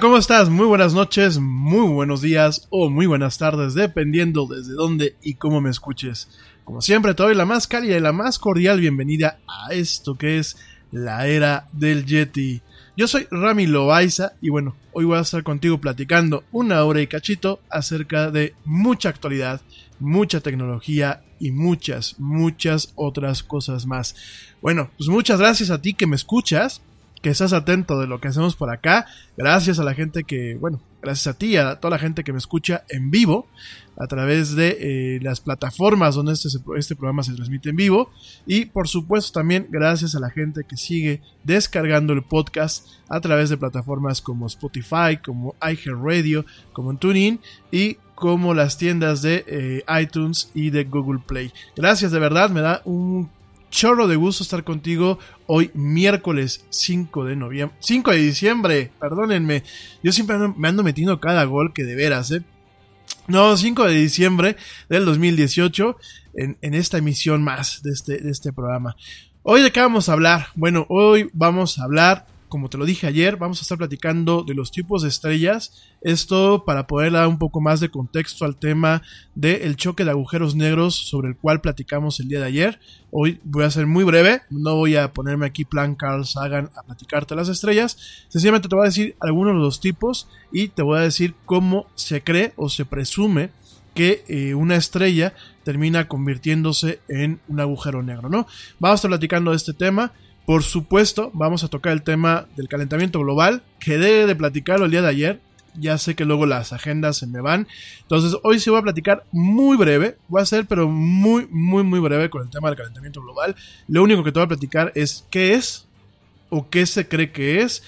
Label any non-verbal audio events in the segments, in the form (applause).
¿Cómo estás? Muy buenas noches, muy buenos días o muy buenas tardes, dependiendo desde dónde y cómo me escuches. Como siempre, te doy la más cálida y la más cordial bienvenida a esto que es la era del Yeti. Yo soy Rami Loaiza y bueno, hoy voy a estar contigo platicando una hora y cachito acerca de mucha actualidad, mucha tecnología y muchas, muchas otras cosas más. Bueno, pues muchas gracias a ti que me escuchas que estás atento de lo que hacemos por acá. Gracias a la gente que, bueno, gracias a ti, a toda la gente que me escucha en vivo a través de eh, las plataformas donde este, este programa se transmite en vivo. Y por supuesto también gracias a la gente que sigue descargando el podcast a través de plataformas como Spotify, como iHeartRadio, como TuneIn y como las tiendas de eh, iTunes y de Google Play. Gracias de verdad, me da un chorro de gusto estar contigo hoy miércoles 5 de noviembre, 5 de diciembre, perdónenme, yo siempre me ando metiendo cada gol que de veras, ¿eh? No, 5 de diciembre del 2018 en, en esta emisión más de este, de este programa. Hoy de qué vamos a hablar? Bueno, hoy vamos a hablar como te lo dije ayer, vamos a estar platicando de los tipos de estrellas. Esto para poder dar un poco más de contexto al tema del choque de agujeros negros sobre el cual platicamos el día de ayer. Hoy voy a ser muy breve, no voy a ponerme aquí plan Carl Sagan a platicarte las estrellas. Sencillamente te voy a decir algunos de los tipos y te voy a decir cómo se cree o se presume que eh, una estrella termina convirtiéndose en un agujero negro, ¿no? Vamos a estar platicando de este tema. Por supuesto, vamos a tocar el tema del calentamiento global. Quedé de platicarlo el día de ayer. Ya sé que luego las agendas se me van. Entonces, hoy sí voy a platicar muy breve. Voy a ser, pero muy, muy, muy breve con el tema del calentamiento global. Lo único que te voy a platicar es qué es o qué se cree que es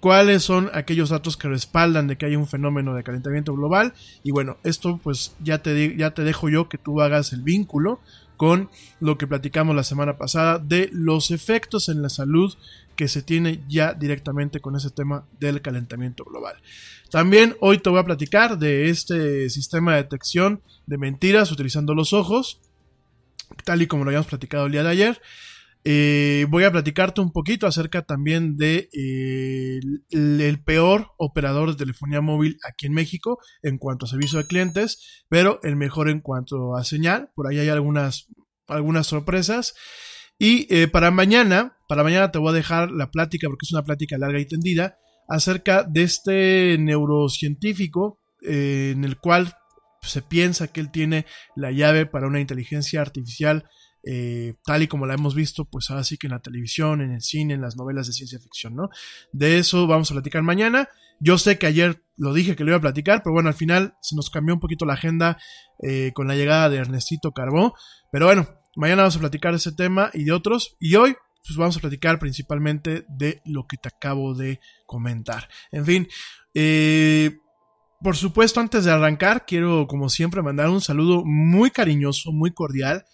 cuáles son aquellos datos que respaldan de que hay un fenómeno de calentamiento global y bueno, esto pues ya te, ya te dejo yo que tú hagas el vínculo con lo que platicamos la semana pasada de los efectos en la salud que se tiene ya directamente con ese tema del calentamiento global. También hoy te voy a platicar de este sistema de detección de mentiras utilizando los ojos, tal y como lo habíamos platicado el día de ayer. Eh, voy a platicarte un poquito acerca también de eh, el, peor operador de telefonía móvil aquí en México en cuanto a servicio de clientes, pero el mejor en cuanto a señal. Por ahí hay algunas, algunas sorpresas. Y eh, para mañana, para mañana te voy a dejar la plática, porque es una plática larga y tendida, acerca de este neurocientífico en el cual se piensa que él tiene la llave para una inteligencia artificial eh, tal y como la hemos visto, pues ahora sí que en la televisión, en el cine, en las novelas de ciencia ficción, ¿no? De eso vamos a platicar mañana. Yo sé que ayer lo dije que lo iba a platicar, pero bueno, al final se nos cambió un poquito la agenda eh, con la llegada de Ernestito Carbó. Pero bueno, mañana vamos a platicar ese tema y de otros. Y hoy, pues vamos a platicar principalmente de lo que te acabo de comentar. En fin, eh, por supuesto, antes de arrancar, quiero, como siempre, mandar un saludo muy cariñoso, muy cordial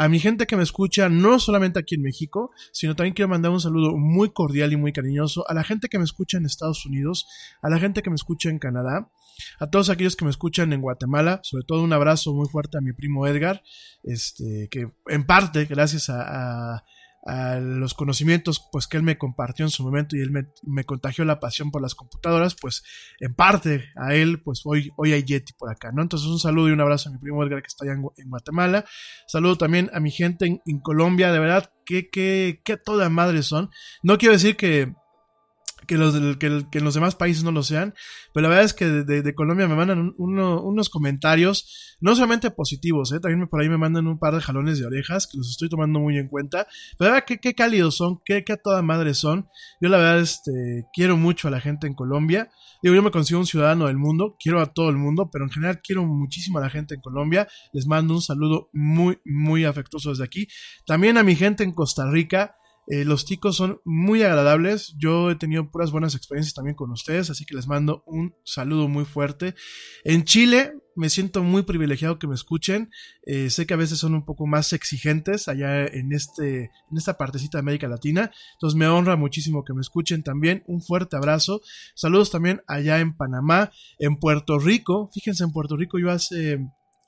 a mi gente que me escucha, no solamente aquí en México, sino también quiero mandar un saludo muy cordial y muy cariñoso a la gente que me escucha en Estados Unidos, a la gente que me escucha en Canadá, a todos aquellos que me escuchan en Guatemala, sobre todo un abrazo muy fuerte a mi primo Edgar, este, que en parte, gracias a a los conocimientos pues que él me compartió en su momento y él me, contagió la pasión por las computadoras, pues en parte a él, pues hoy, hoy hay Yeti por acá, ¿no? Entonces un saludo y un abrazo a mi primo Edgar que está allá en, Guatemala, saludo también a mi gente en, Colombia, de verdad, que, que, que toda madre son. No quiero decir que que los, que, que los demás países no lo sean, pero la verdad es que de, Colombia me mandan unos comentarios, no solamente positivos, ¿eh? también por ahí me mandan un par de jalones de orejas, que los estoy tomando muy en cuenta, pero la verdad qué, qué cálidos son, qué, qué a toda madre son, yo la verdad este, quiero mucho a la gente en Colombia, Digo, yo me considero un ciudadano del mundo, quiero a todo el mundo, pero en general quiero muchísimo a la gente en Colombia. Les mando un saludo muy, muy afectuoso desde aquí. También a mi gente en Costa Rica, eh, los ticos son muy agradables. Yo he tenido puras buenas experiencias también con ustedes, así que les mando un saludo muy fuerte. En Chile me siento muy privilegiado que me escuchen. Eh, sé que a veces son un poco más exigentes allá en, este, en esta partecita de América Latina. Entonces me honra muchísimo que me escuchen también. Un fuerte abrazo. Saludos también allá en Panamá, en Puerto Rico. Fíjense, en Puerto Rico yo hace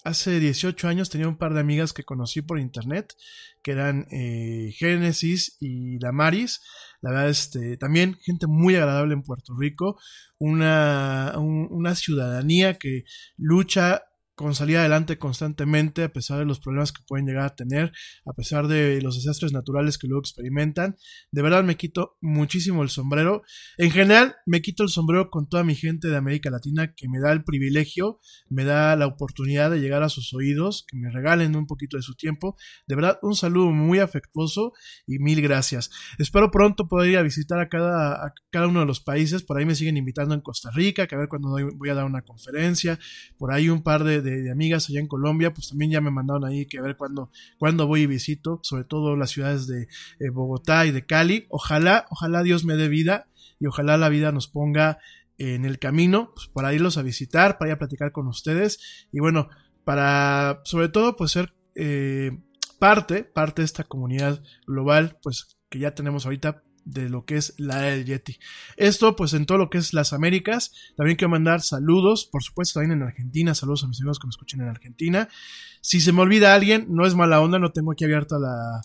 hace 18 años tenía un par de amigas que conocí por internet, que eran eh, Génesis y Damaris. La verdad, este, también gente muy agradable en Puerto Rico, una, un- una ciudadanía que lucha con salir adelante constantemente a pesar de los problemas que pueden llegar a tener, a pesar de los desastres naturales que luego experimentan. De verdad me quito muchísimo el sombrero. En general, me quito el sombrero con toda mi gente de América Latina que me da el privilegio, me da la oportunidad de llegar a sus oídos, que me regalen un poquito de su tiempo. De verdad, un saludo muy afectuoso y mil gracias. Espero pronto poder ir a visitar a cada, a cada uno de los países. Por ahí me siguen invitando en Costa Rica, que a ver cuando voy a dar una conferencia. Por ahí un par de, de- de amigas allá en Colombia, pues también ya me mandaron ahí que a ver cuándo, cuándo voy y visito, sobre todo las ciudades de eh, Bogotá y de Cali. Ojalá, ojalá Dios me dé vida y ojalá la vida nos ponga en el camino pues, para irlos a visitar, para ir a platicar con ustedes y bueno, para sobre todo pues ser eh, parte, parte de esta comunidad global pues que ya tenemos ahorita de lo que es la era del Yeti. Esto pues en todo lo que es las Américas. También quiero mandar saludos, por supuesto también en Argentina, saludos a mis amigos que me escuchen en Argentina. Si se me olvida alguien, no es mala onda, no tengo aquí abierta la,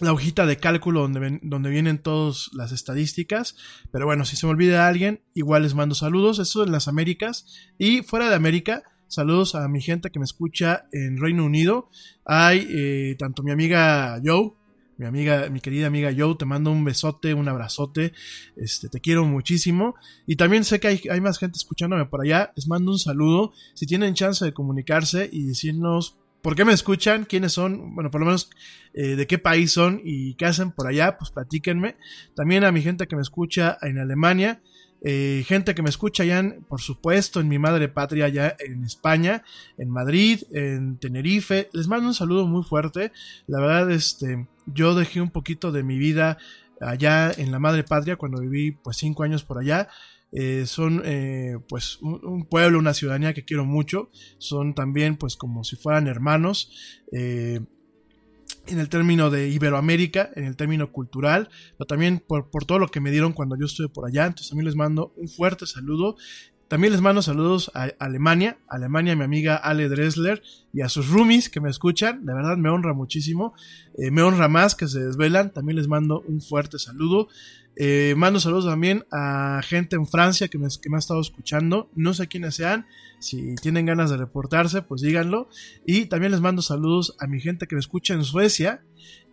la, hojita de cálculo donde, ven- donde vienen todas las estadísticas. Pero bueno, si se me olvida alguien, igual les mando saludos. Eso en las Américas. Y fuera de América, saludos a mi gente que me escucha en Reino Unido. Hay eh, tanto mi amiga Joe, mi amiga, mi querida amiga Joe, te mando un besote, un abrazote, este, te quiero muchísimo. Y también sé que hay, hay más gente escuchándome por allá, les mando un saludo. Si tienen chance de comunicarse y decirnos por qué me escuchan, quiénes son, bueno, por lo menos eh, de qué país son y qué hacen por allá, pues platíquenme. También a mi gente que me escucha en Alemania, eh, gente que me escucha ya, por supuesto, en mi madre patria, ya en España, en Madrid, en Tenerife. Les mando un saludo muy fuerte. La verdad, este, yo dejé un poquito de mi vida allá en la madre patria cuando viví pues cinco años por allá. Eh, son eh, pues un, un pueblo, una ciudadanía que quiero mucho. Son también pues como si fueran hermanos. Eh, en el término de Iberoamérica, en el término cultural, pero también por, por todo lo que me dieron cuando yo estuve por allá. Entonces también les mando un fuerte saludo. También les mando saludos a Alemania, Alemania, a mi amiga Ale Dressler y a sus roomies que me escuchan. De verdad me honra muchísimo. Eh, me honra más que se desvelan. También les mando un fuerte saludo. Eh, mando saludos también a gente en Francia que me, que me ha estado escuchando. No sé quiénes sean. Si tienen ganas de reportarse, pues díganlo. Y también les mando saludos a mi gente que me escucha en Suecia.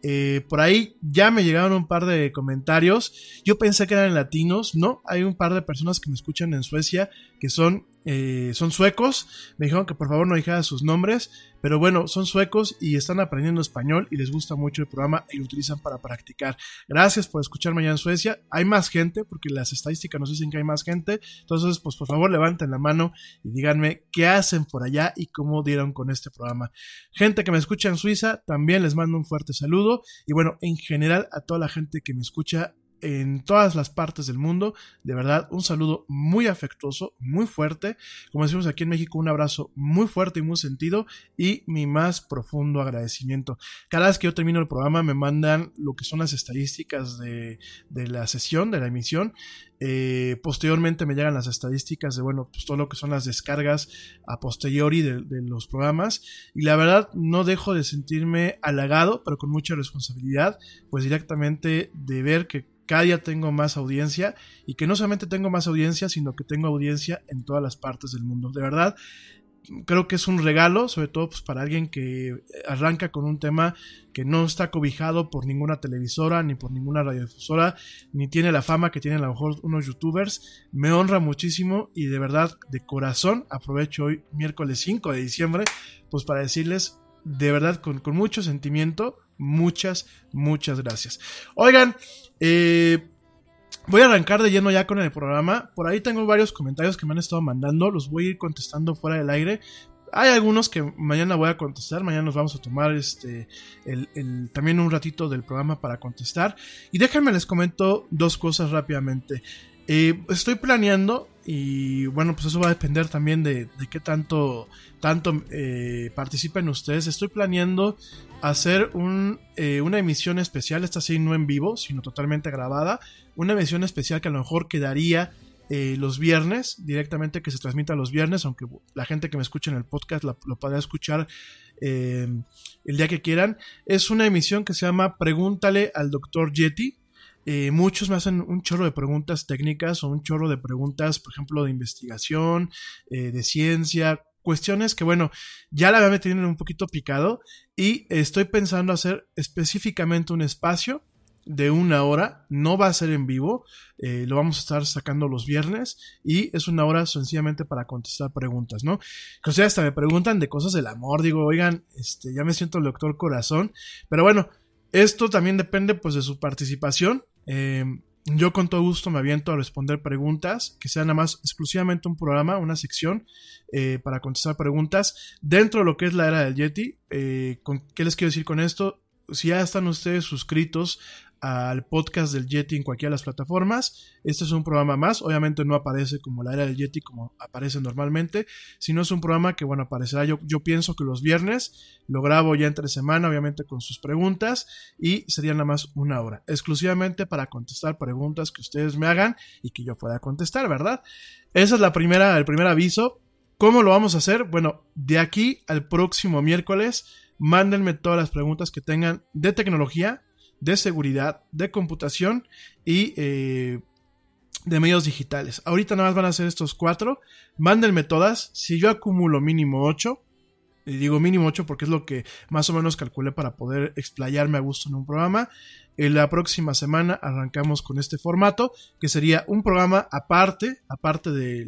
Eh, por ahí ya me llegaron un par de comentarios. Yo pensé que eran latinos, no. Hay un par de personas que me escuchan en Suecia que son, eh, son suecos. Me dijeron que por favor no dijera sus nombres. Pero bueno, son suecos y están aprendiendo español y les gusta mucho el programa y lo utilizan para practicar. Gracias por escucharme allá en Suecia. Hay más gente, porque las estadísticas nos dicen que hay más gente. Entonces, pues por favor levanten la mano y díganme qué hacen por allá y cómo dieron con este programa. Gente que me escucha en Suiza, también les mando un fuerte saludo. Y bueno, en general a toda la gente que me escucha en todas las partes del mundo. De verdad, un saludo muy afectuoso, muy fuerte. Como decimos aquí en México, un abrazo muy fuerte y muy sentido y mi más profundo agradecimiento. Cada vez que yo termino el programa me mandan lo que son las estadísticas de, de la sesión, de la emisión. Eh, posteriormente me llegan las estadísticas de, bueno, pues todo lo que son las descargas a posteriori de, de los programas. Y la verdad, no dejo de sentirme halagado, pero con mucha responsabilidad, pues directamente de ver que cada día tengo más audiencia y que no solamente tengo más audiencia, sino que tengo audiencia en todas las partes del mundo. De verdad, creo que es un regalo, sobre todo pues, para alguien que arranca con un tema que no está cobijado por ninguna televisora, ni por ninguna radiodifusora, ni tiene la fama que tienen a lo mejor unos youtubers. Me honra muchísimo y de verdad, de corazón, aprovecho hoy, miércoles 5 de diciembre, pues para decirles de verdad con, con mucho sentimiento, muchas, muchas gracias. Oigan, eh, voy a arrancar de lleno ya con el programa. Por ahí tengo varios comentarios que me han estado mandando, los voy a ir contestando fuera del aire. Hay algunos que mañana voy a contestar, mañana nos vamos a tomar este también un ratito del programa para contestar. Y déjenme les comento dos cosas rápidamente. Eh, estoy planeando y bueno, pues eso va a depender también de, de qué tanto, tanto eh, participen ustedes. Estoy planeando hacer un, eh, una emisión especial, esta sí no en vivo, sino totalmente grabada. Una emisión especial que a lo mejor quedaría eh, los viernes, directamente que se transmita los viernes, aunque la gente que me escucha en el podcast lo, podrá escuchar eh, el día que quieran. Es una emisión que se llama Pregúntale al Dr. Yeti. Eh, muchos me hacen un chorro de preguntas técnicas o un chorro de preguntas, por ejemplo, de investigación, eh, de ciencia, cuestiones que, bueno, ya la me tienen un poquito picado y estoy pensando hacer específicamente un espacio de una hora, no va a ser en vivo, eh, lo vamos a estar sacando los viernes y es una hora sencillamente para contestar preguntas, ¿no? Que ustedes hasta me preguntan de cosas del amor, digo, oigan, este, ya me siento el doctor corazón, pero bueno, esto también depende pues de su participación. Eh, yo con todo gusto me aviento a responder preguntas, que sean nada más exclusivamente un programa, una sección eh, para contestar preguntas dentro de lo que es la era del Yeti. Eh, con, ¿Qué les quiero decir con esto? Si ya están ustedes suscritos al podcast del Yeti en cualquiera de las plataformas. Este es un programa más, obviamente no aparece como la era del Yeti como aparece normalmente, sino es un programa que bueno, aparecerá yo, yo pienso que los viernes, lo grabo ya entre semana, obviamente con sus preguntas y sería nada más una hora, exclusivamente para contestar preguntas que ustedes me hagan y que yo pueda contestar, ¿verdad? Esa es la primera, el primer aviso. ¿Cómo lo vamos a hacer? Bueno, de aquí al próximo miércoles, mándenme todas las preguntas que tengan de tecnología, de seguridad, de computación y eh, de medios digitales. Ahorita nada más van a ser estos cuatro. Mándenme todas. Si yo acumulo mínimo ocho, y digo mínimo ocho porque es lo que más o menos calculé para poder explayarme a gusto en un programa. En la próxima semana arrancamos con este formato, que sería un programa aparte, aparte de,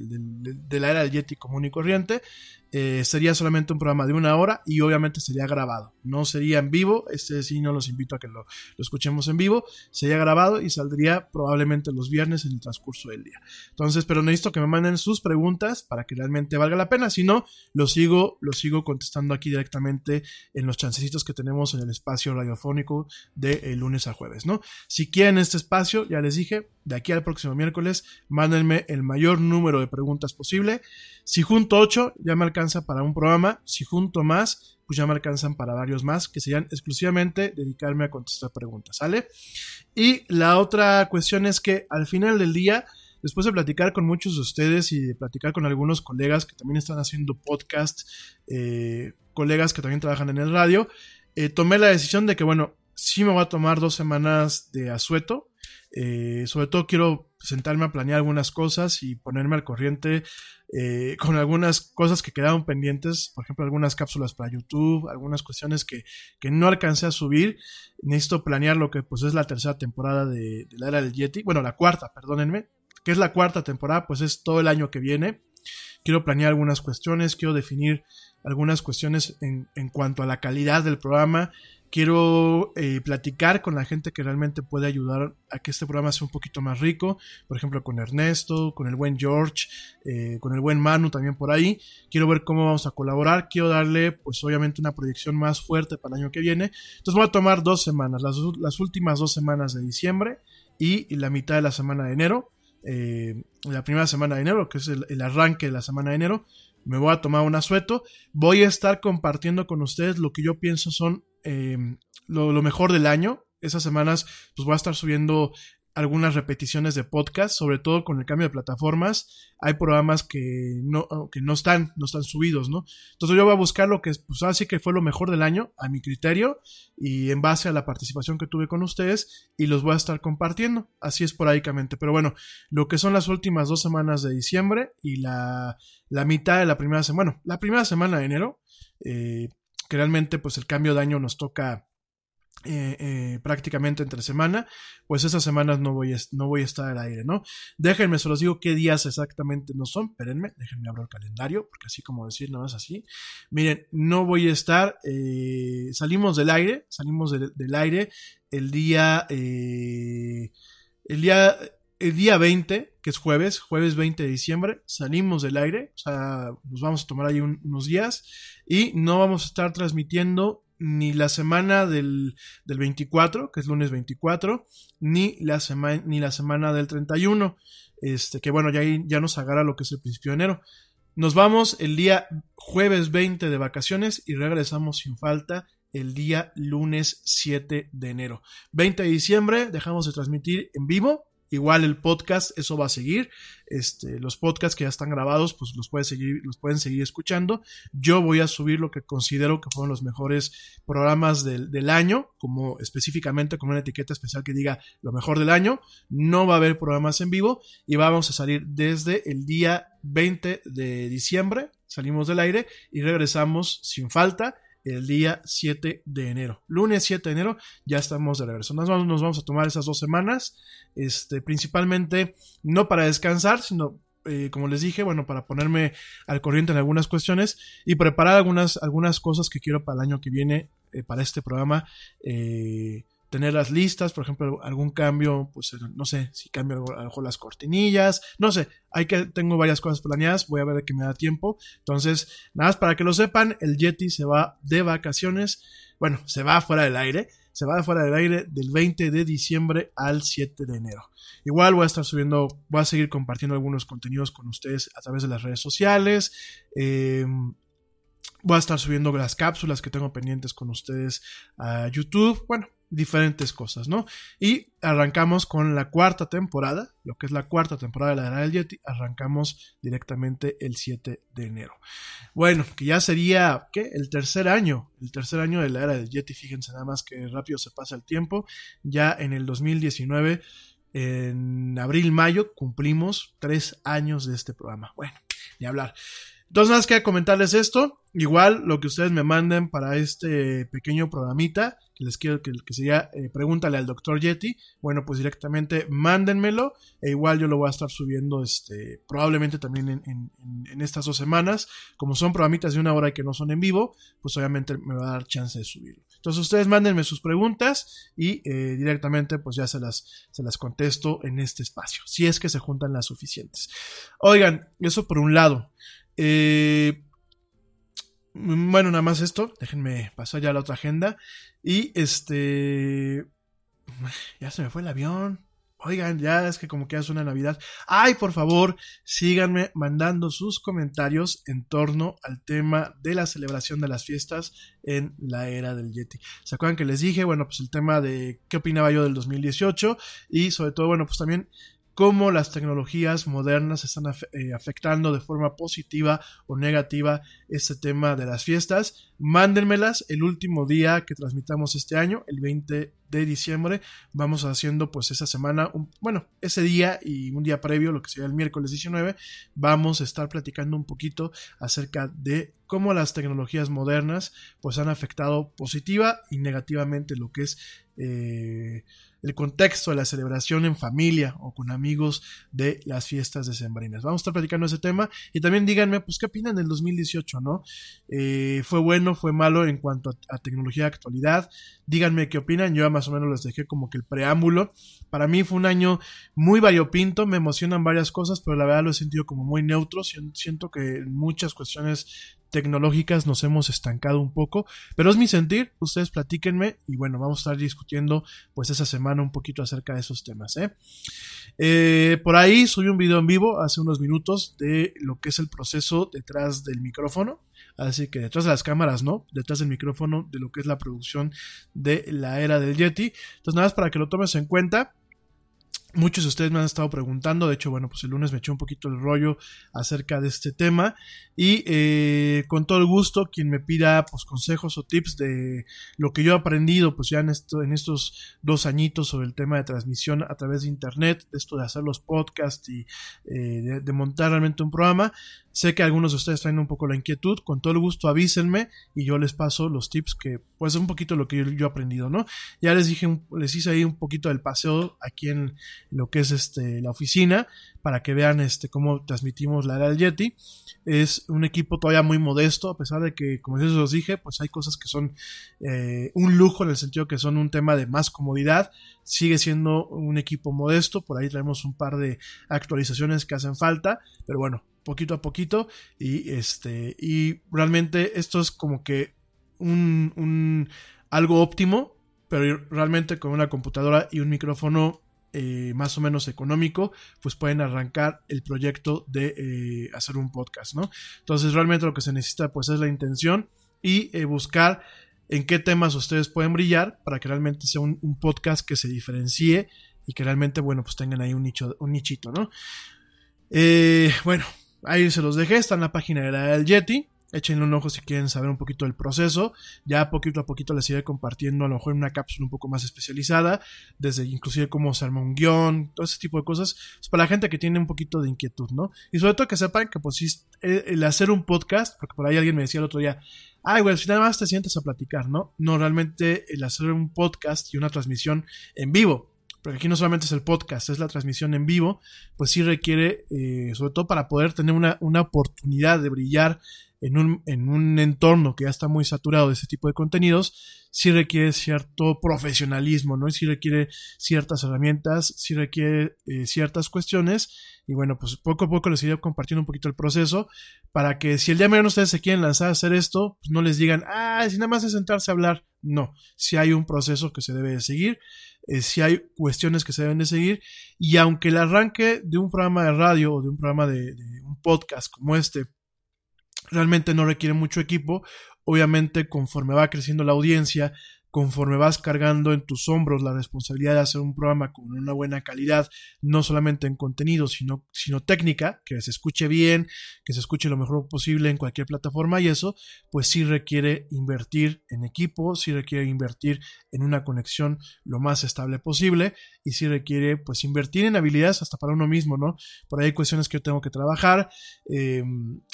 la era del Yeti común y corriente, eh, sería solamente un programa de una hora y obviamente sería grabado. No sería en vivo, este sí no los invito a que lo, escuchemos en vivo, sería grabado y saldría probablemente los viernes en el transcurso del día. Entonces, pero necesito que me manden sus preguntas para que realmente valga la pena, si no, lo sigo, lo sigo contestando aquí directamente en los chancecitos que tenemos en el espacio radiofónico de lunes a jueves, ¿no? Si quieren este espacio, ya les dije, de aquí al próximo miércoles, mándenme el mayor número de preguntas posible. Si junto 8, ya me alcanza para un programa. Si junto más, pues ya me alcanzan para varios más, que serían exclusivamente dedicarme a contestar preguntas, ¿sale? Y la otra cuestión es que al final del día, después de platicar con muchos de ustedes y de platicar con algunos colegas que también están haciendo podcast, eh, colegas que también trabajan en el radio, eh, tomé la decisión de que, bueno, sí me voy a tomar dos semanas de asueto. Eh, sobre todo quiero sentarme a planear algunas cosas y ponerme al corriente eh, con algunas cosas que quedaron pendientes, por ejemplo, algunas cápsulas para YouTube, algunas cuestiones que, que no alcancé a subir. Necesito planear lo que pues es la tercera temporada de, de la era del Yeti, bueno, la cuarta, perdónenme, que es la cuarta temporada, pues es todo el año que viene. Quiero planear algunas cuestiones, quiero definir algunas cuestiones en, en cuanto a la calidad del programa, quiero eh, platicar con la gente que realmente puede ayudar a que este programa sea un poquito más rico, por ejemplo con Ernesto, con el buen George, eh, con el buen Manu también por ahí, quiero ver cómo vamos a colaborar, quiero darle pues obviamente una proyección más fuerte para el año que viene, entonces voy a tomar dos semanas, las, últimas dos semanas de diciembre y, y la mitad de la semana de enero, eh, la primera semana de enero, que es el, el arranque de la semana de enero, me voy a tomar un asueto, voy a estar compartiendo con ustedes lo que yo pienso son lo, lo, mejor del año. Esas semanas pues voy a estar subiendo algunas repeticiones de podcast, sobre todo con el cambio de plataformas. Hay programas que no, que no están, no están subidos, ¿no? Entonces yo voy a buscar lo que pues así que fue lo mejor del año, a mi criterio, y en base a la participación que tuve con ustedes, y los voy a estar compartiendo, así esporádicamente. Pero bueno, lo que son las últimas dos semanas de diciembre y la, la mitad de la primera semana, bueno, la primera semana de enero, eh, que realmente pues el cambio de año nos toca eh, eh, prácticamente entre semana, pues esas semanas no voy, a, no voy a estar al aire, ¿no? Déjenme, se los digo qué días exactamente no son, espérenme, déjenme abrir el calendario, porque así como decir, nada más así. Miren, no voy a estar, eh, salimos del aire, salimos de, del aire el día, el día, el día 20, que es jueves, jueves 20 de diciembre, salimos del aire, o sea, nos vamos a tomar ahí un, unos días y no vamos a estar transmitiendo ni la semana del, del 24, que es lunes 24, ni la, sema, ni la semana del 31, este, que bueno, ya, ya nos agarra lo que es el principio de enero. Nos vamos el día jueves 20 de vacaciones y regresamos sin falta el día lunes 7 de enero. 20 de diciembre dejamos de transmitir en vivo Igual el podcast, eso va a seguir. Este, los podcasts que ya están grabados, pues los pueden seguir, los pueden seguir escuchando. Yo voy a subir lo que considero que fueron los mejores programas del, del año, como específicamente con una etiqueta especial que diga lo mejor del año. No va a haber programas en vivo y vamos a salir desde el día 20 de diciembre. Salimos del aire y regresamos sin falta el día 7 de enero. Lunes 7 de enero ya estamos de regreso. Nos vamos, nos vamos a tomar esas dos semanas, este, principalmente no para descansar, sino eh, como les dije, bueno, para ponerme al corriente en algunas cuestiones y preparar algunas, algunas cosas que quiero para el año que viene, eh, para este programa. Eh, tener las listas, por ejemplo, algún cambio, pues no sé, si cambio a lo mejor las cortinillas, no sé, hay que, tengo varias cosas planeadas, voy a ver que me da tiempo. Entonces, nada más para que lo sepan, el Yeti se va de vacaciones, bueno, se va fuera del aire, se va fuera del aire del 20 de diciembre al 7 de enero. Igual voy a estar subiendo, voy a seguir compartiendo algunos contenidos con ustedes a través de las redes sociales. Eh, voy a estar subiendo las cápsulas que tengo pendientes con ustedes a YouTube. Bueno, diferentes cosas, ¿no? Y arrancamos con la cuarta temporada, lo que es la cuarta temporada de la era del Yeti, arrancamos directamente el 7 de enero. Bueno, que ya sería, ¿qué? El tercer año, el tercer año de la era del Yeti, fíjense nada más que rápido se pasa el tiempo, ya en el 2019, en abril-mayo, cumplimos tres años de este programa. Bueno, ni hablar. Entonces, nada más que comentarles esto. Igual lo que ustedes me manden para este pequeño programita, que les quiero que, que sería eh, pregúntale al doctor Yeti, bueno, pues directamente mándenmelo, e igual yo lo voy a estar subiendo, este, probablemente también en, estas dos semanas, como son programitas de una hora y que no son en vivo, pues obviamente me va a dar chance de subirlo. Entonces ustedes mándenme sus preguntas y eh, directamente pues ya se las, se las contesto en este espacio, si es que se juntan las suficientes. Oigan, eso por un lado. Eh, bueno, nada más esto. Déjenme pasar ya a la otra agenda. Y este. (sighs) Ya se me fue el avión. Oigan, ya es que como que hace una Navidad. Ay, por favor, síganme mandando sus comentarios en torno al tema de la celebración de las fiestas en la era del Yeti. ¿Se acuerdan que les dije? Bueno, pues el tema de qué opinaba yo del 2018 y sobre todo, bueno, pues también cómo las tecnologías modernas están eh, afectando de forma positiva o negativa este tema de las fiestas. Mándenmelas el último día que transmitamos este año, el 20 de diciembre. Vamos haciendo pues esa semana, bueno, ese día y un día previo, lo que sería el miércoles 19, vamos a estar platicando un poquito acerca de cómo las tecnologías modernas pues han afectado positiva y negativamente lo que es eh, el contexto de la celebración en familia o con amigos de las fiestas decembrinas. Vamos a estar platicando ese tema y también díganme, pues, ¿qué opinan del 2018, no? Eh, ¿Fue bueno, fue malo en cuanto a, a, tecnología de actualidad? Díganme qué opinan, yo más o menos les dejé como que el preámbulo. Para mí fue un año muy variopinto, me emocionan varias cosas, pero la verdad lo he sentido como muy neutro, siento que en muchas cuestiones tecnológicas nos hemos estancado un poco, pero es mi sentir, ustedes platíquenme y bueno, vamos a estar discutiendo pues esa semana un poquito acerca de esos temas. ¿eh? Eh, por ahí subí un video en vivo hace unos minutos de lo que es el proceso detrás del micrófono, así que detrás de las cámaras, ¿no? Detrás del micrófono de lo que es la producción de la era del Yeti. Entonces nada más para que lo tomes en cuenta. Muchos de ustedes me han estado preguntando, de hecho, bueno, pues el lunes me eché un poquito el rollo acerca de este tema y eh, con todo el gusto quien me pida pues consejos o tips de lo que yo he aprendido pues ya en, esto, en estos dos añitos sobre el tema de transmisión a través de internet, de esto de hacer los podcasts y eh, de montar realmente un programa, Sé que algunos de ustedes traen un poco la inquietud, con todo el gusto avísenme y yo les paso los tips que, pues, un poquito lo que yo, yo he aprendido, ¿no? Ya les dije, les hice ahí un poquito del paseo aquí en lo que es este, la oficina, para que vean este, cómo transmitimos la era del Yeti. Es un equipo todavía muy modesto, a pesar de que, como yo os dije, pues hay cosas que son eh, un lujo en el sentido que son un tema de más comodidad. Sigue siendo un equipo modesto, por ahí traemos un par de actualizaciones que hacen falta, pero bueno, poquito a poquito y este y realmente esto es como que un, un algo óptimo pero realmente con una computadora y un micrófono eh, más o menos económico, pues pueden arrancar el proyecto de eh, hacer un podcast, ¿no? Entonces realmente lo que se necesita pues es la intención y eh, buscar en qué temas ustedes pueden brillar para que realmente sea un, un podcast que se diferencie y que realmente, bueno, pues tengan ahí un nicho, un nichito, ¿no? Bueno, ahí se los dejé, está en la página de la del Yeti. Échenle un ojo si quieren saber un poquito del proceso. Ya poquito a poquito les iré compartiendo a lo mejor una cápsula un poco más especializada, desde inclusive cómo se un guion, todo ese tipo de cosas, es para la gente que tiene un poquito de inquietud, ¿no? Y sobre todo que sepan que pues sí, el hacer un podcast, porque por ahí alguien me decía el otro día, ay, güey, al final más te sientes a platicar, ¿no? No, realmente el hacer un podcast y una transmisión en vivo, porque aquí no solamente es el podcast, es la transmisión en vivo, pues sí requiere, eh, sobre todo para poder tener una, una oportunidad de brillar en un, en un entorno que ya está muy saturado de ese tipo de contenidos, sí requiere cierto profesionalismo, ¿no? Y sí requiere ciertas herramientas, sí requiere eh, ciertas cuestiones. Y bueno, pues poco a poco les iré compartiendo un poquito el proceso para que si el día de mañana ustedes se quieren lanzar a hacer esto, pues no les digan, ah, si nada más es sentarse a hablar. No, si hay un proceso que se debe de seguir, eh, si hay cuestiones que se deben de seguir. Y aunque el arranque de un programa de radio o de un programa de, de un podcast como este realmente no requiere mucho equipo. Obviamente, conforme va creciendo la audiencia, conforme vas cargando en tus hombros la responsabilidad de hacer un programa con una buena calidad, no solamente en contenido, sino, sino técnica, que se escuche bien, que se escuche lo mejor posible en cualquier plataforma y eso, pues sí requiere invertir en equipo, sí requiere invertir en una conexión lo más estable posible y sí requiere pues invertir en habilidades hasta para uno mismo, ¿no? Por ahí hay cuestiones que yo tengo que trabajar, eh,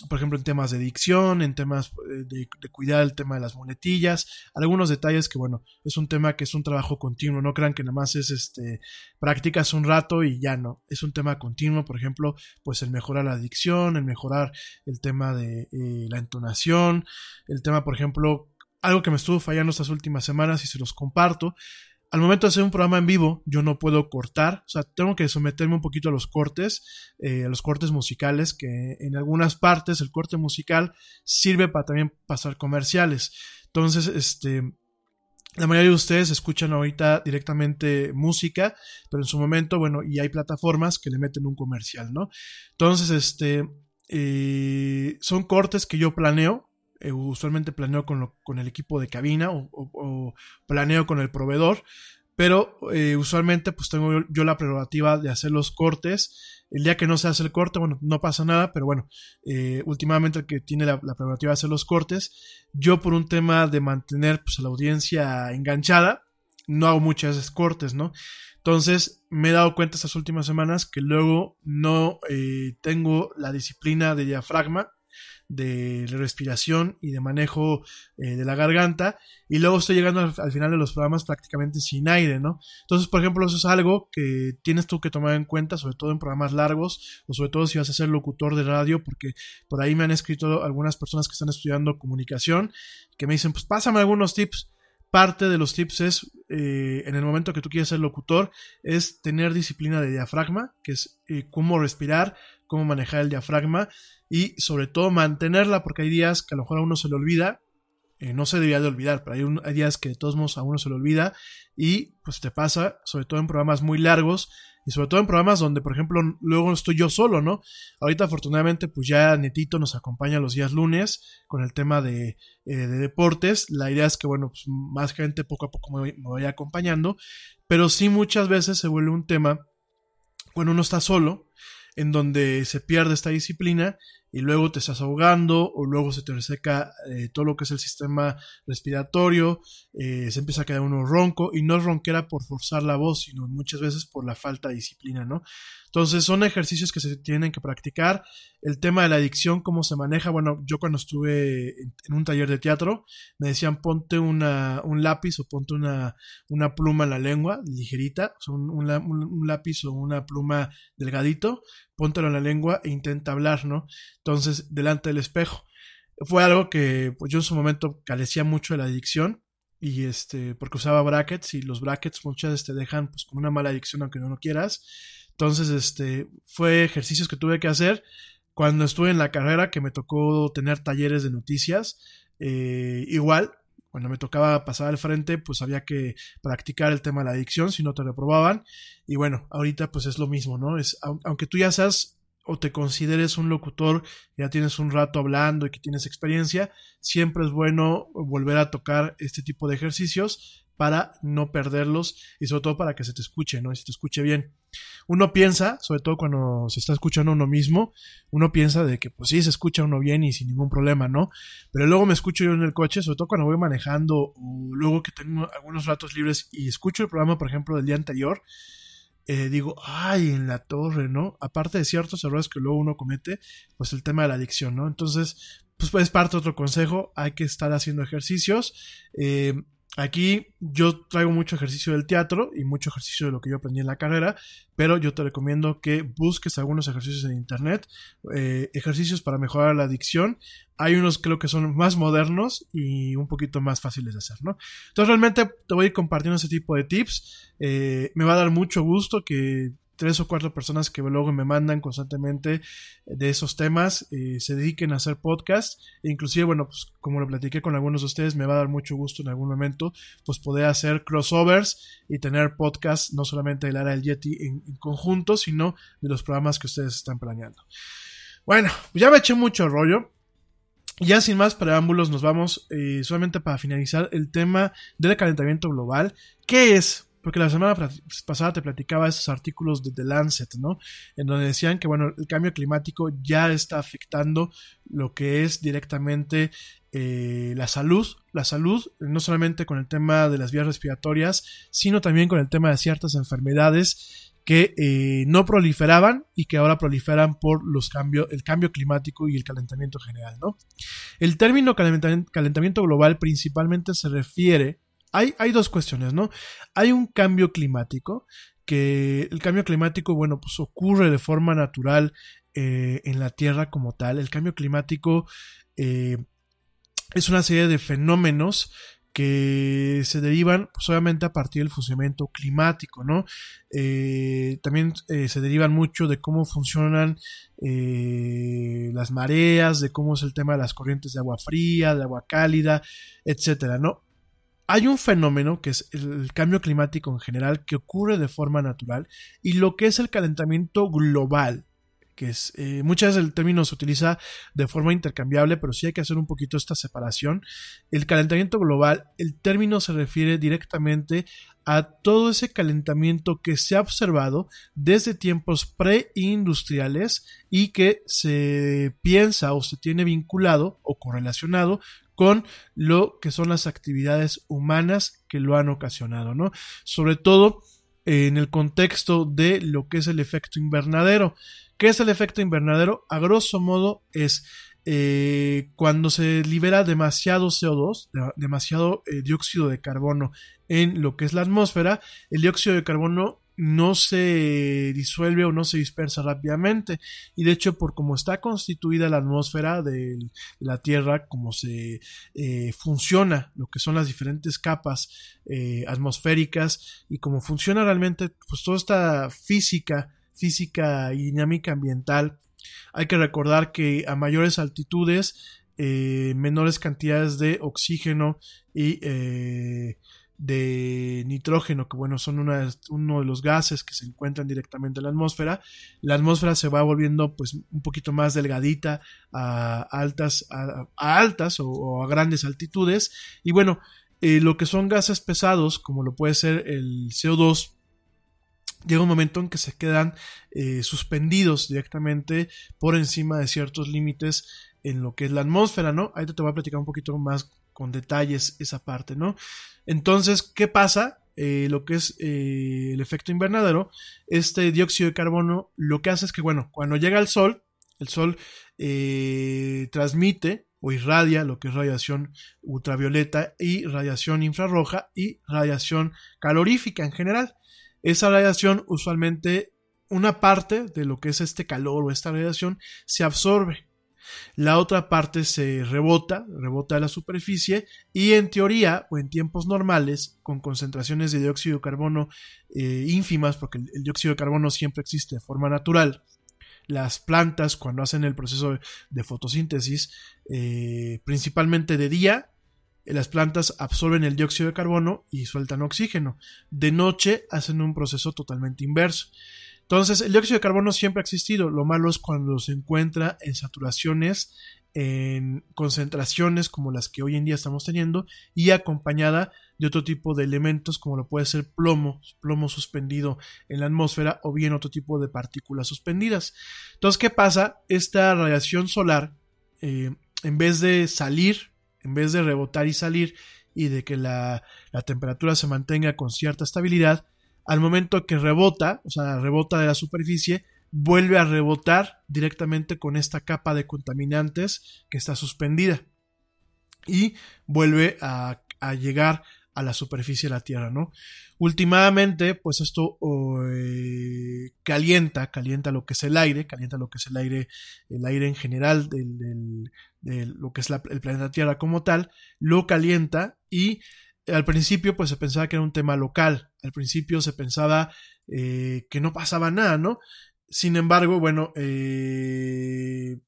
por ejemplo en temas de dicción, en temas eh, de, de cuidar el tema de las muletillas, algunos detalles que bueno, es un tema que es un trabajo continuo, no crean que nada más es este, practicas un rato y ya no, es un tema continuo, por ejemplo, pues el mejorar la dicción, el mejorar el tema de eh, la entonación, el tema, por ejemplo, algo que me estuvo fallando estas últimas semanas y se los comparto, al momento de hacer un programa en vivo, yo no puedo cortar, o sea, tengo que someterme un poquito a los cortes, eh, a los cortes musicales, que en algunas partes el corte musical sirve para también pasar comerciales. Entonces, este, la mayoría de ustedes escuchan ahorita directamente música, pero en su momento, bueno, y hay plataformas que le meten un comercial, ¿no? Entonces, este, eh, son cortes que yo planeo, eh, usualmente planeo con, lo, con, el equipo de cabina o, planeo con el proveedor, pero eh, usualmente pues tengo yo la prerrogativa de hacer los cortes el día que no se hace el corte, bueno, no pasa nada, pero bueno, eh, últimamente el que tiene la, la, prerrogativa de hacer los cortes, yo por un tema de mantener pues, a la audiencia enganchada, no hago muchas cortes, ¿no? Entonces me he dado cuenta estas últimas semanas que luego no eh, tengo la disciplina de diafragma de respiración y de manejo eh, de la garganta y luego estoy llegando al, al, final de los programas prácticamente sin aire, ¿no? Entonces, por ejemplo, eso es algo que tienes tú que tomar en cuenta, sobre todo en programas largos o sobre todo si vas a ser locutor de radio, porque por ahí me han escrito algunas personas que están estudiando comunicación que me dicen, pues pásame algunos tips. Parte de los tips es, eh, en el momento que tú quieres ser locutor, es tener disciplina de diafragma, que es eh, cómo respirar, cómo manejar el diafragma y sobre todo mantenerla porque hay días que a lo mejor a uno se le olvida, eh, no se debería de olvidar, pero hay, un, hay, días que de todos modos a uno se le olvida y pues te pasa, sobre todo en programas muy largos y sobre todo en programas donde, por ejemplo, luego estoy yo solo, ¿no? Ahorita afortunadamente pues ya Netito nos acompaña los días lunes con el tema de, eh, de deportes, la idea es que, bueno, pues más gente poco a poco me, me vaya acompañando, pero sí muchas veces se vuelve un tema cuando uno está solo, en donde se pierde esta disciplina y luego te estás ahogando o luego se te reseca eh, todo lo que es el sistema respiratorio, eh, se empieza a quedar uno ronco y no es ronquera por forzar la voz, sino muchas veces por la falta de disciplina, ¿no? Entonces son ejercicios que se tienen que practicar. El tema de la adicción, cómo se maneja, bueno, yo cuando estuve en, un taller de teatro me decían ponte una, un lápiz o ponte una, una pluma en la lengua, ligerita, o sea, un lápiz o una pluma delgadito, póntelo en la lengua e intenta hablar, ¿no? Entonces, delante del espejo. Fue algo que pues, yo en su momento carecía mucho de la adicción y este, porque usaba brackets y los brackets muchas veces te dejan pues con una mala adicción aunque no lo quieras. Entonces, este, fue ejercicios que tuve que hacer cuando estuve en la carrera que me tocó tener talleres de noticias. Eh, igual, cuando me tocaba pasar al frente, pues había que practicar el tema de la adicción, si no te reprobaban. Y bueno, ahorita pues es lo mismo, ¿no? Es, aunque tú ya seas o te consideres un locutor, ya tienes un rato hablando y que tienes experiencia, siempre es bueno volver a tocar este tipo de ejercicios para no perderlos y sobre todo para que se te escuche, ¿no? Y se te escuche bien. Uno piensa, sobre todo cuando se está escuchando uno mismo, uno piensa de que pues sí, se escucha uno bien y sin ningún problema, ¿no? Pero luego me escucho yo en el coche, sobre todo cuando voy manejando o luego que tengo algunos ratos libres y escucho el programa, por ejemplo, del día anterior, eh, digo, ay, en la torre, ¿no? Aparte de ciertos errores que luego uno comete, pues el tema de la adicción, ¿no? Entonces, pues, pues parte otro consejo, hay que estar haciendo ejercicios. Eh, Aquí yo traigo mucho ejercicio del teatro y mucho ejercicio de lo que yo aprendí en la carrera, pero yo te recomiendo que busques algunos ejercicios en internet, eh, ejercicios para mejorar la adicción. Hay unos creo que son más modernos y un poquito más fáciles de hacer, ¿no? Entonces realmente te voy a ir compartiendo ese tipo de tips. Eh, me va a dar mucho gusto que tres o cuatro personas que luego me mandan constantemente de esos temas, eh, se dediquen a hacer podcast, e inclusive, bueno, pues como lo platiqué con algunos de ustedes, me va a dar mucho gusto en algún momento, pues poder hacer crossovers y tener podcast no solamente del área del Yeti en, conjunto, sino de los programas que ustedes están planeando. Bueno, ya me eché mucho rollo. Ya sin más preámbulos, nos vamos eh, solamente para finalizar el tema del calentamiento global. ¿Qué es? Porque la semana pasada te platicaba esos artículos de The Lancet, ¿no? En donde decían que, bueno, el cambio climático ya está afectando lo que es directamente eh, la salud, la salud, no solamente con el tema de las vías respiratorias, sino también con el tema de ciertas enfermedades que eh, no proliferaban y que ahora proliferan por los cambios, el cambio climático y el calentamiento general, ¿no? El término calentamiento global principalmente se refiere hay, dos cuestiones, ¿no? Hay un cambio climático, que el cambio climático, bueno, pues ocurre de forma natural eh, en la Tierra como tal. El cambio climático eh, es una serie de fenómenos que se derivan pues, a partir del funcionamiento climático, ¿no? Eh, también se derivan mucho de cómo funcionan las mareas, de cómo es el tema de las corrientes de agua fría, de agua cálida, etcétera, ¿no? Hay un fenómeno que es el cambio climático en general que ocurre de forma natural y lo que es el calentamiento global que eh, muchas veces el término se utiliza de forma intercambiable pero sí hay que hacer un poquito esta separación. El calentamiento global el término se refiere directamente a todo ese calentamiento que se ha observado desde tiempos preindustriales y que se piensa o se tiene vinculado o correlacionado con lo que son las actividades humanas que lo han ocasionado, ¿no? Sobre todo en el contexto de lo que es el efecto invernadero. ¿Qué es el efecto invernadero? A grosso modo es eh, cuando se libera demasiado CO2, demasiado eh, dióxido de carbono en lo que es la atmósfera, el dióxido de carbono no se disuelve o no se dispersa rápidamente. Y de hecho por cómo está constituida la atmósfera de la Tierra, cómo se eh, funciona lo que son las diferentes capas eh, atmosféricas y cómo funciona realmente pues toda esta física, física y dinámica ambiental, hay que recordar que a mayores altitudes eh, menores cantidades de oxígeno y de nitrógeno, que bueno, son una, uno de los gases que se encuentran directamente en la atmósfera. La atmósfera se va volviendo pues un poquito más delgadita a altas, a, altas o, a grandes altitudes. Y bueno, eh, lo que son gases pesados, como lo puede ser el CO2, llega un momento en que se quedan eh, suspendidos directamente por encima de ciertos límites en lo que es la atmósfera, ¿no? Ahí te voy a platicar un poquito más con detalles esa parte, ¿no? Entonces, ¿qué pasa? Eh, lo que es eh, el efecto invernadero, este dióxido de carbono lo que hace es que, bueno, cuando llega al sol, el sol eh, transmite o irradia lo que es radiación ultravioleta y radiación infrarroja y radiación calorífica en general. Esa radiación usualmente una parte de lo que es este calor o esta radiación se absorbe la otra parte se rebota, rebota a la superficie y en teoría o en tiempos normales, con concentraciones de dióxido de carbono eh, ínfimas, porque el, dióxido de carbono siempre existe de forma natural, las plantas cuando hacen el proceso de fotosíntesis, eh, principalmente de día, las plantas absorben el dióxido de carbono y sueltan oxígeno. De noche hacen un proceso totalmente inverso. Entonces, el dióxido de carbono siempre ha existido. Lo malo es cuando se encuentra en saturaciones en concentraciones como las que hoy en día estamos teniendo y acompañada de otro tipo de elementos como lo puede ser plomo, plomo suspendido en la atmósfera o bien otro tipo de partículas suspendidas. Entonces, ¿qué pasa? Esta radiación solar, eh, en vez de salir, en vez de rebotar y salir y de que la, la temperatura se mantenga con cierta estabilidad, al momento que rebota, o sea, rebota de la superficie, vuelve a rebotar directamente con esta capa de contaminantes que está suspendida y vuelve a, llegar a la superficie de la Tierra, ¿no? Últimamente, pues esto eh, calienta, calienta lo que es el aire, calienta lo que es el aire, el aire en general de lo que es el planeta Tierra como tal, lo calienta y al principio pues se pensaba que era un tema local, al principio se pensaba eh, que no pasaba nada, ¿no? Sin embargo, bueno, eh,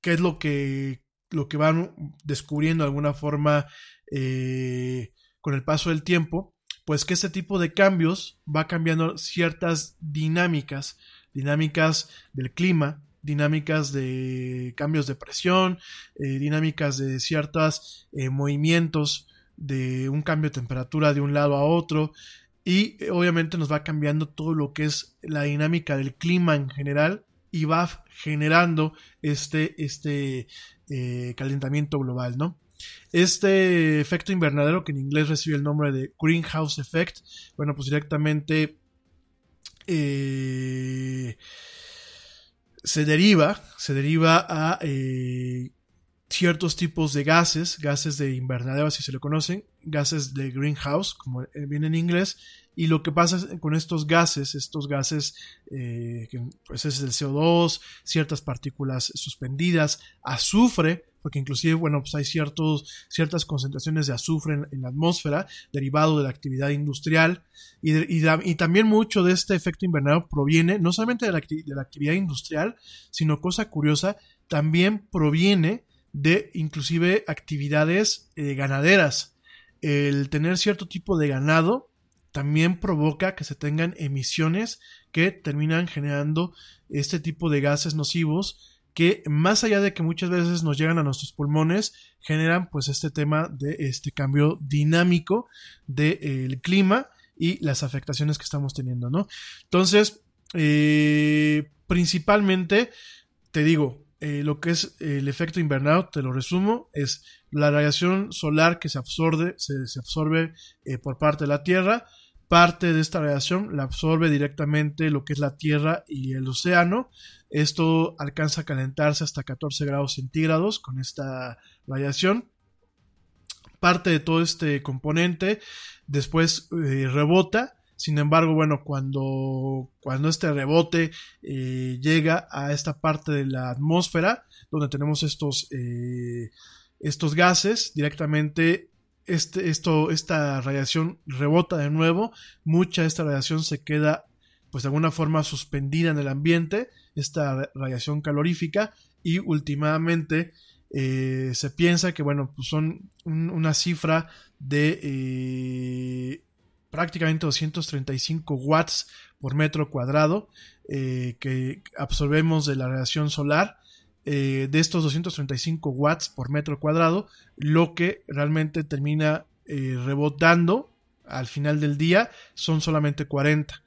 ¿qué es lo que, lo que van descubriendo de alguna forma eh, con el paso del tiempo? Pues que este tipo de cambios va cambiando ciertas dinámicas, dinámicas del clima, dinámicas de cambios de presión, eh, dinámicas de ciertos movimientos de un cambio de temperatura de un lado a otro, y eh, obviamente nos va cambiando todo lo que es la dinámica del clima en general y va generando este, este eh, calentamiento global, ¿no? Este efecto invernadero, que en inglés recibe el nombre de Greenhouse Effect, bueno, pues directamente eh, se deriva, se deriva a ciertos tipos de gases, gases de invernadero si se le conocen, gases de greenhouse, como viene en inglés, y lo que pasa con estos gases, estos gases, eh, que pues es el CO2, ciertas partículas suspendidas, azufre, porque inclusive, bueno, pues hay ciertos, ciertas concentraciones de azufre en, la atmósfera derivado de la actividad industrial y, y, también mucho de este efecto invernadero proviene no solamente de la, de la actividad industrial, sino cosa curiosa, también proviene de inclusive actividades eh, ganaderas. El tener cierto tipo de ganado también provoca que se tengan emisiones que terminan generando este tipo de gases nocivos que más allá de que muchas veces nos llegan a nuestros pulmones, generan pues este tema de este cambio dinámico del clima y las afectaciones que estamos teniendo, ¿no? Entonces, eh, principalmente, te digo, eh, lo que es el efecto invernadero, te lo resumo, es la radiación solar que se absorbe, se, absorbe eh, por parte de la Tierra. Parte de esta radiación la absorbe directamente lo que es la Tierra y el océano. Esto alcanza a calentarse hasta 14 grados centígrados con esta radiación. Parte de todo este componente después eh, rebota sin embargo, bueno, cuando, cuando este rebote eh, llega a esta parte de la atmósfera, donde tenemos estos, eh, estos gases, directamente este, esto, esta radiación rebota de nuevo, mucha de esta radiación se queda pues de alguna forma suspendida en el ambiente, esta radiación calorífica, y últimamente eh, se piensa que bueno, pues son una cifra de prácticamente 235 watts por metro cuadrado eh, que absorbemos de la radiación solar. Eh, de estos 235 watts por metro cuadrado, lo que realmente termina eh, rebotando al final del día son solamente 40.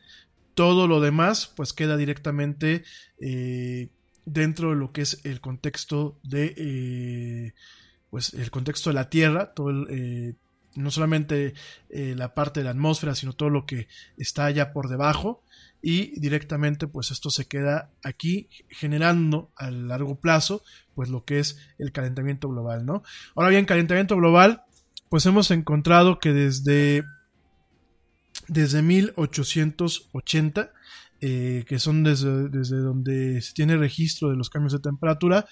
Todo lo demás pues queda directamente dentro de lo que es el contexto de pues el contexto de la Tierra, todo el, no solamente eh, la parte de la atmósfera, sino todo lo que está allá por debajo y directamente pues esto se queda aquí generando a largo plazo pues lo que es el calentamiento global, ¿no? Ahora bien, calentamiento global pues hemos encontrado que desde desde 1880 eh, que son desde, desde donde se tiene registro de los cambios de temperatura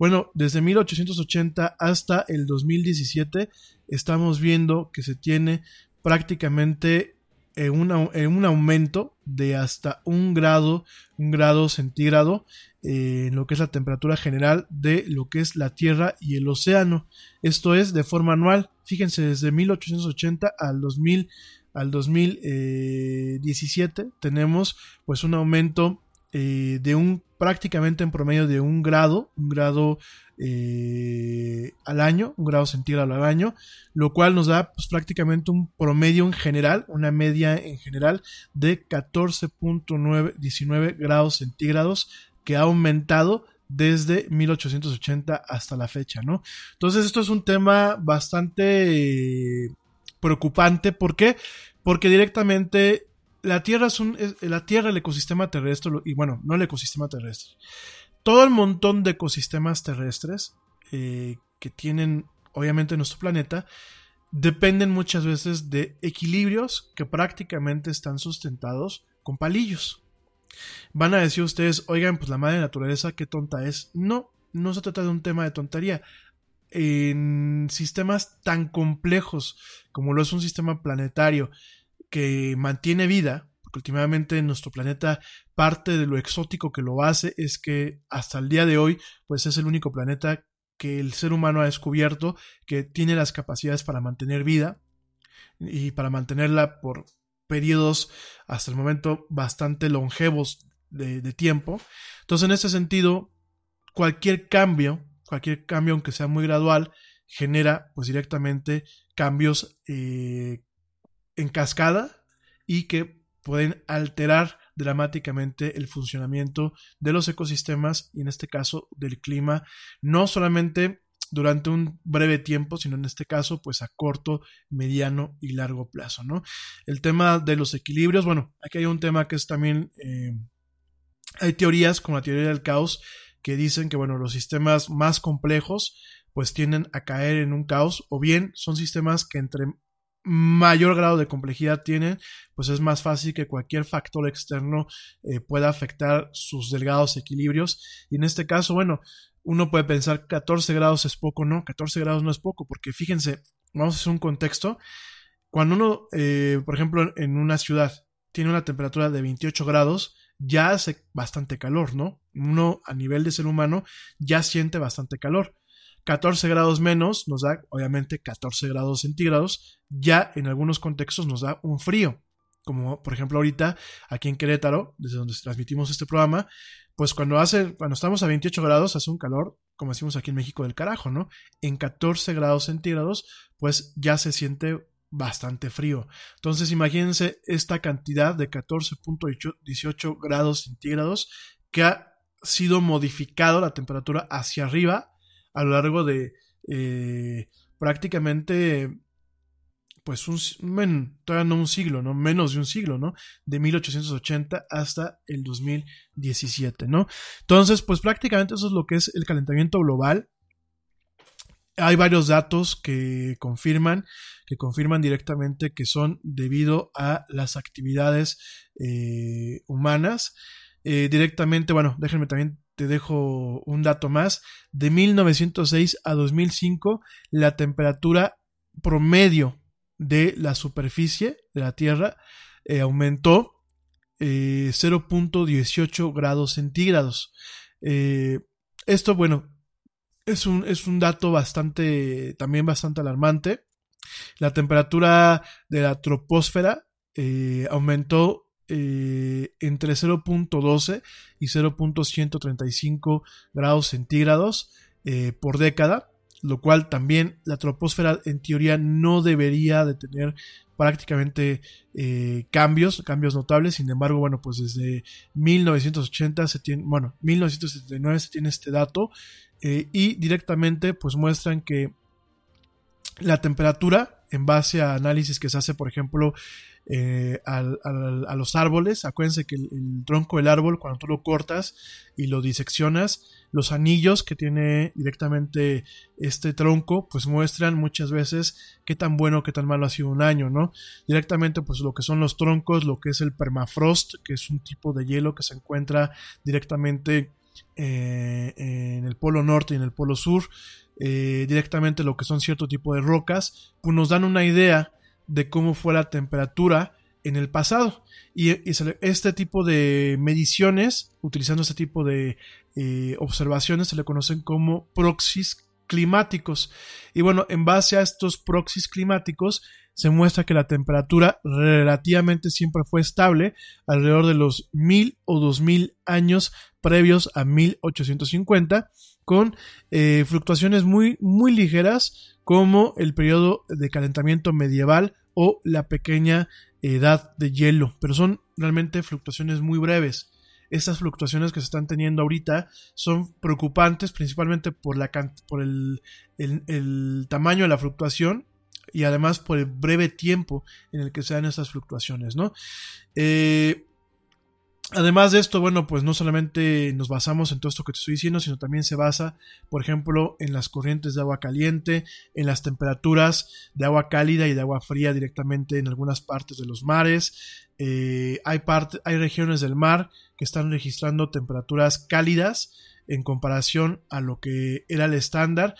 bueno, desde 1880 hasta el 2017 estamos viendo que se tiene prácticamente eh, un aumento de hasta un grado, un grado centígrado eh, en lo que es la temperatura general de lo que es la Tierra y el océano. Esto es de forma anual. Fíjense, desde 1880 al 2000 al 2017 tenemos pues un aumento eh, de un prácticamente en promedio de un grado, un grado eh, al año, un grado centígrado al año, lo cual nos da pues, prácticamente un promedio en general, una media en general de 14.19 grados centígrados que ha aumentado desde 1880 hasta la fecha, ¿no? Entonces esto es un tema bastante eh, preocupante, ¿por qué? Porque directamente la Tierra es un, la Tierra, el ecosistema terrestre, y bueno, no el ecosistema terrestre, todo el montón de ecosistemas terrestres eh, que tienen, obviamente, nuestro planeta, dependen muchas veces de equilibrios que prácticamente están sustentados con palillos. Van a decir ustedes, oigan, pues la madre naturaleza, qué tonta es. No, no se trata de un tema de tontería. En sistemas tan complejos como lo es un sistema planetario que mantiene vida, porque últimamente nuestro planeta parte de lo exótico que lo hace es que hasta el día de hoy pues es el único planeta que el ser humano ha descubierto que tiene las capacidades para mantener vida y para mantenerla por periodos hasta el momento bastante longevos de, tiempo. Entonces, en ese sentido, cualquier cambio, cualquier cambio, aunque sea muy gradual, genera pues directamente cambios eh, en cascada y que pueden alterar dramáticamente el funcionamiento de los ecosistemas y en este caso del clima, no solamente durante un breve tiempo, sino en este caso, pues a corto, mediano y largo plazo, ¿no? El tema de los equilibrios, bueno, aquí hay un tema que es también, eh, hay teorías como la teoría del caos que dicen que, bueno, los sistemas más complejos pues tienden a caer en un caos o bien son sistemas que entre mayor grado de complejidad tienen, pues es más fácil que cualquier factor externo eh, pueda afectar sus delgados equilibrios. Y en este caso, bueno, uno puede pensar 14 grados es poco, no, 14 grados no es poco, porque fíjense, vamos a hacer un contexto. Cuando uno, eh, por ejemplo, en una ciudad tiene una temperatura de 28 grados, ya hace bastante calor, ¿no? Uno a nivel de ser humano ya siente bastante calor. 14 grados menos nos da, obviamente, 14 grados centígrados. Ya en algunos contextos nos da un frío. Como por ejemplo ahorita aquí en Querétaro, desde donde transmitimos este programa, pues cuando hace, cuando estamos a 28 grados hace un calor, como decimos aquí en México, del carajo, ¿no? En 14 grados centígrados, pues ya se siente bastante frío. Entonces imagínense esta cantidad de 14.18 grados centígrados que ha sido modificado la temperatura hacia arriba a lo largo de eh, prácticamente pues un, todavía no un siglo, ¿no? Menos de un siglo, ¿no? De 1880 hasta el 2017, ¿no? Entonces, pues prácticamente eso es lo que es el calentamiento global. Hay varios datos que confirman, que confirman directamente que son debido a las actividades eh, humanas. Eh, directamente, bueno, déjenme también te dejo un dato más. De 1906 a 2005, la temperatura promedio de la superficie de la Tierra eh, aumentó 0.18 eh, grados centígrados. Eh, esto, bueno, es un, es un dato bastante, también bastante alarmante. La temperatura de la troposfera aumentó eh, entre 0.12 y 0.135 grados centígrados eh, por década, lo cual también la troposfera en teoría no debería de tener prácticamente eh, cambios, cambios notables. Sin embargo, bueno, pues desde 1980 se tiene, bueno, 1979 se tiene este dato y directamente pues muestran que la temperatura en base a análisis que se hace, por ejemplo, eh, a los árboles. Acuérdense que el, tronco del árbol, cuando tú lo cortas y lo diseccionas, los anillos que tiene directamente este tronco, pues muestran muchas veces qué tan bueno, qué tan malo ha sido un año, ¿no? Directamente, pues lo que son los troncos, lo que es el permafrost, que es un tipo de hielo que se encuentra directamente eh, en el polo norte y en el polo sur, eh, directamente lo que son cierto tipo de rocas, pues nos dan una idea de cómo fue la temperatura en el pasado. Y, este tipo de mediciones, utilizando este tipo de eh, observaciones, se le conocen como proxies climáticos. Y bueno, en base a estos proxies climáticos, se muestra que la temperatura relativamente siempre fue estable alrededor de los 1000 o 2000 años previos a 1850 con eh, fluctuaciones muy, muy ligeras como el periodo de calentamiento medieval o la pequeña edad de hielo, pero son realmente fluctuaciones muy breves. Estas fluctuaciones que se están teniendo ahorita son preocupantes principalmente por, la, por el, el, tamaño de la fluctuación y además por el breve tiempo en el que se dan estas fluctuaciones, ¿no? Eh, Además de esto, bueno, pues no solamente nos basamos en todo esto que te estoy diciendo, sino también se basa, por ejemplo, en las corrientes de agua caliente, en las temperaturas de agua cálida y de agua fría directamente en algunas partes de los mares. Eh, hay, hay regiones del mar que están registrando temperaturas cálidas en comparación a lo que era el estándar.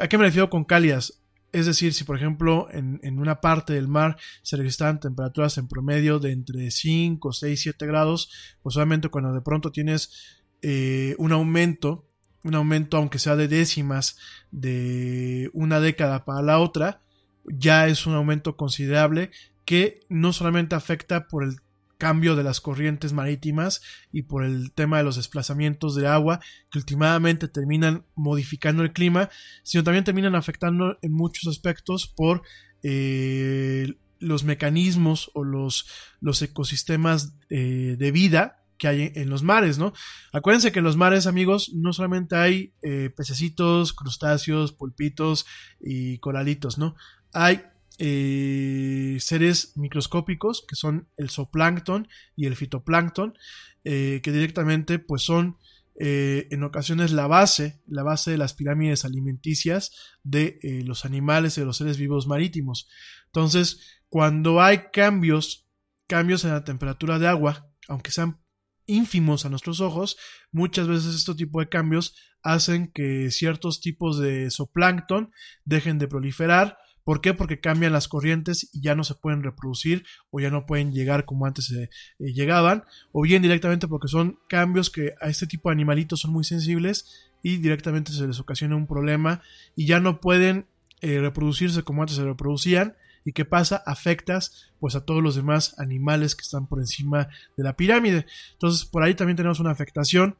¿A qué me refiero con cálidas? Es decir, si por ejemplo en, una parte del mar se registran temperaturas en promedio de entre 5, 6, 7 grados, pues obviamente cuando de pronto tienes eh, un aumento, un aumento aunque sea de décimas de una década para la otra, ya es un aumento considerable que no solamente afecta por el cambio de las corrientes marítimas y por el tema de los desplazamientos de agua que últimamente terminan modificando el clima, sino también terminan afectando en muchos aspectos por eh, los mecanismos o los, los ecosistemas eh, de vida que hay en los mares, ¿no? Acuérdense que en los mares, amigos, no solamente hay eh, pececitos, crustáceos, pulpitos y coralitos, ¿no? Hay eh, seres microscópicos que son el zooplancton y el fitoplancton eh, que directamente pues son eh, en ocasiones la base la base de las pirámides alimenticias de los animales y de los seres vivos marítimos. Entonces cuando hay cambios cambios en la temperatura de agua aunque sean ínfimos a nuestros ojos muchas veces este tipo de cambios hacen que ciertos tipos de zooplancton dejen de proliferar ¿Por qué? Porque cambian las corrientes y ya no se pueden reproducir o ya no pueden llegar como antes se eh, llegaban, o bien directamente porque son cambios que a este tipo de animalitos son muy sensibles y directamente se les ocasiona un problema y ya no pueden eh, reproducirse como antes se reproducían. ¿Y qué pasa? Afectas pues a todos los demás animales que están por encima de la pirámide. Entonces por ahí también tenemos una afectación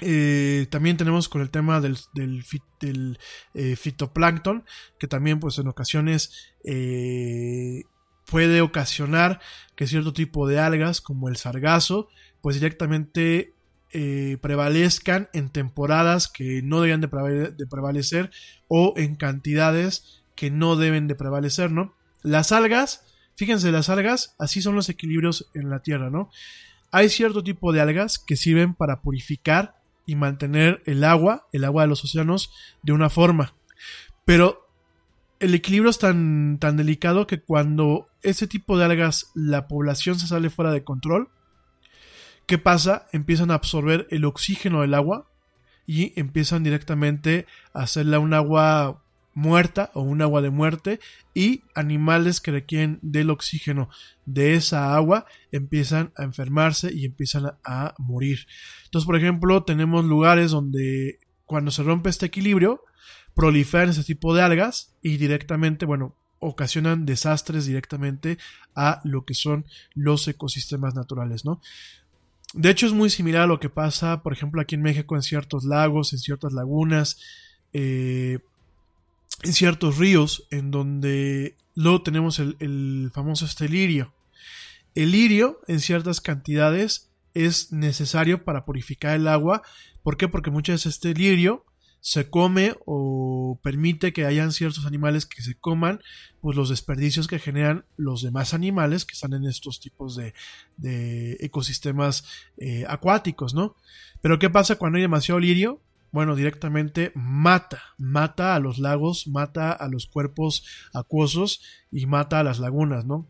eh, también tenemos con el tema del, eh, fitoplancton, que también pues en ocasiones eh, puede ocasionar que cierto tipo de algas, como el sargazo, pues directamente prevalezcan en temporadas que no deben de, de, prevalecer o en cantidades que no deben de prevalecer, ¿no? Las algas, fíjense, las algas, así son los equilibrios en la Tierra, ¿no? Hay cierto tipo de algas que sirven para purificar y mantener el agua, el agua de los océanos, de una forma. Pero el equilibrio es tan, tan delicado que cuando ese tipo de algas, la población se sale fuera de control, ¿qué pasa? Empiezan a absorber el oxígeno del agua y empiezan directamente a hacerla un agua muerta o un agua de muerte y animales que requieren del oxígeno de esa agua empiezan a enfermarse y empiezan a, morir. Entonces, por ejemplo, tenemos lugares donde cuando se rompe este equilibrio, proliferan ese tipo de algas y directamente, bueno, ocasionan desastres directamente a lo que son los ecosistemas naturales, ¿no? De hecho, es muy similar a lo que pasa, por ejemplo, aquí en México, en ciertos lagos, en ciertas lagunas, eh, en ciertos ríos en donde luego tenemos el, famoso este lirio. El lirio en ciertas cantidades es necesario para purificar el agua. ¿Por qué? Porque muchas veces este lirio se come o permite que hayan ciertos animales que se coman pues los desperdicios que generan los demás animales que están en estos tipos de, ecosistemas eh, acuáticos, ¿no? Pero ¿qué pasa cuando hay demasiado lirio? Bueno, directamente mata, mata a los lagos, mata a los cuerpos acuosos y mata a las lagunas, ¿no?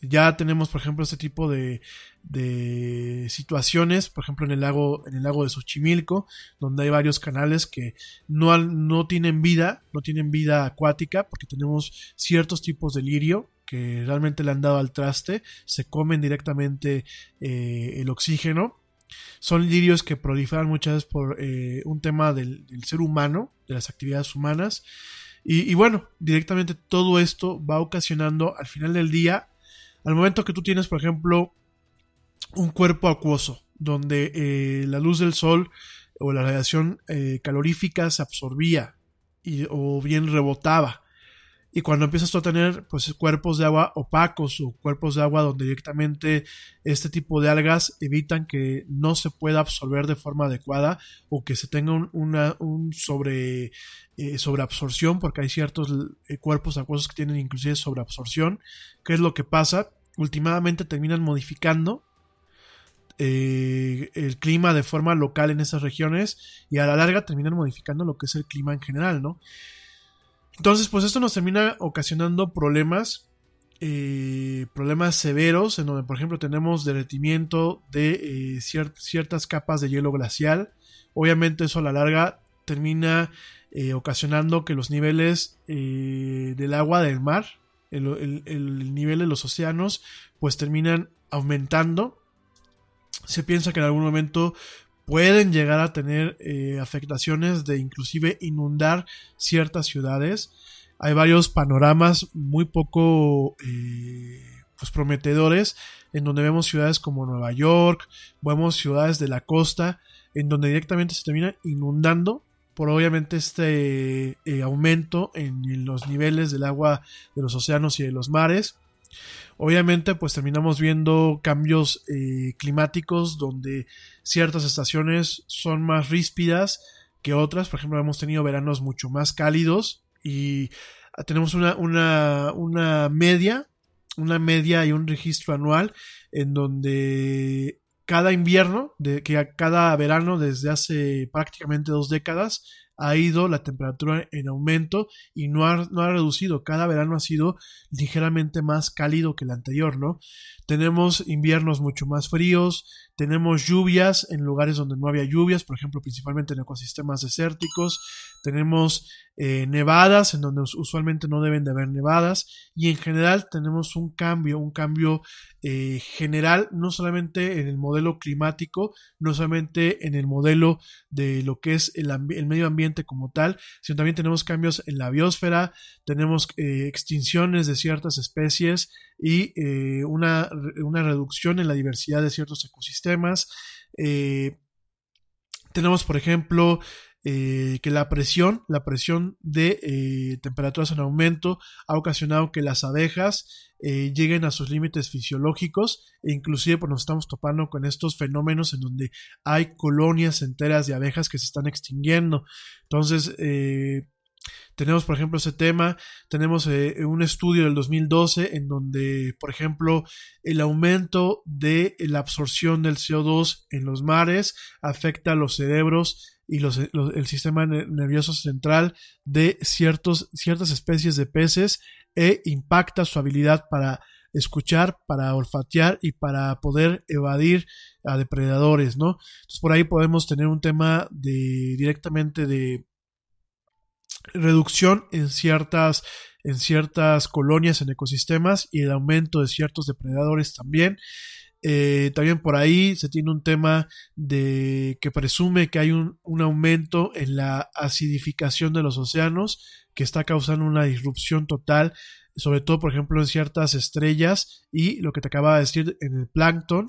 Ya tenemos, por ejemplo, este tipo de, de situaciones, por ejemplo, en el lago, en el lago de Xochimilco, donde hay varios canales que no, no tienen vida, no tienen vida acuática, porque tenemos ciertos tipos de lirio que realmente le han dado al traste, se comen directamente eh, el oxígeno son lirios que proliferan muchas veces por eh, un tema del, ser humano, de las actividades humanas. Y, bueno, directamente todo esto va ocasionando al final del día, al momento que tú tienes, por ejemplo, un cuerpo acuoso, donde eh, la luz del sol o la radiación eh, calorífica se absorbía y, o bien rebotaba. Y cuando empiezas tú a tener pues, cuerpos de agua opacos o cuerpos de agua donde directamente este tipo de algas evitan que no se pueda absorber de forma adecuada o que se tenga un, una, un sobre, eh, sobreabsorción, porque hay ciertos eh, cuerpos acuosos que tienen inclusive sobreabsorción. ¿Qué es lo que pasa? Últimamente terminan modificando eh, el clima de forma local en esas regiones y a la larga terminan modificando lo que es el clima en general, ¿no? Entonces, pues esto nos termina ocasionando problemas, eh, problemas severos, en donde, por ejemplo, tenemos derretimiento de eh, ciertas capas de hielo glacial. Obviamente eso a la larga termina eh, ocasionando que los niveles del agua del mar, el, el, nivel de los océanos, pues terminan aumentando. Se piensa que en algún momento pueden llegar a tener eh, afectaciones de inclusive inundar ciertas ciudades. Hay varios panoramas muy poco eh, pues prometedores en donde vemos ciudades como Nueva York, vemos ciudades de la costa en donde directamente se termina inundando por obviamente este eh, aumento en los niveles del agua de los océanos y de los mares. Obviamente, pues terminamos viendo cambios eh, climáticos donde ciertas estaciones son más ríspidas que otras. Por ejemplo, hemos tenido veranos mucho más cálidos y tenemos una, una, una media, una media y un registro anual en donde cada invierno, de que cada verano desde hace prácticamente dos décadas, ha ido la temperatura en aumento y no ha, no ha reducido. Cada verano ha sido ligeramente más cálido que el anterior, ¿no? Tenemos inviernos mucho más fríos, tenemos lluvias en lugares donde no había lluvias, por ejemplo, principalmente en ecosistemas desérticos, tenemos eh, nevadas en donde usualmente no deben de haber nevadas. Y en general tenemos un cambio, un cambio eh, general, no solamente en el modelo climático, no solamente en el modelo de lo que es el, el medio ambiente como tal, sino también tenemos cambios en la biosfera, tenemos eh, extinciones de ciertas especies y una, una, reducción en la diversidad de ciertos ecosistemas. tenemos, por ejemplo, eh, que la presión, la presión de eh, temperaturas en aumento ha ocasionado que las abejas eh, lleguen a sus límites fisiológicos e inclusive pues, nos estamos topando con estos fenómenos en donde hay colonias enteras de abejas que se están extinguiendo. Entonces, tenemos, por ejemplo, ese tema. Tenemos un estudio del 2012 en donde, por ejemplo, el aumento de la absorción del CO2 en los mares afecta a los cerebros y los, el sistema nervioso central de ciertos, ciertas especies de peces e impacta su habilidad para escuchar, para olfatear y para poder evadir a depredadores, ¿no? Entonces por ahí podemos tener un tema de directamente de reducción en ciertas en ciertas colonias en ecosistemas y el aumento de ciertos depredadores también eh, también por ahí se tiene un tema de que presume que hay un, aumento en la acidificación de los océanos que está causando una disrupción total, sobre todo por ejemplo en ciertas estrellas y lo que te acaba de decir en el plancton.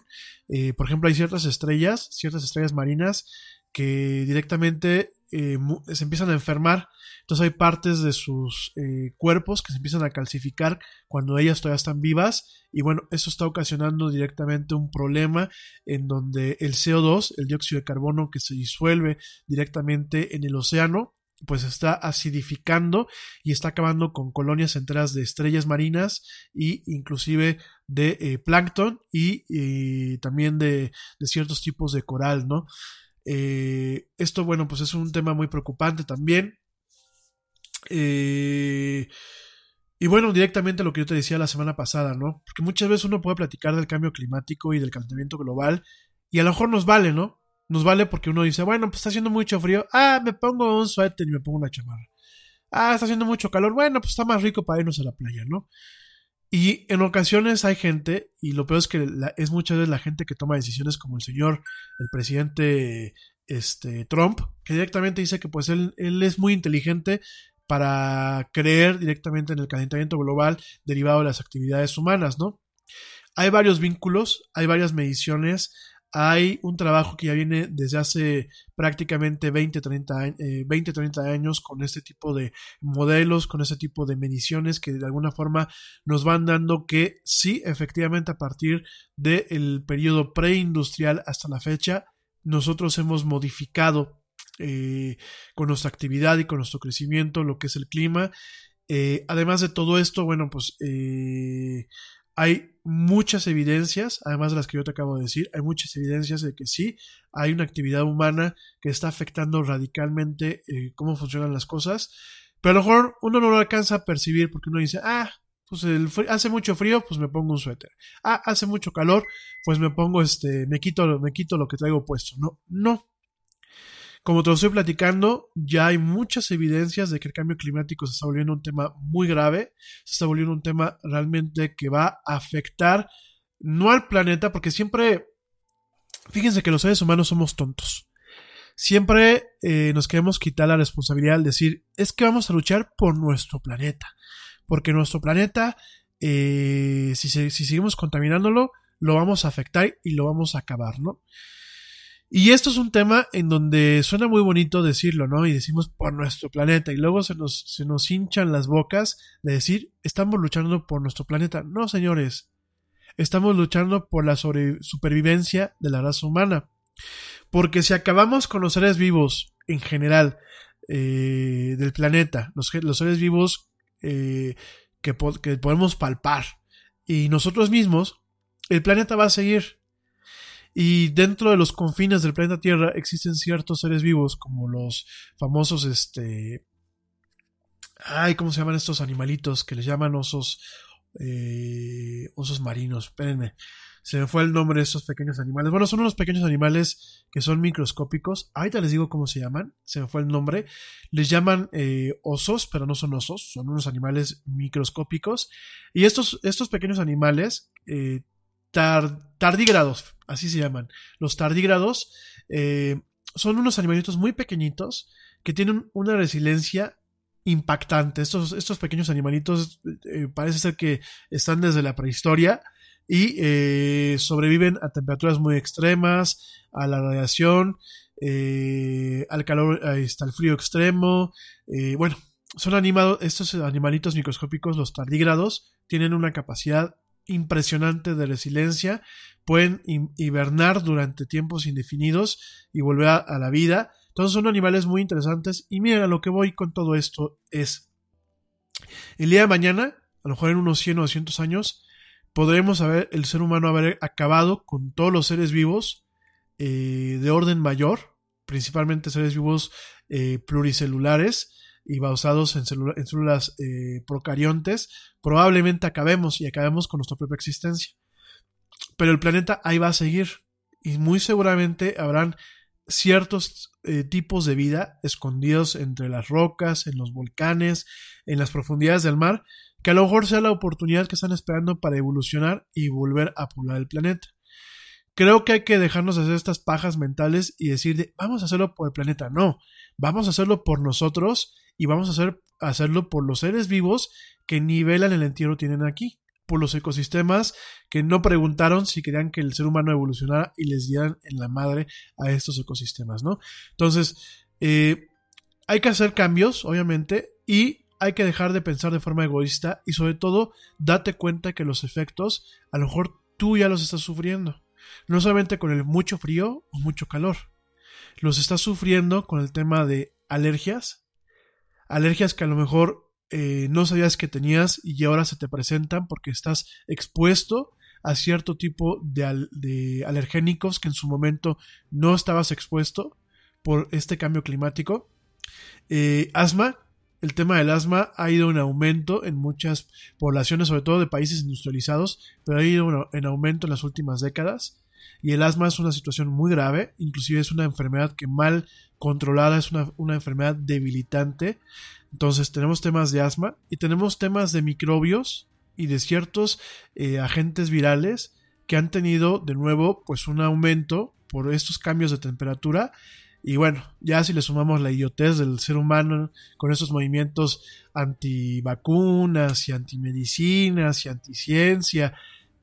Eh, por ejemplo hay ciertas estrellas, ciertas estrellas marinas que directamente eh, se empiezan a enfermar. Entonces hay partes de sus eh, cuerpos que se empiezan a calcificar cuando ellas todavía están vivas. Y bueno, eso está ocasionando directamente un problema en donde el CO2, el dióxido de carbono que se disuelve directamente en el océano, pues está acidificando y está acabando con colonias enteras de estrellas marinas e inclusive de eh, plancton y, también de, de, ciertos tipos de coral, ¿no? Eh, esto, bueno, pues es un tema muy preocupante también. Eh, y bueno, directamente lo que yo te decía la semana pasada, ¿no? Porque muchas veces uno puede platicar del cambio climático y del calentamiento global y a lo mejor nos vale, ¿no? Nos vale porque uno dice, bueno, pues está haciendo mucho frío, ah, me pongo un suéter y me pongo una chamarra. Ah, está haciendo mucho calor, bueno, pues está más rico para irnos a la playa, ¿no? Y en ocasiones hay gente, y lo peor es que es muchas veces la gente que toma decisiones como el señor, el presidente este, Trump, que directamente dice que pues él, él es muy inteligente para creer directamente en el calentamiento global derivado de las actividades humanas, ¿no? Hay varios vínculos, hay varias mediciones, hay un trabajo que ya viene desde hace prácticamente 20, 30, eh, 20, 30 años con este tipo de modelos, con este tipo de mediciones que de alguna forma nos van dando que sí, efectivamente a partir del periodo preindustrial hasta la fecha, nosotros hemos modificado eh, con nuestra actividad y con nuestro crecimiento lo que es el clima. Eh, además de todo esto, bueno, pues eh, hay muchas evidencias, además de las que yo te acabo de decir, hay muchas evidencias de que sí, hay una actividad humana que está afectando radicalmente eh, cómo funcionan las cosas, pero a lo mejor uno no lo alcanza a percibir porque uno dice, ah, pues el hace mucho frío, pues me pongo un suéter. Ah, hace mucho calor, pues me pongo este, me quito, me quito lo que traigo puesto. No, no, como te lo estoy platicando, ya hay muchas evidencias de que el cambio climático se está volviendo un tema muy grave, se está volviendo un tema realmente que va a afectar no al planeta, porque siempre, fíjense que los seres humanos somos tontos. Siempre eh, nos queremos quitar la responsabilidad al decir, es que vamos a luchar por nuestro planeta, porque nuestro planeta, eh, si, si seguimos contaminándolo, lo vamos a afectar y lo vamos a acabar, ¿no? Y esto es un tema en donde suena muy bonito decirlo, ¿no? Y decimos por nuestro planeta y luego se nos, se nos hinchan las bocas de decir estamos luchando por nuestro planeta. No, señores, estamos luchando por la supervivencia de la raza humana. Porque si acabamos con los seres vivos en general eh, del planeta, los, los seres vivos eh, que, que podemos palpar y nosotros mismos, el planeta va a seguir y dentro de los confines del planeta Tierra existen ciertos seres vivos, como los famosos, este... Ay, ¿cómo se llaman estos animalitos que les llaman osos, eh, osos marinos? Espérenme. Se me fue el nombre de estos pequeños animales. Bueno, son unos pequeños animales que son microscópicos. Ahorita les digo cómo se llaman. Se me fue el nombre. Les llaman eh, osos, pero no son osos. Son unos animales microscópicos. Y estos, estos pequeños animales eh, tardígrados, así se llaman. Los tardígrados eh, son unos animalitos muy pequeñitos que tienen una resiliencia impactante. Estos, pequeños animalitos eh, parece ser que están desde la prehistoria y eh, sobreviven a temperaturas muy extremas, a la radiación, al calor, al frío extremo. bueno, son animados, estos animalitos microscópicos, los tardígrados, tienen una capacidad impresionante de resiliencia, pueden hibernar durante tiempos indefinidos y volver a, la vida. Entonces son animales muy interesantes y mira, lo que voy con todo esto es, el día de mañana, a lo mejor en unos 100 o 200 años, podremos saber el ser humano haber acabado con todos los seres vivos eh, de orden mayor, principalmente seres vivos eh, pluricelulares, y basados en, células eh, procariontes, probablemente acabemos y acabemos con nuestra propia existencia. Pero el planeta ahí va a seguir y muy seguramente habrán ciertos eh, tipos de vida escondidos entre las rocas, en los volcanes, en las profundidades del mar, que a lo mejor sea la oportunidad que están esperando para evolucionar y volver a poblar el planeta. Creo que hay que dejarnos hacer estas pajas mentales y decir, vamos a hacerlo por el planeta. No, vamos a hacerlo por nosotros y vamos a hacer, hacerlo por los seres vivos que nivelan el entierro tienen aquí, por los ecosistemas que no preguntaron si querían que el ser humano evolucionara y les dieran en la madre a estos ecosistemas, ¿no? Entonces, eh, hay que hacer cambios, obviamente, y hay que dejar de pensar de forma egoísta y sobre todo date cuenta que los efectos a lo mejor tú ya los estás sufriendo. No solamente con el mucho frío o mucho calor. Los estás sufriendo con el tema de alergias, alergias que a lo mejor eh, no sabías que tenías y ahora se te presentan porque estás expuesto a cierto tipo de, alergénicos que en su momento no estabas expuesto por este cambio climático. Eh, asma, el tema del asma ha ido en aumento en muchas poblaciones, sobre todo de países industrializados, pero ha ido en aumento en las últimas décadas. Y el asma es una situación muy grave, inclusive es una enfermedad que mal controlada es una, enfermedad debilitante. Entonces tenemos temas de asma y tenemos temas de microbios y de ciertos eh, agentes virales que han tenido de nuevo pues un aumento por estos cambios de temperatura y bueno, ya si le sumamos la idiotez del ser humano con esos movimientos antivacunas y antimedicinas y anticiencia,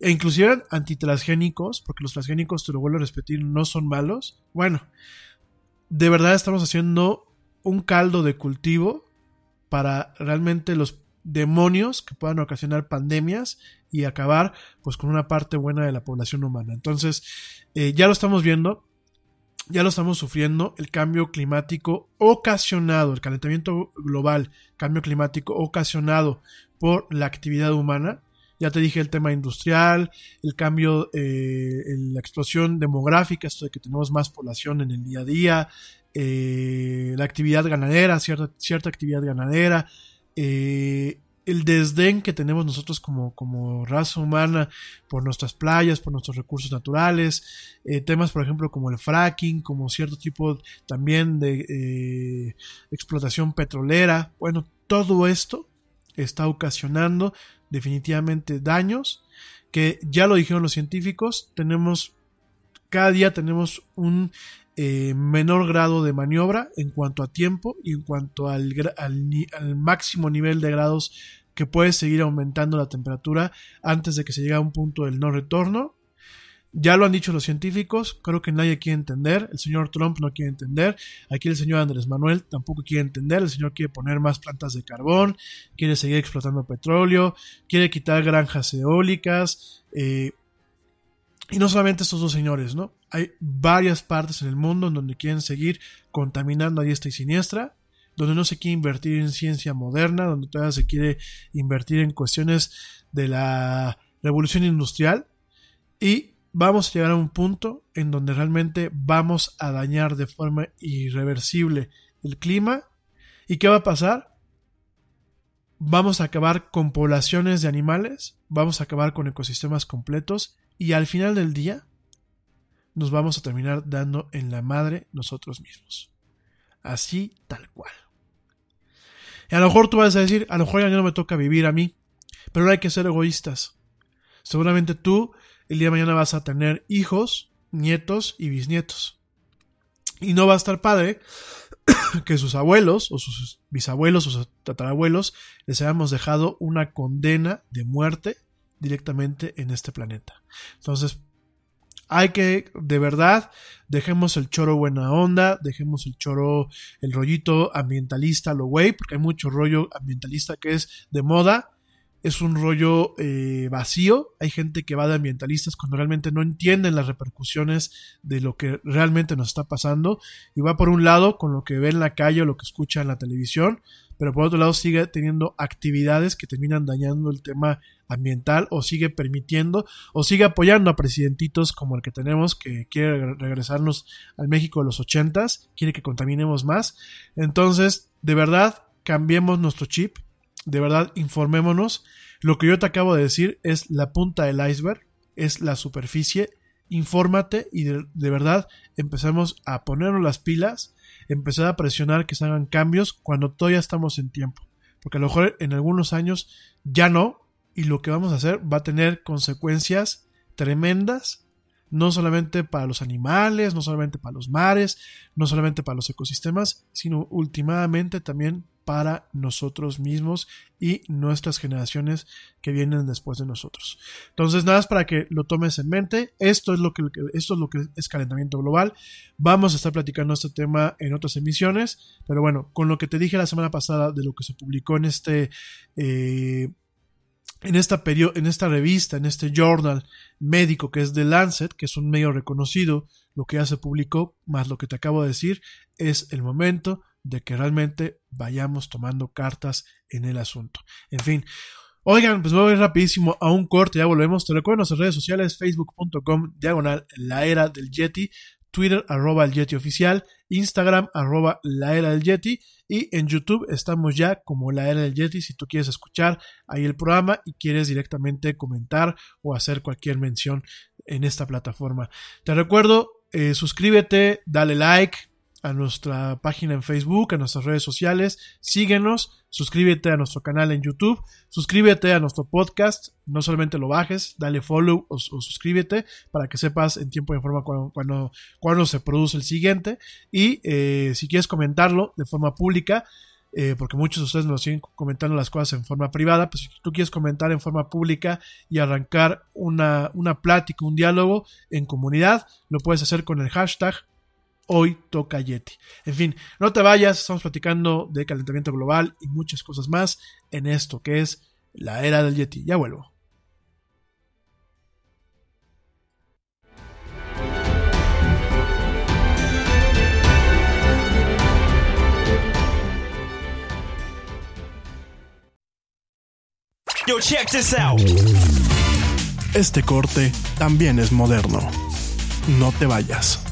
e inclusive antitransgénicos, porque los transgénicos, te lo vuelvo a repetir, no son malos. Bueno, de verdad estamos haciendo un caldo de cultivo para realmente los demonios que puedan ocasionar pandemias y acabar pues con una parte buena de la población humana. Entonces, eh, ya lo estamos viendo, ya lo estamos sufriendo, el cambio climático ocasionado, el calentamiento global, cambio climático ocasionado por la actividad humana. Ya te dije el tema industrial, el cambio, eh, la explosión demográfica, esto de que tenemos más población en el día a día, eh, la actividad ganadera, cierta, cierta actividad ganadera, eh, el desdén que tenemos nosotros como, como, raza humana por nuestras playas, por nuestros recursos naturales, temas por ejemplo como el fracking, como cierto tipo también de explotación petrolera, bueno, todo esto está ocasionando definitivamente daños que ya lo dijeron los científicos, tenemos, cada día tenemos un eh, menor grado de maniobra en cuanto a tiempo y en cuanto al, al, máximo nivel de grados que puede seguir aumentando la temperatura antes de que se llegue a un punto del no retorno. Ya lo han dicho los científicos, creo que nadie quiere entender, el señor Trump no quiere entender, aquí el señor Andrés Manuel tampoco quiere entender, el señor quiere poner más plantas de carbón, quiere seguir explotando petróleo, quiere quitar granjas eólicas, eh, y no solamente estos dos señores, ¿no? Hay varias partes en el mundo en donde quieren seguir contaminando a diestra y siniestra, donde no se quiere invertir en ciencia moderna, donde todavía se quiere invertir en cuestiones de la revolución industrial y vamos a llegar a un punto en donde realmente vamos a dañar de forma irreversible el clima. ¿Y qué va a pasar? Vamos a acabar con poblaciones de animales, vamos a acabar con ecosistemas completos y al final del día nos vamos a terminar dando en la madre nosotros mismos. Así tal cual. Y a lo mejor tú vas a decir, a lo mejor ya no me toca vivir a mí, pero no hay que ser egoístas. Seguramente tú el día de mañana vas a tener hijos, nietos y bisnietos. Y no va a estar padre (coughs) que sus abuelos o sus bisabuelos o sus tatarabuelos les hayamos dejado una condena de muerte directamente en este planeta. Entonces, hay que, de verdad, dejemos el choro buena onda, dejemos el choro, el rollito ambientalista, lo güey, porque hay mucho rollo ambientalista que es de moda, es un rollo eh, vacío. Hay gente que va de ambientalistas cuando realmente no entienden las repercusiones de lo que realmente nos está pasando y va por un lado con lo que ve en la calle o lo que escucha en la televisión, pero por otro lado sigue teniendo actividades que terminan dañando el tema ambiental o sigue permitiendo o sigue apoyando a presidentitos como el que tenemos que quiere regresarnos al México de los ochentas, quiere que contaminemos más. Entonces, de verdad, cambiemos nuestro chip, de verdad, informémonos. Lo que yo te acabo de decir es la punta del iceberg, es la superficie. Infórmate y de, verdad empecemos a ponernos las pilas, empezar a presionar que se hagan cambios cuando todavía estamos en tiempo. Porque a lo mejor en algunos años ya no, y lo que vamos a hacer va a tener consecuencias tremendas, no solamente para los animales, no solamente para los mares, no solamente para los ecosistemas, sino últimamente también para nosotros mismos y nuestras generaciones que vienen después de nosotros. Entonces, nada más para que lo tomes en mente. Esto es lo que, esto es lo que es calentamiento global. Vamos a estar platicando este tema en otras emisiones, pero bueno, con lo que te dije la semana pasada de lo que se publicó en este eh, en esta, en esta revista, en este journal médico que es The Lancet, que es un medio reconocido, lo que ya se publicó, más lo que te acabo de decir, es el momento de que realmente vayamos tomando cartas en el asunto. En fin, oigan, pues voy rapidísimo a un corte, ya volvemos. Te recuerdo nuestras redes sociales, facebook.com, diagonal, la era del Yeti, Twitter, arroba el Yeti oficial, Instagram, arroba la era del Yeti, y en YouTube estamos ya como la era del Yeti. Si tú quieres escuchar ahí el programa y quieres directamente comentar o hacer cualquier mención en esta plataforma. Te recuerdo, eh, suscríbete, dale like, a nuestra página en Facebook, a nuestras redes sociales, síguenos, suscríbete a nuestro canal en YouTube, suscríbete a nuestro podcast, no solamente lo bajes, dale follow o, suscríbete para que sepas en tiempo y en forma cuando, cuando, se produce el siguiente. Y eh, si quieres comentarlo de forma pública, eh, porque muchos de ustedes nos siguen comentando las cosas en forma privada, pues si tú quieres comentar en forma pública y arrancar una, una plática, un diálogo en comunidad, lo puedes hacer con el hashtag Hoy toca Yeti. En fin, no te vayas, estamos platicando de calentamiento global y muchas cosas más en esto que es la era del Yeti. Ya vuelvo. Yo, check this out. Este corte también es moderno. No te vayas.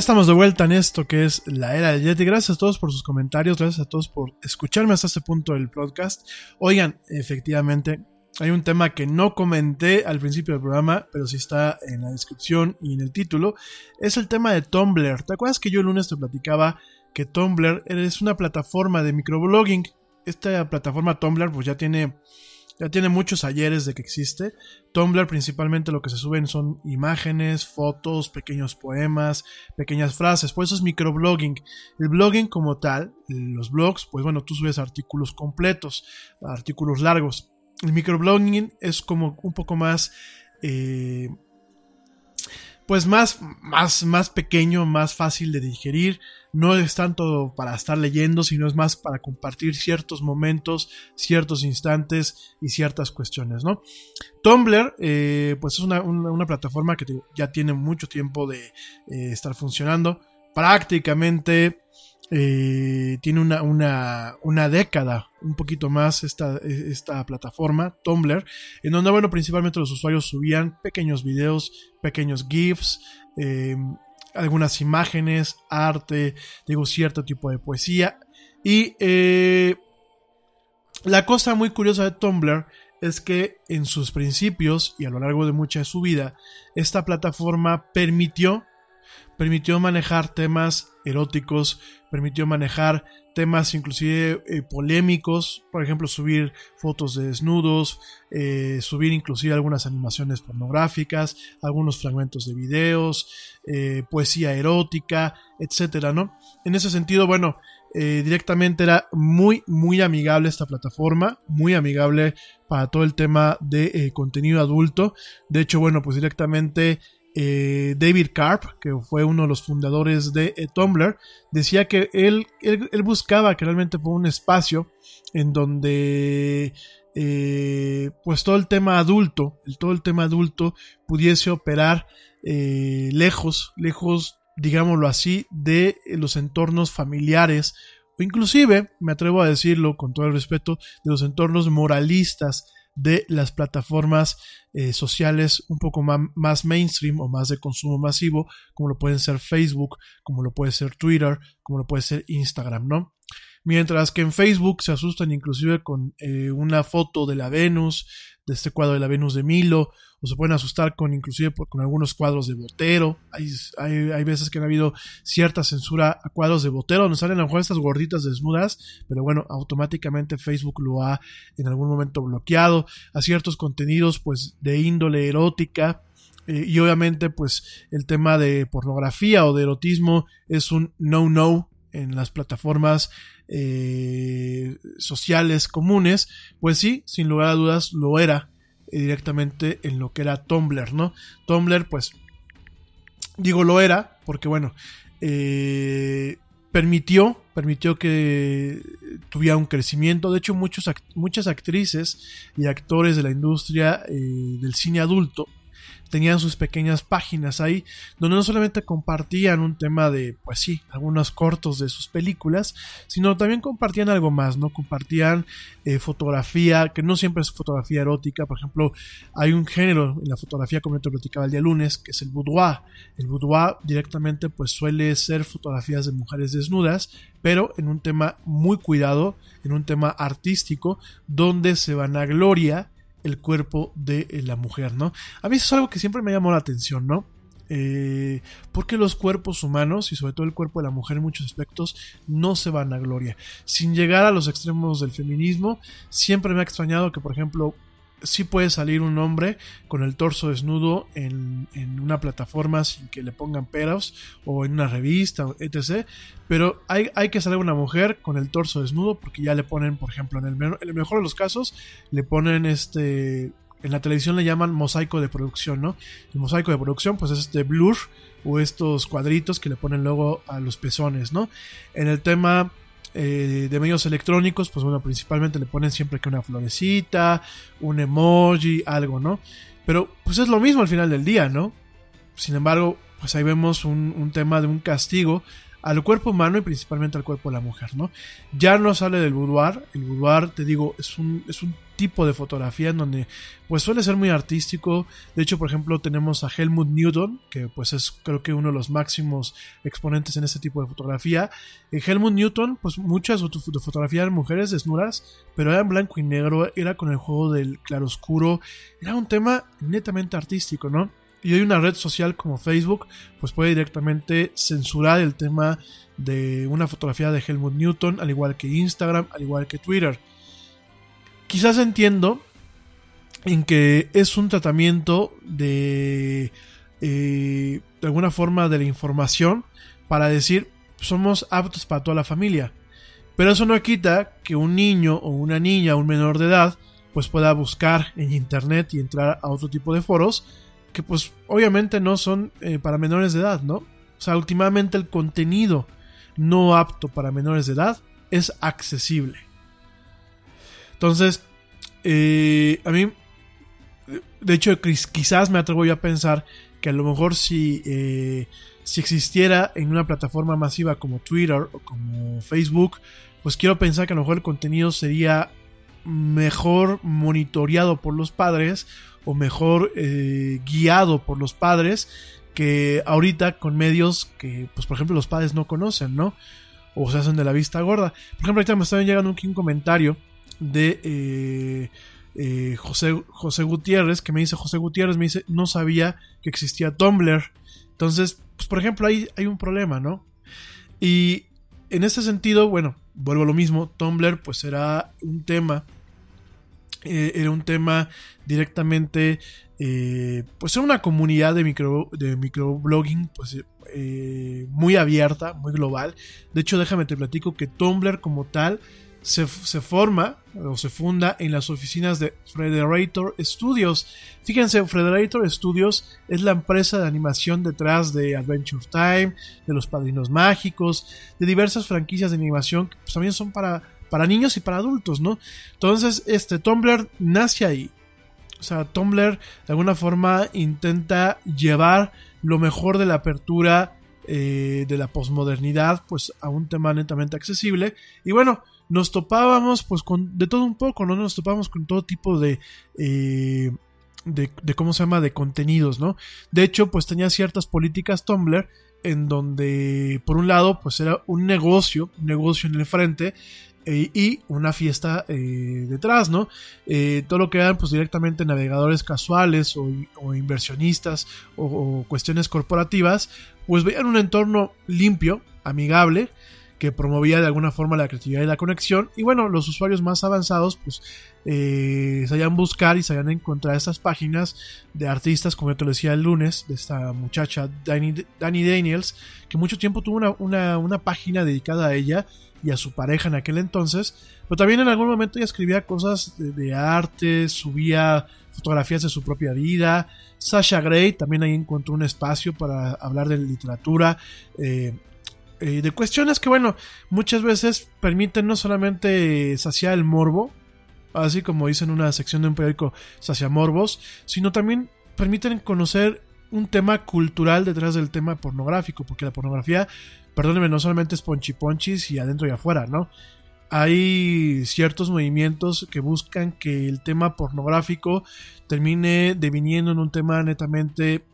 Estamos de vuelta en esto que es la era del Yeti. Gracias a todos por sus comentarios, gracias a todos por escucharme hasta este punto del podcast. Oigan, efectivamente, hay un tema que no comenté al principio del programa, pero sí está en la descripción y en el título. Es el tema de Tumblr. ¿Te acuerdas que yo el lunes te platicaba que Tumblr es una plataforma de microblogging? Esta plataforma Tumblr pues ya tiene ya tiene muchos ayeres de que existe. Tumblr principalmente lo que se suben son imágenes, fotos, pequeños poemas, pequeñas frases, pues eso es microblogging. El blogging como tal, los blogs, pues bueno, tú subes artículos completos, artículos largos. El microblogging es como un poco más... Eh, pues más, más, más pequeño, más fácil de digerir. No es tanto para estar leyendo, sino es más para compartir ciertos momentos, ciertos instantes y ciertas cuestiones, ¿no? Tumblr, eh, pues es una, una, plataforma que ya tiene mucho tiempo de eh, estar funcionando. Prácticamente eh, tiene una, una, una década, un poquito más esta, esta plataforma, Tumblr, en donde, bueno, principalmente los usuarios subían pequeños videos, pequeños GIFs, algunas imágenes, arte, digo, cierto tipo de poesía. Y eh, la cosa muy curiosa de Tumblr es que en sus principios y a lo largo de mucha de su vida, esta plataforma permitió permitió manejar temas eróticos, permitió manejar temas inclusive eh, polémicos, por ejemplo, subir fotos de desnudos, eh, subir inclusive algunas animaciones pornográficas, algunos fragmentos de videos, eh, poesía erótica, etcétera, ¿no? En ese sentido, bueno, directamente era muy, muy amigable esta plataforma, muy amigable para todo el tema de contenido adulto. De hecho, bueno, pues directamente eh, David Karp, que fue uno de los fundadores de eh, Tumblr, decía que él, él, buscaba que realmente fue un espacio en donde eh, pues todo el tema adulto, todo el tema adulto pudiese operar eh, lejos, lejos, digámoslo así, de los entornos familiares o inclusive, me atrevo a decirlo con todo el respeto, de los entornos moralistas de las plataformas eh, sociales un poco más mainstream o más de consumo masivo, como lo pueden ser Facebook, como lo puede ser Twitter, como lo puede ser Instagram, ¿no? Mientras que en Facebook se asustan inclusive con eh, una foto de la Venus, de este cuadro de la Venus de Milo, o se pueden asustar con inclusive con algunos cuadros de Botero. Hay, hay, hay, veces que han habido cierta censura a cuadros de Botero, donde salen a lo mejor estas gorditas desnudas, pero bueno, automáticamente Facebook lo ha en algún momento bloqueado, a ciertos contenidos pues de índole erótica, eh, y obviamente pues el tema de pornografía o de erotismo es un no-no en las plataformas eh, sociales comunes, pues sí, sin lugar a dudas lo era eh, directamente en lo que era Tumblr, ¿no? Tumblr, pues, digo lo era, porque bueno, eh, permitió, permitió que tuviera un crecimiento. De hecho, muchos, muchas actrices y actores de la industria del cine adulto tenían sus pequeñas páginas ahí, donde no solamente compartían un tema de, pues sí, algunos cortos de sus películas, sino también compartían algo más, ¿no? Compartían eh, fotografía, que no siempre es fotografía erótica, por ejemplo, hay un género en la fotografía, como te platicaba el día lunes, que es el boudoir. El boudoir directamente, pues suele ser fotografías de mujeres desnudas, pero en un tema muy cuidado, en un tema artístico, donde se vanagloria el cuerpo de la mujer, ¿no? A mí eso es algo que siempre me llamó la atención, ¿no? Eh, porque los cuerpos humanos y sobre todo el cuerpo de la mujer en muchos aspectos no se van a gloria. Sin llegar a los extremos del feminismo, siempre me ha extrañado que, por ejemplo, sí puede salir un hombre con el torso desnudo en, en una plataforma sin que le pongan peros o en una revista, etc. Pero hay, hay que salir una mujer con el torso desnudo porque ya le ponen, por ejemplo, en el, en el mejor de los casos, le ponen este... En la televisión le llaman mosaico de producción, ¿no? El mosaico de producción, pues es este blur o estos cuadritos que le ponen luego a los pezones, ¿no? En el tema eh, de medios electrónicos, pues bueno, principalmente le ponen siempre que una florecita, un emoji, algo, ¿no? Pero pues es lo mismo al final del día, ¿no? Sin embargo, pues ahí vemos un, un tema de un castigo al cuerpo humano y principalmente al cuerpo de la mujer, ¿no? Ya no sale del boudoir, el boudoir, te digo, es un, es un tipo de fotografía en donde pues suele ser muy artístico, de hecho por ejemplo tenemos a Helmut Newton, que pues es creo que uno de los máximos exponentes en este tipo de fotografía, en Helmut Newton, pues muchas de su de fotografía eran mujeres desnudas, pero era en blanco y negro, era con el juego del claroscuro, era un tema netamente artístico, ¿no? Y hoy una red social como Facebook, pues puede directamente censurar el tema de una fotografía de Helmut Newton, al igual que Instagram, al igual que Twitter. Quizás entiendo en que es un tratamiento de, eh, de alguna forma de la información para decir somos aptos para toda la familia. Pero eso no quita que un niño o una niña, un menor de edad, pues pueda buscar en internet y entrar a otro tipo de foros que pues obviamente no son eh, para menores de edad, ¿no? O sea, últimamente el contenido no apto para menores de edad es accesible. Entonces, eh, a mí, de hecho, quiz- quizás me atrevo yo a pensar que a lo mejor si, eh, si existiera en una plataforma masiva como Twitter o como Facebook, pues quiero pensar que a lo mejor el contenido sería mejor monitoreado por los padres o mejor eh, guiado por los padres que ahorita con medios que, pues por ejemplo, los padres no conocen, ¿no? O se hacen de la vista gorda. Por ejemplo, ahorita me está llegando aquí un comentario de eh, eh, José, José Gutiérrez, que me dice, José Gutiérrez me dice, no sabía que existía Tumblr. Entonces, pues por ejemplo, ahí hay un problema, ¿no? Y en ese sentido, bueno, vuelvo a lo mismo, Tumblr pues era un tema, eh, era un tema directamente, eh, pues una comunidad de, micro, de microblogging pues eh, muy abierta, muy global. De hecho, déjame te platico que Tumblr como tal se, se, forma o se funda en las oficinas de Frederator Studios. Fíjense, Frederator Studios es la empresa de animación detrás de Adventure Time, de Los Padrinos Mágicos, de diversas franquicias de animación que pues, también son para, para niños y para adultos, ¿no? Entonces, este Tumblr nace ahí. O sea, Tumblr de alguna forma intenta llevar lo mejor de la apertura eh, de la posmodernidad pues a un tema netamente accesible. Y bueno, nos topábamos pues con de todo un poco, ¿no? Nos topábamos con todo tipo de, eh, de, de, ¿cómo se llama? De contenidos, ¿no? De hecho, pues tenía ciertas políticas Tumblr en donde, por un lado, pues era un negocio, un negocio en el frente, eh, y una fiesta eh, detrás, ¿no? Eh, todo lo que eran pues directamente navegadores casuales o, inversionistas o, o, cuestiones corporativas, pues veían un entorno limpio, amigable, que promovía de alguna forma la creatividad y la conexión. Y bueno, los usuarios más avanzados pues eh, sabían buscar y sabían encontrar estas páginas de artistas, como yo te lo decía el lunes, de esta muchacha Dani, Dani Daniels, que mucho tiempo tuvo una, una, una página dedicada a ella y a su pareja en aquel entonces, pero también en algún momento ella escribía cosas de, de, arte, subía fotografías de su propia vida. Sasha Gray también ahí encontró un espacio para hablar de literatura, eh, eh, de cuestiones que, bueno, muchas veces permiten no solamente saciar el morbo, así como dice en una sección de un periódico sacia morbos, sino también permiten conocer un tema cultural detrás del tema pornográfico, porque la pornografía perdónenme, no solamente es ponchiponchis y adentro y afuera, ¿no? Hay ciertos movimientos que buscan que el tema pornográfico termine deviniendo en un tema netamente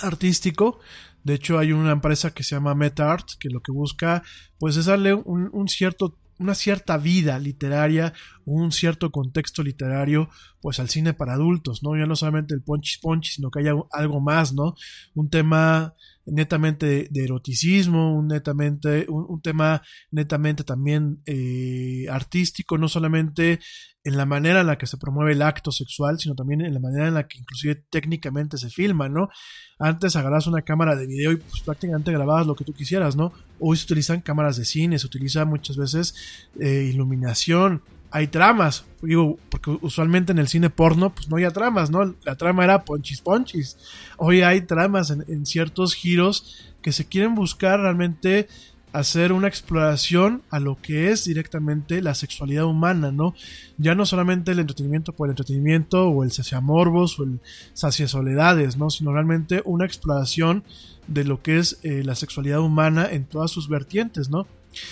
artístico. De hecho, hay una empresa que se llama MetaArt que lo que busca, pues, es darle un, cierto una cierta vida literaria un cierto contexto literario pues al cine para adultos, ¿no? Ya no solamente el ponchis ponchis, sino que haya algo más, ¿no? Un tema netamente de eroticismo, un netamente, un, un tema netamente también eh, artístico, no solamente en la manera en la que se promueve el acto sexual, sino también en la manera en la que inclusive técnicamente se filma, ¿no? Antes agarras una cámara de video y pues prácticamente grababas lo que tú quisieras, ¿no? Hoy se utilizan cámaras de cine, se utiliza muchas veces eh, iluminación, hay tramas, digo, porque usualmente en el cine porno pues no había tramas, ¿no? La trama era ponchis ponchis. Hoy hay tramas en, en ciertos giros que se quieren buscar realmente hacer una exploración a lo que es directamente la sexualidad humana, ¿no? Ya no solamente el entretenimiento por el entretenimiento o el saciamorbos o el saciasoledades, ¿no? Sino realmente una exploración de lo que es eh, la sexualidad humana en todas sus vertientes, ¿no?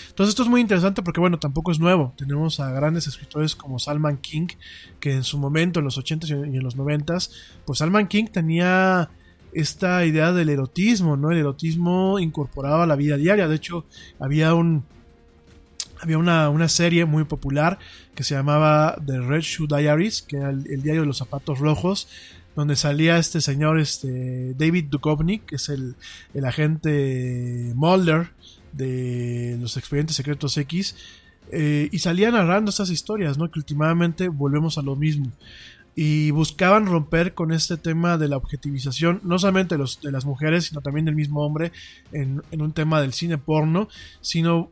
Entonces esto es muy interesante porque bueno, tampoco es nuevo. Tenemos a grandes escritores como Salman King, que en su momento, en los 80s y en los 90s, pues Salman King tenía esta idea del erotismo, ¿no? El erotismo incorporado a la vida diaria. De hecho, había un había una, una serie muy popular que se llamaba The Red Shoe Diaries, que era el, diario de los zapatos rojos, donde salía este señor, este David Duchovny, que es el, el agente Mulder de los expedientes secretos X, eh, y salía narrando estas historias, ¿no? Que últimamente volvemos a lo mismo. Y buscaban romper con este tema de la objetivización, no solamente de, las mujeres, sino también del mismo hombre, en, en un tema del cine porno, sino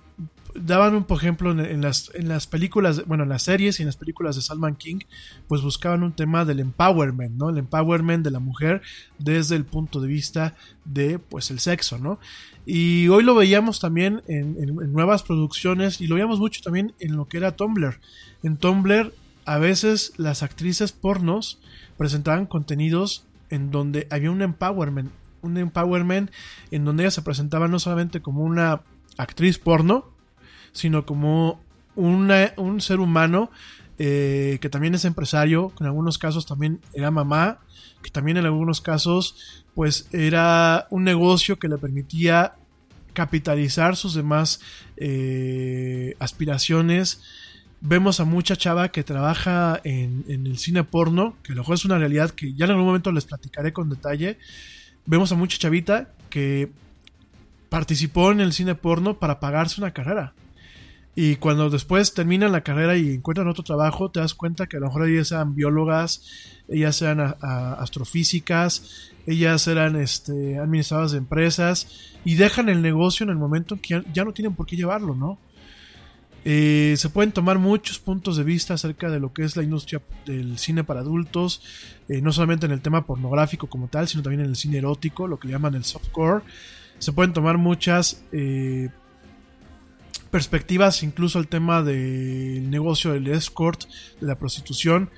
daban un por ejemplo en, las en las películas bueno en las series y en las películas de Salman King pues buscaban un tema del empowerment no el empowerment de la mujer desde el punto de vista de pues el sexo no y hoy lo veíamos también en- en nuevas producciones y lo veíamos mucho también en lo que era Tumblr. En Tumblr a veces las actrices pornos presentaban contenidos en donde había un empowerment un empowerment en donde ellas se presentaban no solamente como una actriz porno sino como una- un ser humano eh, que también es empresario, que en algunos casos también era mamá, que también en algunos casos pues era un negocio que le permitía capitalizar sus demás eh, aspiraciones. Vemos a mucha chava que trabaja en, en el cine porno, que lo mejor es una realidad que ya en algún momento les platicaré con detalle. Vemos a mucha chavita que participó en el cine porno para pagarse una carrera. Y cuando después terminan la carrera y encuentran otro trabajo, te das cuenta que a lo mejor ellas sean biólogas, ellas sean astrofísicas, ellas eran este, administradoras de empresas y dejan el negocio en el momento en que ya, ya no tienen por qué llevarlo, ¿no? Eh, se pueden tomar muchos puntos de vista acerca de lo que es la industria del cine para adultos, eh, no solamente en el tema pornográfico como tal, sino también en el cine erótico, lo que llaman el softcore. Se pueden tomar muchas eh, perspectivas, incluso el tema del negocio del escort, de la prostitución.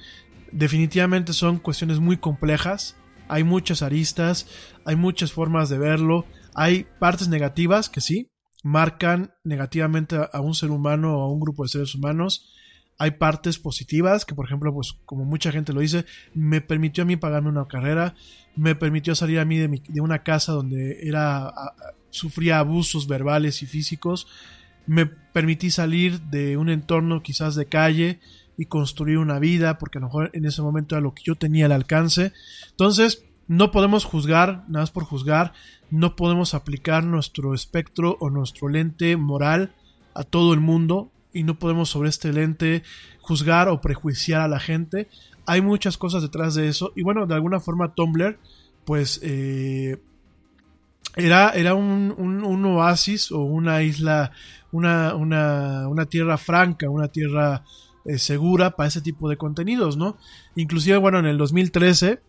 Definitivamente son cuestiones muy complejas. Hay muchas aristas, hay muchas formas de verlo. Hay partes negativas que sí, marcan negativamente a, un ser humano o a un grupo de seres humanos. Hay partes positivas que, por ejemplo, pues como mucha gente lo dice, me permitió a mí pagarme una carrera, me permitió salir a mí de, mi- de una casa donde era sufría abusos verbales y físicos, me permití salir de un entorno quizás de calle y construir una vida, porque a lo mejor en ese momento era lo que yo tenía al alcance. Entonces, no podemos juzgar, nada más por juzgar, no podemos aplicar nuestro espectro o nuestro lente moral a todo el mundo y no podemos sobre este lente juzgar o prejuiciar a la gente. Hay muchas cosas detrás de eso y bueno, de alguna forma Tumblr pues eh, era, era un, un- oasis o una isla, una, una, una tierra franca, una tierra eh, segura para ese tipo de contenidos, ¿no? Inclusive, bueno, en el 2013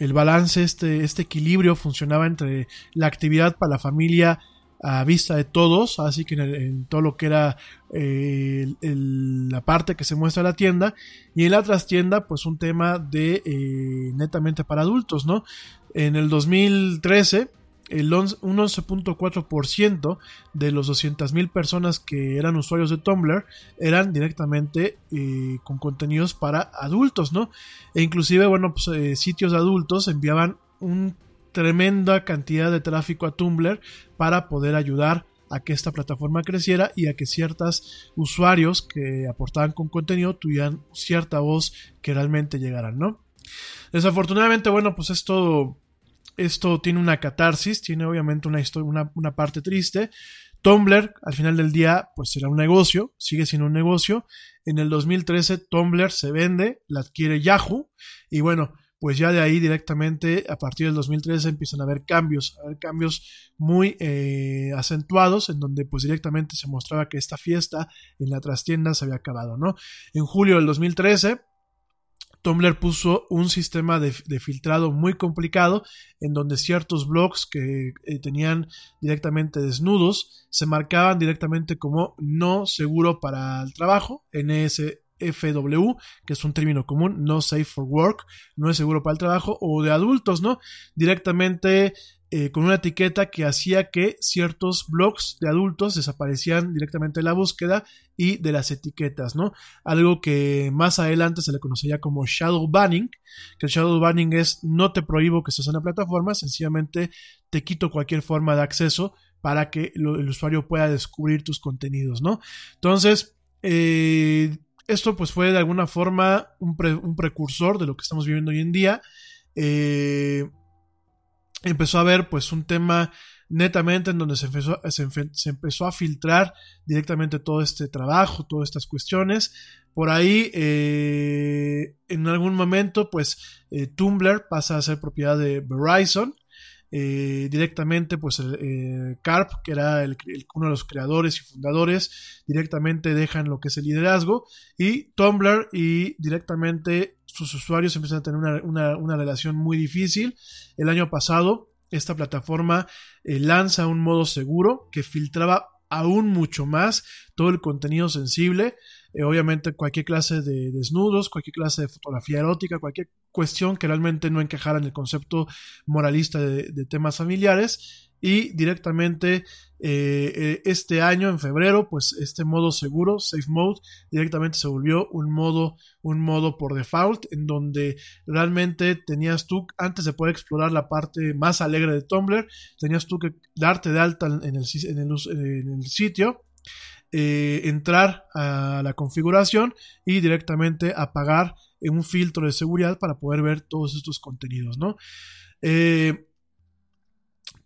el balance, este, este equilibrio funcionaba entre la actividad para la familia a vista de todos, así que en, todo lo que era eh, la parte que se muestra la tienda, y en la trastienda, pues un tema de eh, netamente para adultos, ¿no? En el 2013, el 11 un 11.4% de los 200.000 personas que eran usuarios de Tumblr eran directamente eh, con contenidos para adultos, ¿no? E inclusive, bueno, pues eh, sitios de adultos enviaban un tremenda cantidad de tráfico a Tumblr para poder ayudar a que esta plataforma creciera y a que ciertos usuarios que aportaban con contenido tuvieran cierta voz que realmente llegaran, ¿no? Desafortunadamente, bueno, pues esto, esto tiene una catarsis, tiene obviamente una, una, una parte triste. Tumblr, al final del día, pues será un negocio, sigue siendo un negocio. En el 2013, Tumblr se vende, la adquiere Yahoo, y bueno, pues ya de ahí directamente, a partir del 2013, empiezan a haber cambios, a cambios muy eh, acentuados, en donde pues directamente se mostraba que esta fiesta en la trastienda se había acabado, ¿no? En julio del 2013, Tumblr puso un sistema de, filtrado muy complicado en donde ciertos blogs que eh, tenían directamente desnudos se marcaban directamente como no seguro para el trabajo, NSFW, que es un término común, no safe for work, no es seguro para el trabajo, o de adultos, ¿no? Directamente eh, con una etiqueta que hacía que ciertos blogs de adultos desaparecían directamente de la búsqueda y de las etiquetas, ¿no? Algo que más adelante se le conocería como shadow banning, que el shadow banning es no te prohíbo que estés en la plataforma, sencillamente te quito cualquier forma de acceso para que el usuario pueda descubrir tus contenidos, ¿no? Entonces, eh, esto pues fue de alguna forma un, precursor de lo que estamos viviendo hoy en día. Eh, empezó a haber pues un tema netamente en donde se empezó, se, empezó a filtrar directamente todo este trabajo, todas estas cuestiones. Por ahí, eh, en algún momento, pues eh, Tumblr pasa a ser propiedad de Verizon. Eh, directamente, pues el Carp, que era uno de los creadores y fundadores, directamente dejan lo que es el liderazgo. Y Tumblr y directamente sus usuarios empiezan a tener una, una, una relación muy difícil. El año pasado, esta plataforma eh, lanza un modo seguro que filtraba aún mucho más todo el contenido sensible. Eh, obviamente cualquier clase de desnudos, cualquier clase de fotografía erótica, cualquier cuestión que realmente no encajara en el concepto moralista de, de temas familiares y directamente eh, este año en febrero pues este modo seguro safe mode directamente se volvió un modo un modo por default en donde realmente tenías tú antes de poder explorar la parte más alegre de Tumblr tenías tú que darte de alta en el, en el, sitio eh, entrar a la configuración y directamente apagar un filtro de seguridad para poder ver todos estos contenidos no eh,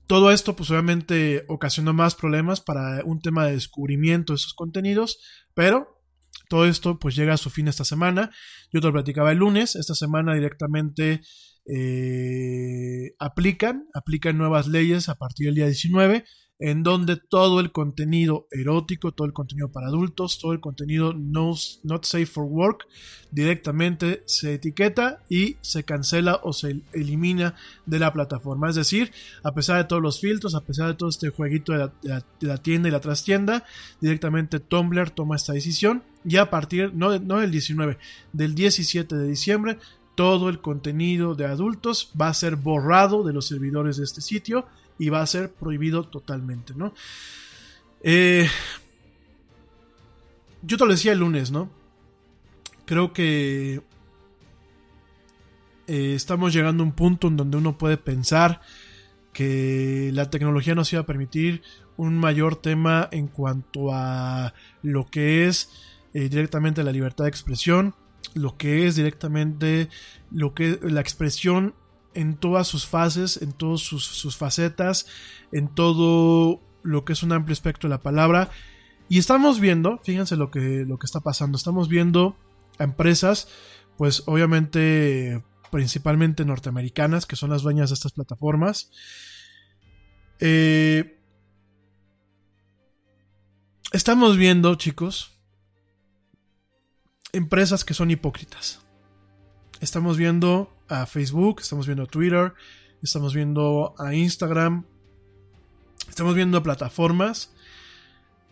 todo esto, pues obviamente ocasionó más problemas para un tema de descubrimiento de esos contenidos, pero todo esto pues llega a su fin esta semana. Yo te lo platicaba el lunes, esta semana directamente eh, aplican, aplican nuevas leyes a partir del día 19 en donde todo el contenido erótico, todo el contenido para adultos, todo el contenido no, not safe for work, directamente se etiqueta y se cancela o se elimina de la plataforma. Es decir, a pesar de todos los filtros, a pesar de todo este jueguito de la, tienda y la trastienda, directamente Tumblr toma esta decisión y a partir, no del 19, del 17 de diciembre, todo el contenido de adultos va a ser borrado de los servidores de este sitio y va a ser prohibido totalmente, ¿no? Eh, yo te lo decía el lunes, ¿no? Creo que eh, estamos llegando a un punto en donde uno puede pensar que la tecnología nos iba a permitir un mayor tema en cuanto a lo que es eh, directamente la libertad de expresión, lo que es directamente lo que la expresión en todas sus fases, en todas sus, sus, facetas, en todo lo que es un amplio espectro de la palabra. Y estamos viendo, fíjense lo que, lo que está pasando, estamos viendo a empresas, pues obviamente principalmente norteamericanas, que son las dueñas de estas plataformas. Eh, estamos viendo, chicos, empresas que son hipócritas. Estamos viendo a Facebook, estamos viendo Twitter, estamos viendo a Instagram, estamos viendo plataformas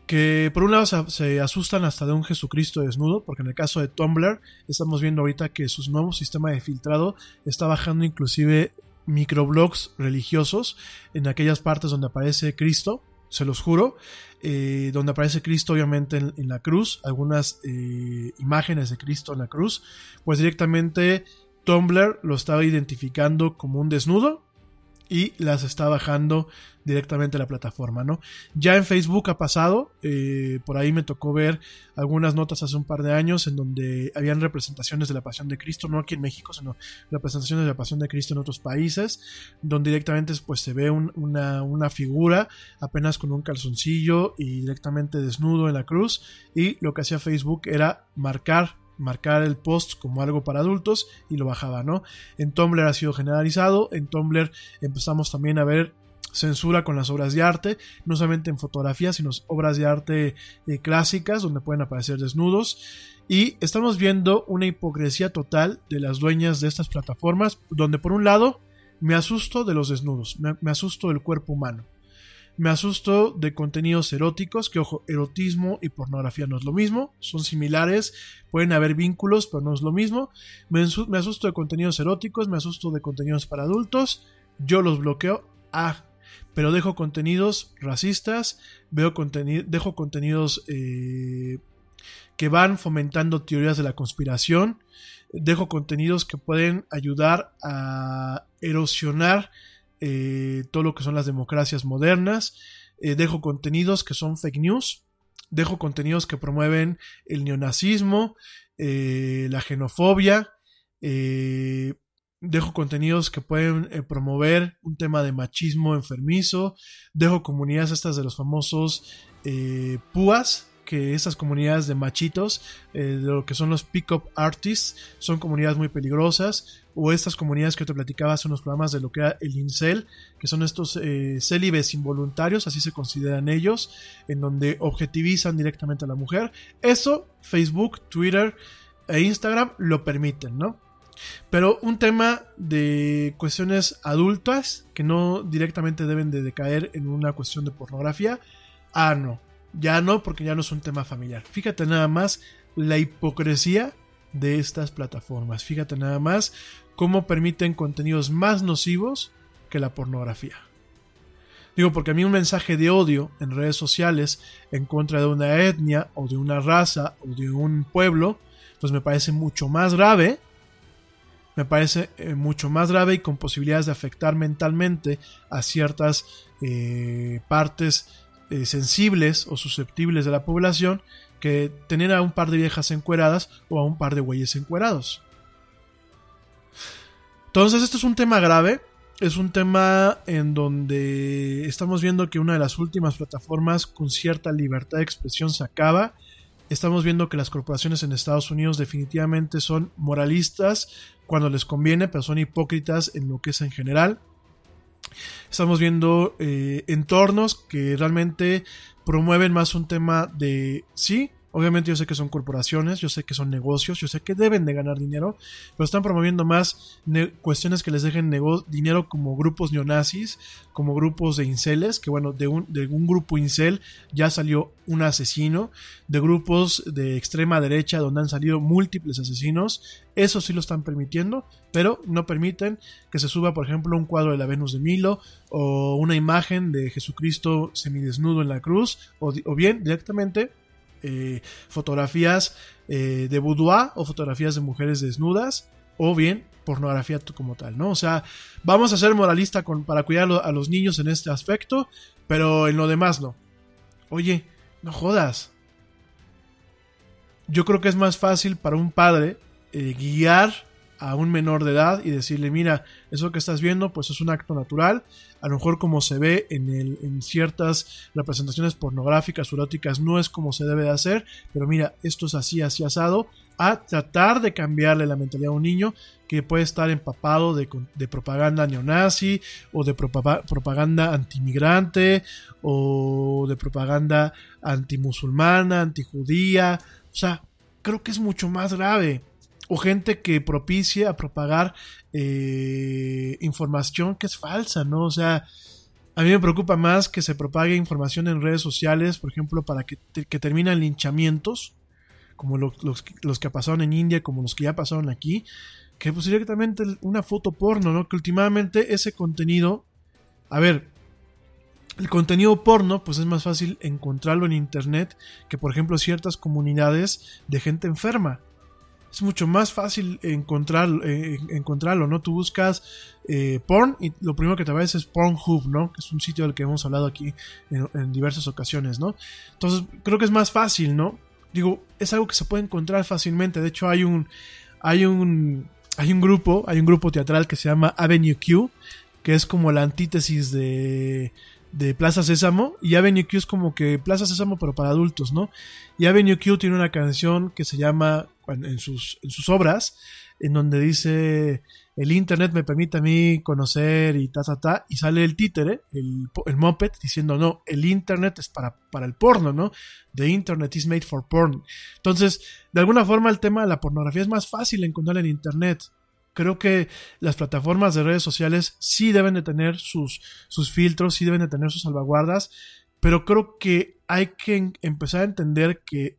que por un lado se, asustan hasta de un Jesucristo desnudo, porque en el caso de Tumblr estamos viendo ahorita que su nuevo sistema de filtrado está bajando inclusive microblogs religiosos en aquellas partes donde aparece Cristo, se los juro, eh, donde aparece Cristo obviamente en, en la cruz, algunas eh, imágenes de Cristo en la cruz, pues directamente Tumblr lo estaba identificando como un desnudo y las está bajando directamente a la plataforma, ¿no? Ya en Facebook ha pasado, eh, por ahí me tocó ver algunas notas hace un par de años en donde habían representaciones de la Pasión de Cristo, no aquí en México, sino representaciones de la Pasión de Cristo en otros países, donde directamente pues se ve un- una, una figura apenas con un calzoncillo y directamente desnudo en la cruz y lo que hacía Facebook era marcar marcar el post como algo para adultos y lo bajaba, ¿no? En Tumblr ha sido generalizado, en Tumblr empezamos también a ver censura con las obras de arte, no solamente en fotografías, sino obras de arte eh, clásicas donde pueden aparecer desnudos. Y estamos viendo una hipocresía total de las dueñas de estas plataformas, donde por un lado me asusto de los desnudos, me, me asusto del cuerpo humano. Me asusto de contenidos eróticos, que ojo, erotismo y pornografía no es lo mismo, son similares, pueden haber vínculos, pero no es lo mismo. Me, asusto de contenidos eróticos, me asusto de contenidos para adultos, yo los bloqueo. Ah, pero dejo contenidos racistas, veo conteni- dejo contenidos eh, que van fomentando teorías de la conspiración, dejo contenidos que pueden ayudar a erosionar eh, todo lo que son las democracias modernas, eh, dejo contenidos que son fake news, dejo contenidos que promueven el neonazismo, eh, la xenofobia, dejo contenidos que pueden promover un tema de machismo enfermizo, dejo comunidades estas de los famosos púas, que estas comunidades de machitos, eh, de lo que son los pick-up artists, son comunidades muy peligrosas, o estas comunidades que te platicaba hace unos programas de lo que era el incel, que son estos eh, célibes involuntarios, así se consideran ellos, en donde objetivizan directamente a la mujer. Eso Facebook, Twitter e Instagram lo permiten, ¿no? Pero un tema de cuestiones adultas que no directamente deben de decaer en una cuestión de pornografía, ah, no. Ya no, porque ya no es un tema familiar. Fíjate nada más la hipocresía de estas plataformas. Fíjate nada más cómo permiten contenidos más nocivos que la pornografía. Digo, porque a mí un mensaje de odio en redes sociales en contra de una etnia o de una raza o de un pueblo, pues me parece mucho más grave. Me parece eh, mucho más grave y con posibilidades de afectar mentalmente a ciertas eh, partes eh, sensibles o susceptibles de la población que tener a un par de viejas encueradas o a un par de güeyes encuerados. Entonces, esto es un tema grave. Es un tema en donde estamos viendo que una de las últimas plataformas con cierta libertad de expresión se acaba. Estamos viendo que las corporaciones en Estados Unidos definitivamente son moralistas cuando les conviene, pero son hipócritas en lo que es en general. Estamos viendo eh, entornos que realmente promueven más un tema de sí. Obviamente yo sé que son corporaciones, yo sé que son negocios, yo sé que deben de ganar dinero, pero están promoviendo más cuestiones que les dejen dinero como grupos neonazis, como grupos de inceles, que bueno, de un, de grupo incel ya salió un asesino, de grupos de extrema derecha donde han salido múltiples asesinos, eso sí lo están permitiendo, pero no permiten que se suba, por ejemplo, un cuadro de la Venus de Milo o una imagen de Jesucristo semidesnudo en la cruz, o bien directamente eh, fotografías eh, de boudoir o fotografías de mujeres desnudas o bien pornografía como tal, ¿no? O sea, vamos a ser moralista para cuidar a los niños en este aspecto, pero en lo demás no. Oye, no jodas. Yo creo que es más fácil para un padre eh, guiar a un menor de edad y decirle, mira, eso que estás viendo, pues es un acto natural, a lo mejor como se ve en, el, en ciertas representaciones pornográficas o eróticas no es como se debe de hacer, pero mira, esto es así, así asado, a tratar de cambiarle la mentalidad a un niño que puede estar empapado de, de propaganda neonazi o de propag propaganda antimigrante o de propaganda antimusulmana, antijudía, o sea, creo que es mucho más grave o gente que propicia a propagar eh, información que es falsa, ¿no? O sea, a mí me preocupa más que se propague información en redes sociales, por ejemplo, para que, que terminan linchamientos, como los, los, los, que pasaron en India, como los que ya pasaron aquí, que pues directamente una foto porno, ¿no? Que últimamente ese contenido, a ver, el contenido porno, pues es más fácil encontrarlo en internet que, por ejemplo, ciertas comunidades de gente enferma es mucho más fácil eh, encontrarlo, ¿no? Tú buscas eh, porn y lo primero que te aparece es Pornhub, ¿no? Que es un sitio del que hemos hablado aquí en, en diversas ocasiones, ¿no? Entonces, creo que es más fácil, ¿no? Digo, es algo que se puede encontrar fácilmente. De hecho, hay un, hay un, hay un grupo, hay un grupo teatral que se llama Avenue Q, que es como la antítesis de, de Plaza Sésamo. Y Avenue Q es como que Plaza Sésamo, pero para adultos, ¿no? Y Avenue Q tiene una canción que se llama, en sus, en sus obras, en donde dice, el internet me permite a mí conocer y ta, ta, ta, y sale el títere, el, el moped, diciendo, no, el internet es para, para el porno, ¿no? The internet is made for porn. Entonces, de alguna forma el tema de la pornografía es más fácil encontrar en internet. Creo que las plataformas de redes sociales sí deben de tener sus, sus filtros, sí deben de tener sus salvaguardas, pero creo que hay que en- empezar a entender que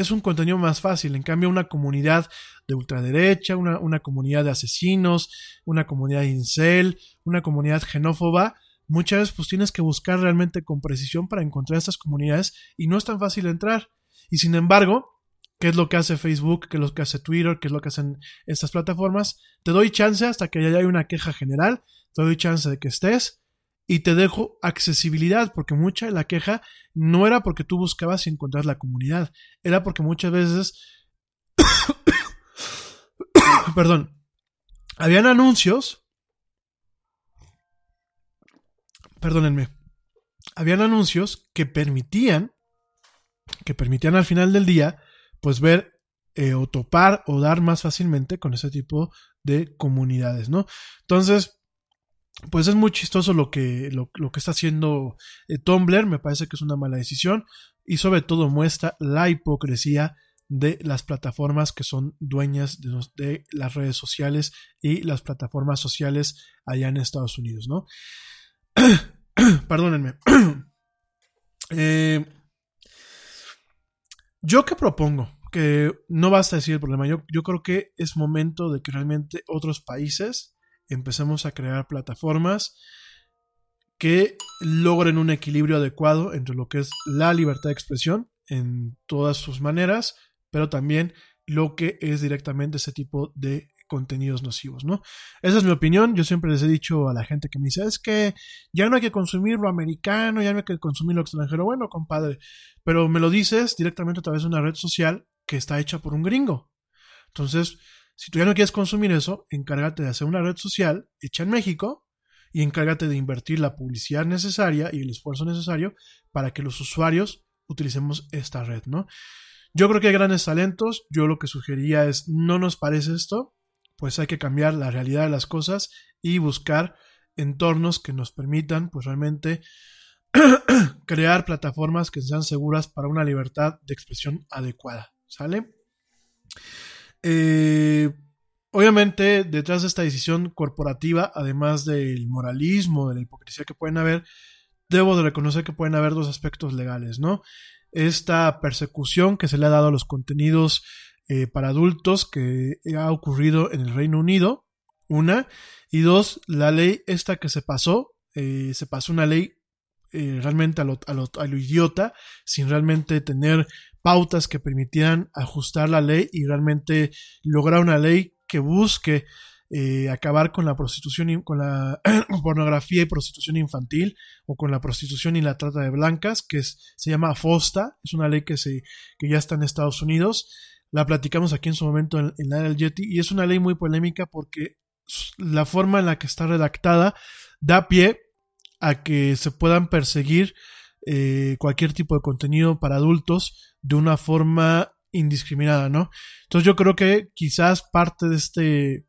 es un contenido más fácil. En cambio, una comunidad de ultraderecha, una, una comunidad de asesinos, una comunidad incel, una comunidad xenófoba, muchas veces pues tienes que buscar realmente con precisión para encontrar estas comunidades y no es tan fácil entrar. Y sin embargo, ¿qué es lo que hace Facebook? ¿Qué es lo que hace Twitter? ¿Qué es lo que hacen estas plataformas? Te doy chance hasta que ya haya una queja general, te doy chance de que estés y te dejo accesibilidad, porque mucha de la queja no era porque tú buscabas encontrar la comunidad, era porque muchas veces, (coughs) perdón, habían anuncios, perdónenme, habían anuncios que permitían, que permitían al final del día, pues ver eh, o topar o dar más fácilmente con ese tipo de comunidades, ¿no? Entonces, pues es muy chistoso lo que, lo, que está haciendo eh, Tumblr, me parece que es una mala decisión y sobre todo muestra la hipocresía de las plataformas que son dueñas de, las redes sociales y las plataformas sociales allá en Estados Unidos, ¿no? (clears throat) Perdónenme. (clears throat) Eh, yo que propongo, que no basta decir el problema, yo creo que es momento de que realmente otros países empecemos a crear plataformas que logren un equilibrio adecuado entre lo que es la libertad de expresión en todas sus maneras, pero también lo que es directamente ese tipo de contenidos nocivos, ¿no? Esa es mi opinión. Yo siempre les he dicho a la gente que me dice, es que ya no hay que consumir lo americano, ya no hay que consumir lo extranjero. Bueno, compadre, pero me lo dices directamente a través de una red social que está hecha por un gringo. Entonces, si tú ya no quieres consumir eso, encárgate de hacer una red social hecha en México y encárgate de invertir la publicidad necesaria y el esfuerzo necesario para que los usuarios utilicemos esta red, ¿no? Yo creo que hay grandes talentos. Yo lo que sugería es, no nos parece esto, pues hay que cambiar la realidad de las cosas y buscar entornos que nos permitan, pues realmente (clears throat) crear plataformas que sean seguras para una libertad de expresión adecuada. ¿Sale? Eh, obviamente, detrás de esta decisión corporativa, además del moralismo, de la hipocresía que pueden haber, debo de reconocer que pueden haber dos aspectos legales, ¿no? Esta persecución que se le ha dado a los contenidos eh, para adultos que ha ocurrido en el Reino Unido, una, y dos, la ley esta que se pasó, eh, se pasó una ley eh, realmente a lo, idiota, sin realmente tener pautas que permitieran ajustar la ley y realmente lograr una ley que busque eh, acabar con la prostitución y con la (clears throat) pornografía y prostitución infantil o con la prostitución y la trata de blancas que se llama FOSTA es una ley que se que ya está en Estados Unidos. La platicamos aquí en su momento en, en la del Yeti y es una ley muy polémica porque la forma en la que está redactada da pie a que se puedan perseguir eh, cualquier tipo de contenido para adultos de una forma indiscriminada, ¿no? Entonces yo creo que quizás parte de este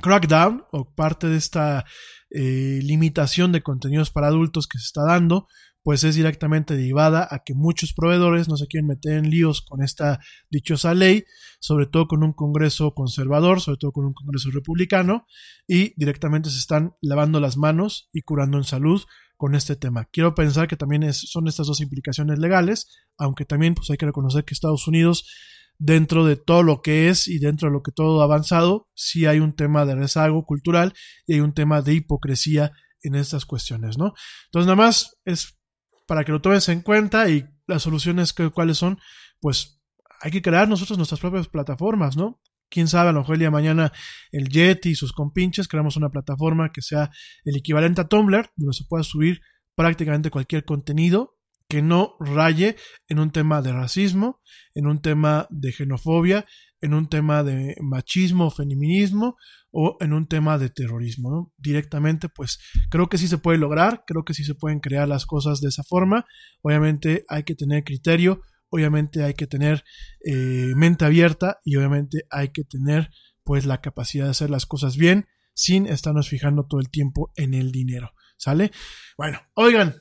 crackdown o parte de esta eh, limitación de contenidos para adultos que se está dando, pues es directamente derivada a que muchos proveedores no se quieren meter en líos con esta dichosa ley, sobre todo con un Congreso conservador, sobre todo con un Congreso republicano, y directamente se están lavando las manos y curando en salud con este tema. Quiero pensar que también son estas dos implicaciones legales, aunque también pues hay que reconocer que Estados Unidos, dentro de todo lo que es y dentro de lo que todo ha avanzado, sí hay un tema de rezago cultural y hay un tema de hipocresía en estas cuestiones, ¿no? Entonces nada más es para que lo tomes en cuenta y las soluciones que, cuáles son, pues hay que crear nosotros nuestras propias plataformas, ¿no? Quién sabe, a lo mejor el día de mañana el Yeti y sus compinches creamos una plataforma que sea el equivalente a Tumblr, donde se pueda subir prácticamente cualquier contenido que no raye en un tema de racismo, en un tema de xenofobia, en un tema de machismo, feminismo o en un tema de terrorismo. Directamente, pues creo que sí se puede lograr, creo que sí se pueden crear las cosas de esa forma. Obviamente hay que tener criterio, obviamente hay que tener eh, mente abierta y obviamente hay que tener pues la capacidad de hacer las cosas bien sin estarnos fijando todo el tiempo en el dinero, ¿sale? Bueno, oigan,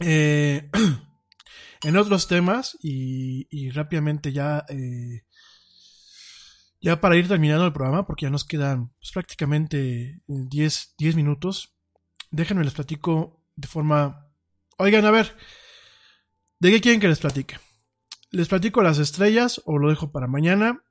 eh, (clears throat) en otros temas y, rápidamente ya eh, ya para ir terminando el programa, porque ya nos quedan pues, prácticamente 10, 10 minutos, déjenme les platico de forma... Oigan, a ver, ¿de qué quieren que les platique? ¿Les platico las estrellas o lo dejo para mañana?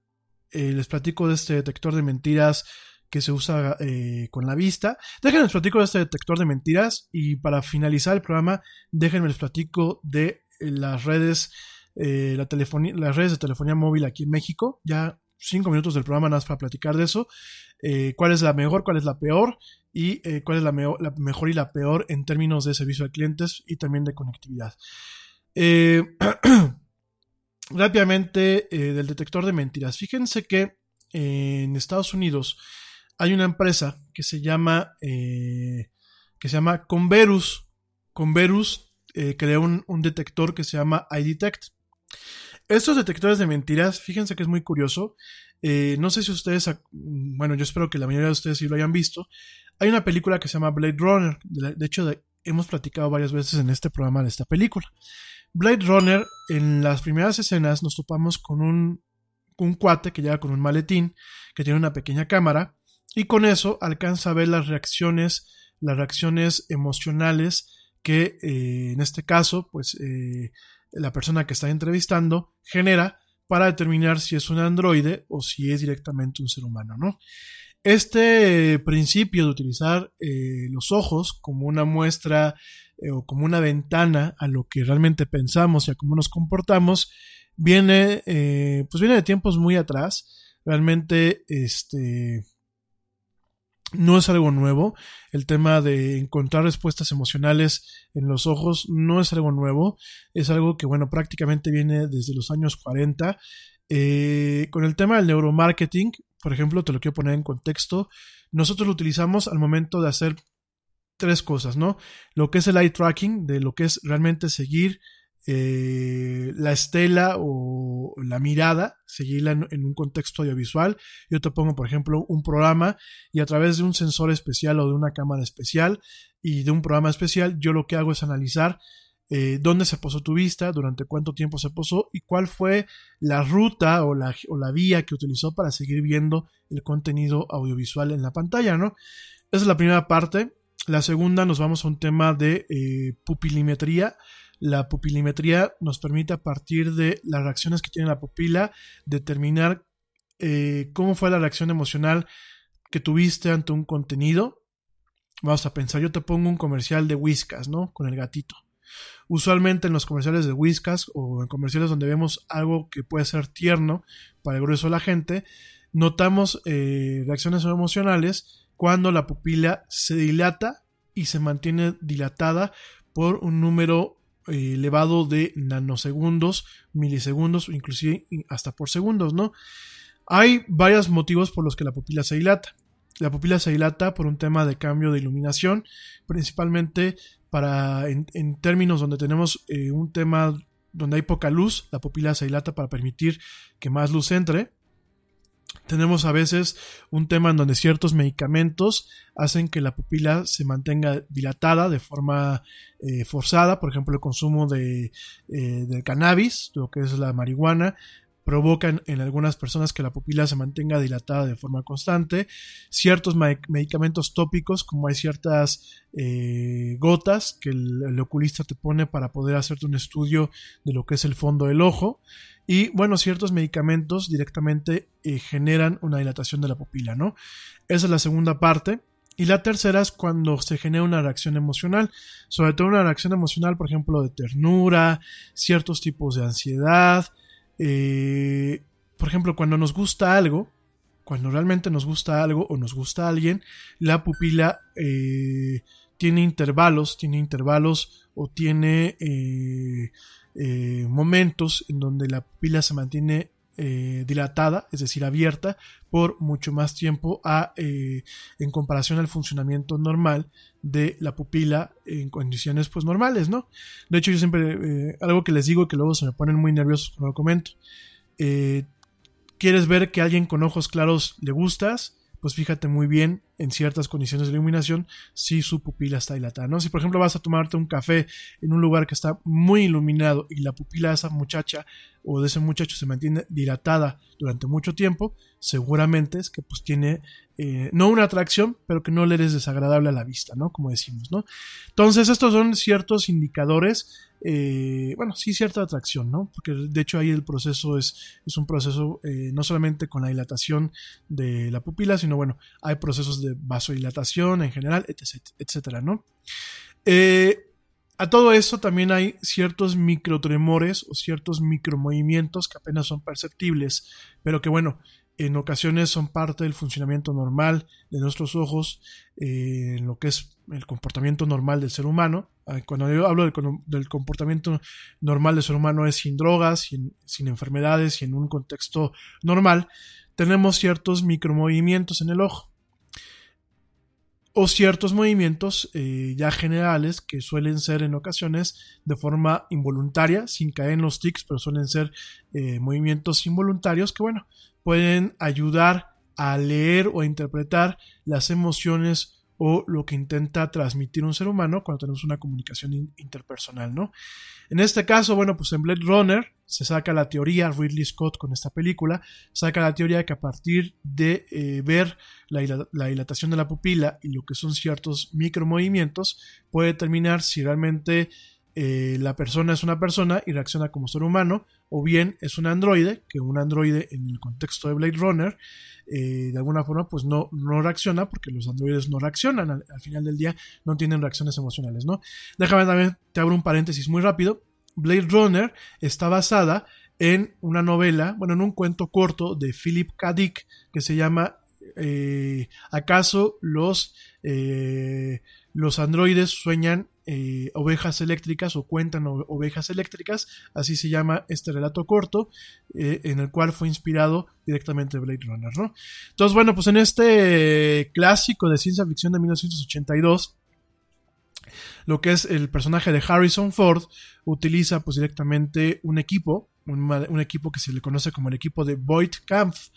Eh, les platico de este detector de mentiras que se usa eh, con la vista. Déjenme les platico de este detector de mentiras y para finalizar el programa, déjenme les platico de las redes, eh, la telefonía, las redes de telefonía móvil aquí en México. Ya cinco minutos del programa nada más para platicar de eso. Eh, cuál es la mejor, cuál es la peor y eh, cuál es la mejor y la peor en términos de servicio a clientes y también de conectividad. (clears throat) Rápidamente eh, del detector de mentiras. Fíjense que eh, en Estados Unidos hay una empresa que se llama eh, que se llama Converus. Converus creó un, un detector que se llama iDetect. Estos detectores de mentiras, fíjense que es muy curioso. No sé si ustedes, bueno, yo espero que la mayoría de ustedes sí lo hayan visto. Hay una película que se llama Blade Runner. De, hecho, hemos platicado varias veces en este programa de esta película. Blade Runner, en las primeras escenas nos topamos con un, cuate que llega con un maletín, que tiene una pequeña cámara, y con eso alcanza a ver las reacciones, las reacciones emocionales que eh, en este caso, pues eh, la persona que está entrevistando genera para determinar si es un androide o si es directamente un ser humano, ¿no? Este principio de utilizar eh, los ojos como una muestra eh, o como una ventana a lo que realmente pensamos y a cómo nos comportamos viene, eh, pues viene de tiempos muy atrás. Realmente, este, no es algo nuevo. El tema de encontrar respuestas emocionales en los ojos no es algo nuevo. Es algo que, bueno, prácticamente viene desde los años 40. Eh, con el tema del neuromarketing, por ejemplo, te lo quiero poner en contexto. Nosotros lo utilizamos al momento de hacer tres cosas, ¿no? Lo que es el eye tracking, de lo que es realmente seguir eh, la estela o la mirada, seguirla en, en, un contexto audiovisual. Yo te pongo, por ejemplo, un programa y a través de un sensor especial o de una cámara especial y de un programa especial, yo lo que hago es analizar eh, dónde se posó tu vista, durante cuánto tiempo se posó y cuál fue la ruta o la, o la vía que utilizó para seguir viendo el contenido audiovisual en la pantalla, ¿no? Esa es la primera parte. La segunda nos vamos a un tema de eh, pupilimetría. La pupilimetría nos permite a partir de las reacciones que tiene la pupila determinar eh, cómo fue la reacción emocional que tuviste ante un contenido. Vamos a pensar, yo te pongo un comercial de Whiskas, ¿no? Con el gatito. Usualmente en los comerciales de Whiskas o en comerciales donde vemos algo que puede ser tierno para el grueso de la gente, notamos eh, reacciones emocionales cuando la pupila se dilata y se mantiene dilatada por un número eh, elevado de nanosegundos, milisegundos inclusive hasta por segundos, ¿no? Hay varios motivos por los que la pupila se dilata. La pupila se dilata por un tema de cambio de iluminación, principalmente para en, términos donde tenemos eh, un tema donde hay poca luz, la pupila se dilata para permitir que más luz entre. Tenemos a veces un tema en donde ciertos medicamentos hacen que la pupila se mantenga dilatada de forma eh, forzada, por ejemplo el consumo de, eh, de cannabis, lo que es la marihuana, provocan en algunas personas que la pupila se mantenga dilatada de forma constante. Ciertos medicamentos tópicos, como hay ciertas eh, gotas que el, oculista te pone para poder hacerte un estudio de lo que es el fondo del ojo. Y bueno, ciertos medicamentos directamente eh, generan una dilatación de la pupila, ¿no? Esa es la segunda parte. Y la tercera es cuando se genera una reacción emocional, sobre todo una reacción emocional, por ejemplo, de ternura, ciertos tipos de ansiedad, eh, por ejemplo, cuando nos gusta algo, cuando realmente nos gusta algo o nos gusta alguien, la pupila eh, tiene intervalos, tiene intervalos o tiene eh, eh, momentos en donde la pupila se mantiene eh, dilatada, es decir, abierta, por mucho más tiempo a, eh, en comparación al funcionamiento normal de la pupila en condiciones pues normales, ¿no? De hecho, yo siempre, eh, algo que les digo que luego se me ponen muy nerviosos cuando lo comento, ¿quieres ver que alguien con ojos claros le gustas? Pues fíjate muy bien en ciertas condiciones de iluminación si su pupila está dilatada, ¿no? Si por ejemplo vas a tomarte un café en un lugar que está muy iluminado y la pupila de esa muchacha o de ese muchacho se mantiene dilatada durante mucho tiempo, seguramente es que pues tiene eh, no una atracción, pero que no le eres desagradable a la vista, ¿no? Como decimos, ¿no? Entonces estos son ciertos indicadores, eh, bueno, sí cierta atracción, ¿no? Porque de hecho ahí el proceso es, es un proceso eh, no solamente con la dilatación de la pupila, sino bueno, hay procesos de vasodilatación en general, etc, etcétera, ¿no? A todo eso también hay ciertos microtremores o ciertos micromovimientos que apenas son perceptibles, pero que bueno, en ocasiones son parte del funcionamiento normal de nuestros ojos, eh, en lo que es el comportamiento normal del ser humano. Cuando yo hablo del, comportamiento normal del ser humano es sin drogas, sin, sin enfermedades y en un contexto normal, tenemos ciertos micromovimientos en el ojo o ciertos movimientos eh, ya generales que suelen ser en ocasiones de forma involuntaria, sin caer en los tics, pero suelen ser eh, movimientos involuntarios que, bueno, pueden ayudar a leer o a interpretar las emociones o lo que intenta transmitir un ser humano cuando tenemos una comunicación in- interpersonal, ¿no? En este caso, bueno, pues en Blade Runner se saca la teoría, Ridley Scott con esta película, saca la teoría que a partir de eh, ver la dilatación de la pupila y lo que son ciertos micromovimientos, puede determinar si realmente eh, la persona es una persona y reacciona como ser humano, o bien es un androide, que un androide en el contexto de Blade Runner, eh, de alguna forma, pues no, no reacciona, porque los androides no reaccionan, al, al final del día no tienen reacciones emocionales, ¿no? Déjame también, te abro un paréntesis muy rápido. Blade Runner está basada en una novela, bueno, en un cuento corto de Philip K. Dick que se llama eh, ¿Acaso los, los androides sueñan eh, ovejas eléctricas o cuentan ovejas eléctricas? Así se llama este relato corto, eh, en el cual fue inspirado directamente Blade Runner, ¿no? Entonces, bueno, pues en este clásico de ciencia ficción de 1982, lo que es el personaje de Harrison Ford utiliza pues directamente un equipo, un, equipo que se le conoce como el equipo de Voight Kampf,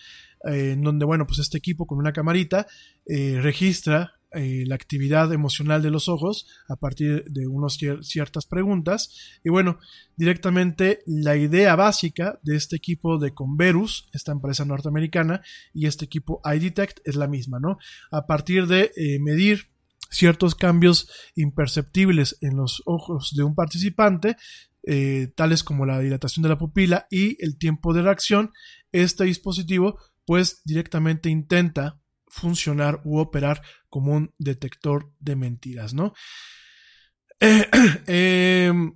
eh, en donde, bueno, pues este equipo con una camarita registra eh, la actividad emocional de los ojos a partir de unas ciertas preguntas. Y bueno, directamente la idea básica de este equipo de Converus, esta empresa norteamericana, y este equipo iDetect es la misma, ¿no? A partir de eh, medir ciertos cambios imperceptibles en los ojos de un participante, eh, tales como la dilatación de la pupila y el tiempo de reacción, este dispositivo pues directamente intenta funcionar u operar como un detector de mentiras, ¿no? Eh, (clears throat)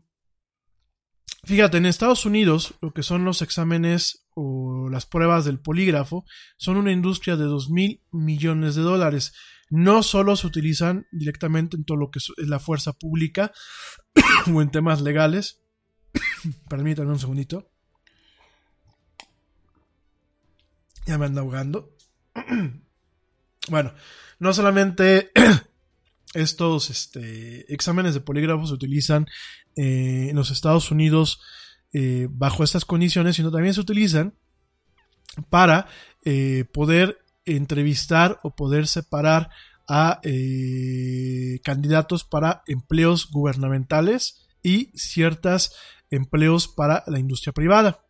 fíjate, en Estados Unidos lo que son los exámenes o las pruebas del polígrafo son una industria de 2 mil millones de dólares. No solo se utilizan directamente en todo lo que es la fuerza pública (clears throat) o en temas legales. (clears throat) Permítanme un segundito. Ya me anda ahogando. Bueno, no solamente (clears throat) estos este, exámenes de polígrafo se utilizan eh, en los Estados Unidos eh, bajo estas condiciones, sino también se utilizan para eh, poder entrevistar o poder separar a candidatos para empleos gubernamentales y ciertos empleos para la industria privada.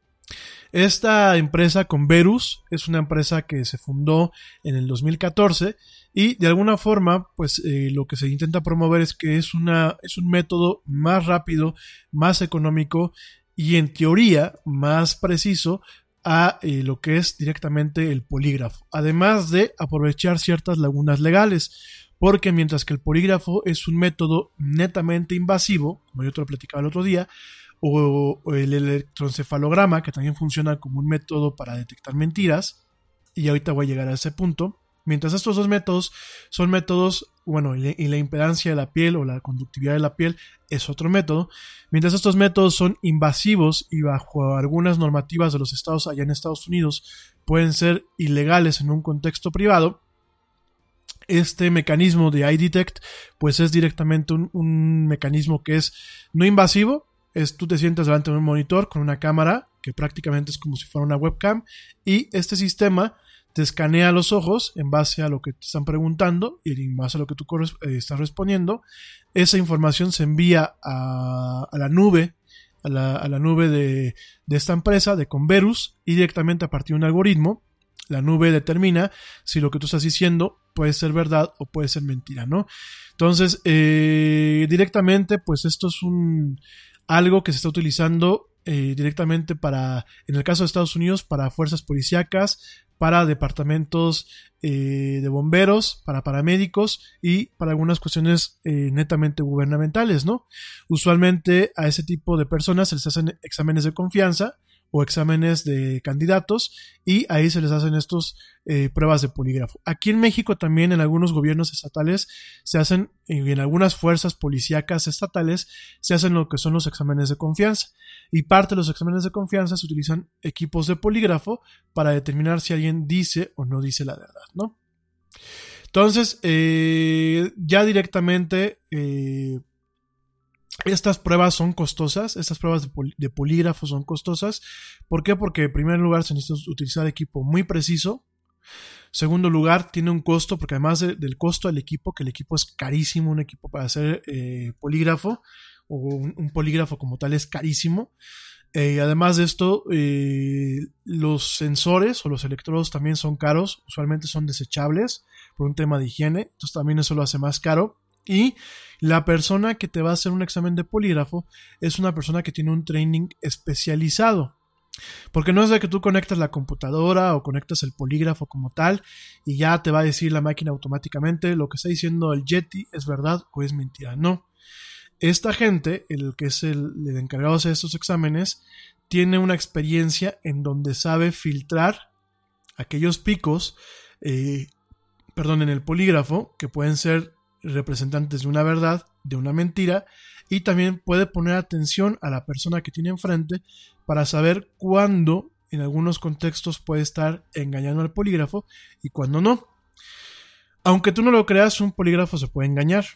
Esta empresa Converus es una empresa que se fundó en el 2014 y de alguna forma pues eh, lo que se intenta promover es que es, una, es un método más rápido, más económico y en teoría más preciso a eh, lo que es directamente el polígrafo, además de aprovechar ciertas lagunas legales, porque mientras que el polígrafo es un método netamente invasivo, como yo te lo platicaba el otro día, o, el electroencefalograma, que también funciona como un método para detectar mentiras, y ahorita voy a llegar a ese punto. Mientras estos dos métodos son métodos, bueno, y la- impedancia de la piel o la conductividad de la piel es otro método, mientras estos métodos son invasivos y bajo algunas normativas de los estados allá en Estados Unidos pueden ser ilegales en un contexto privado, este mecanismo de iDetect pues es directamente un mecanismo que es no invasivo, es tú te sientas delante de un monitor con una cámara que prácticamente es como si fuera una webcam y este sistema te escanea los ojos en base a lo que te están preguntando y en base a lo que tú eh, estás respondiendo. Esa información se envía a, la nube, a la, a la nube de, de esta empresa, de Converus, y directamente a partir de un algoritmo, la nube determina si lo que tú estás diciendo puede ser verdad o puede ser mentira, ¿no? Entonces, eh, directamente, pues esto es un algo que se está utilizando eh, directamente para, en el caso de Estados Unidos, para fuerzas policíacas, para departamentos eh, de bomberos, para paramédicos y para algunas cuestiones eh, netamente gubernamentales, ¿no? Usualmente a ese tipo de personas se les hacen exámenes de confianza o exámenes de candidatos y ahí se les hacen estos eh, pruebas de polígrafo. Aquí en México también en algunos gobiernos estatales se hacen, y en algunas fuerzas policíacas estatales se hacen lo que son los exámenes de confianza. Y parte de los exámenes de confianza se utilizan equipos de polígrafo para determinar si alguien dice o no dice la verdad, ¿no? Entonces, eh, ya directamente, eh, estas pruebas son costosas, estas pruebas de, pol- de polígrafo son costosas. ¿Por qué? Porque en primer lugar se necesita utilizar equipo muy preciso. Segundo lugar, tiene un costo, porque además de- del costo del equipo, que el equipo es carísimo, un equipo para hacer eh, polígrafo, o un, un polígrafo como tal es carísimo. Eh, además de esto, eh, los sensores o los electrodos también son caros, usualmente son desechables por un tema de higiene, entonces también eso lo hace más caro. Y la persona que te va a hacer un examen de polígrafo es una persona que tiene un training especializado. Porque no es de que tú conectas la computadora o conectas el polígrafo como tal y ya te va a decir la máquina automáticamente lo que está diciendo el Yeti es verdad o es mentira. No. Esta gente, el que es el, encargado de hacer estos exámenes, tiene una experiencia en donde sabe filtrar aquellos picos, eh, perdón, en el polígrafo, que pueden ser representantes de una verdad, de una mentira, y también puede poner atención a la persona que tiene enfrente para saber cuándo en algunos contextos puede estar engañando al polígrafo y cuándo no. Aunque tú no lo creas, un polígrafo se puede engañar.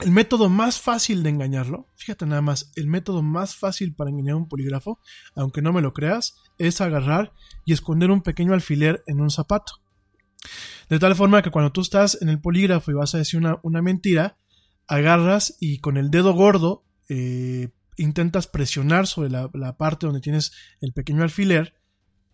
El método más fácil de engañarlo, fíjate nada más, el método más fácil para engañar a un polígrafo, aunque no me lo creas, es agarrar y esconder un pequeño alfiler en un zapato. De tal forma que cuando tú estás en el polígrafo y vas a decir una, mentira, agarras y con el dedo gordo eh, intentas presionar sobre la, parte donde tienes el pequeño alfiler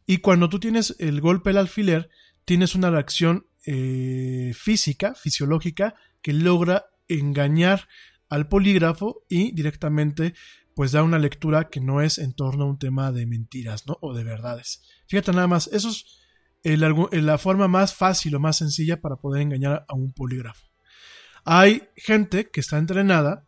y cuando tú tienes el golpe del alfiler, tienes una reacción eh, física, fisiológica, que logra engañar al polígrafo y directamente pues da una lectura que no es en torno a un tema de mentiras, ¿no? O de verdades. Fíjate nada más, eso es el argu- la forma más fácil o más sencilla para poder engañar a un polígrafo. Hay gente que está entrenada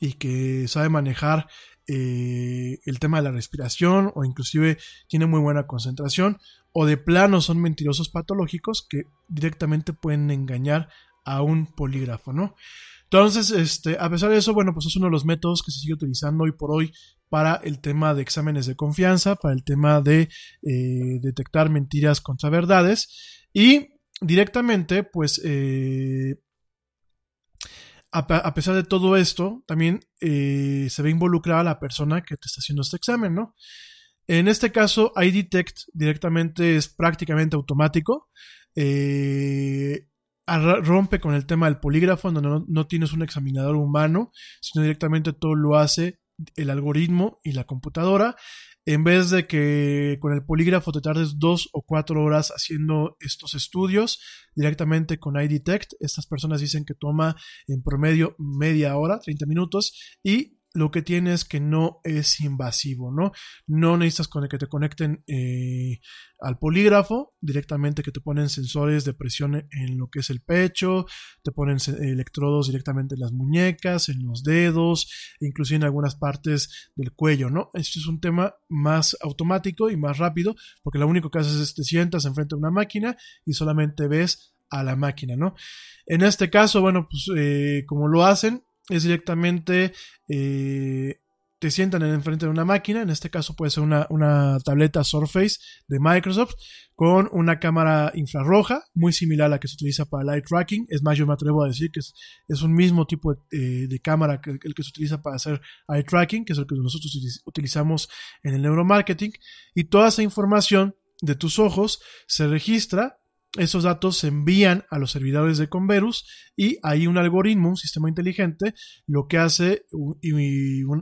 y que sabe manejar eh, el tema de la respiración o inclusive tiene muy buena concentración o de plano son mentirosos patológicos que directamente pueden engañar a un polígrafo, ¿no? Entonces, este, a pesar de eso, bueno, pues es uno de los métodos que se sigue utilizando hoy por hoy para el tema de exámenes de confianza, para el tema de eh, detectar mentiras contra verdades y directamente, pues, eh, a, pe- a pesar de todo esto, también eh, se ve involucrada la persona que te está haciendo este examen, ¿no? En este caso, iDetect directamente es prácticamente automático. Eh, rompe con el tema del polígrafo, donde no, no tienes un examinador humano, sino directamente todo lo hace el algoritmo y la computadora. En vez de que con el polígrafo te tardes dos o cuatro horas haciendo estos estudios, directamente con iDetect, estas personas dicen que toma en promedio media hora, 30 minutos, y lo que tiene es que no es invasivo, ¿no? No necesitas que te conecten eh, al polígrafo, directamente que te ponen sensores de presión en lo que es el pecho, te ponen electrodos directamente en las muñecas, en los dedos, inclusive en algunas partes del cuello, ¿no? Esto es un tema más automático y más rápido, porque lo único que haces es te sientas enfrente de una máquina y solamente ves a la máquina, ¿no? En este caso, bueno, pues eh, como lo hacen, es directamente eh, te sientan en enfrente de una máquina, en este caso puede ser una, una tableta Surface de Microsoft con una cámara infrarroja muy similar a la que se utiliza para el eye tracking. Es más, yo me atrevo a decir que es, es un mismo tipo de, eh, de cámara que el que se utiliza para hacer eye tracking, que es el que nosotros utilizamos en el neuromarketing. Y toda esa información de tus ojos se registra esos datos se envían a los servidores de Converus y hay un algoritmo, un sistema inteligente, lo que hace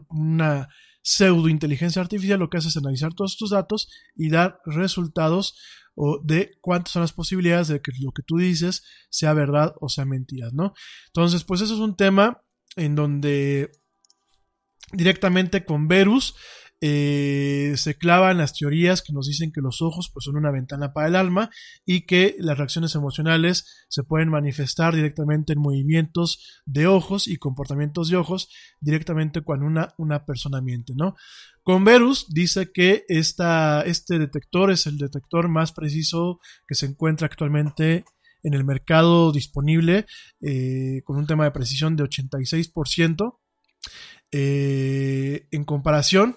una pseudo inteligencia artificial, lo que hace es analizar todos estos datos y dar resultados de cuántas son las posibilidades de que lo que tú dices sea verdad o sea mentira, ¿no? Entonces, pues eso es un tema en donde directamente con Verus eh, se clavan las teorías que nos dicen que los ojos pues, son una ventana para el alma y que las reacciones emocionales se pueden manifestar directamente en movimientos de ojos y comportamientos de ojos directamente cuando una, una persona miente, ¿no? Converus dice que esta, este detector es el detector más preciso que se encuentra actualmente en el mercado disponible eh, con un tema de precisión de 86%. Eh, en comparación,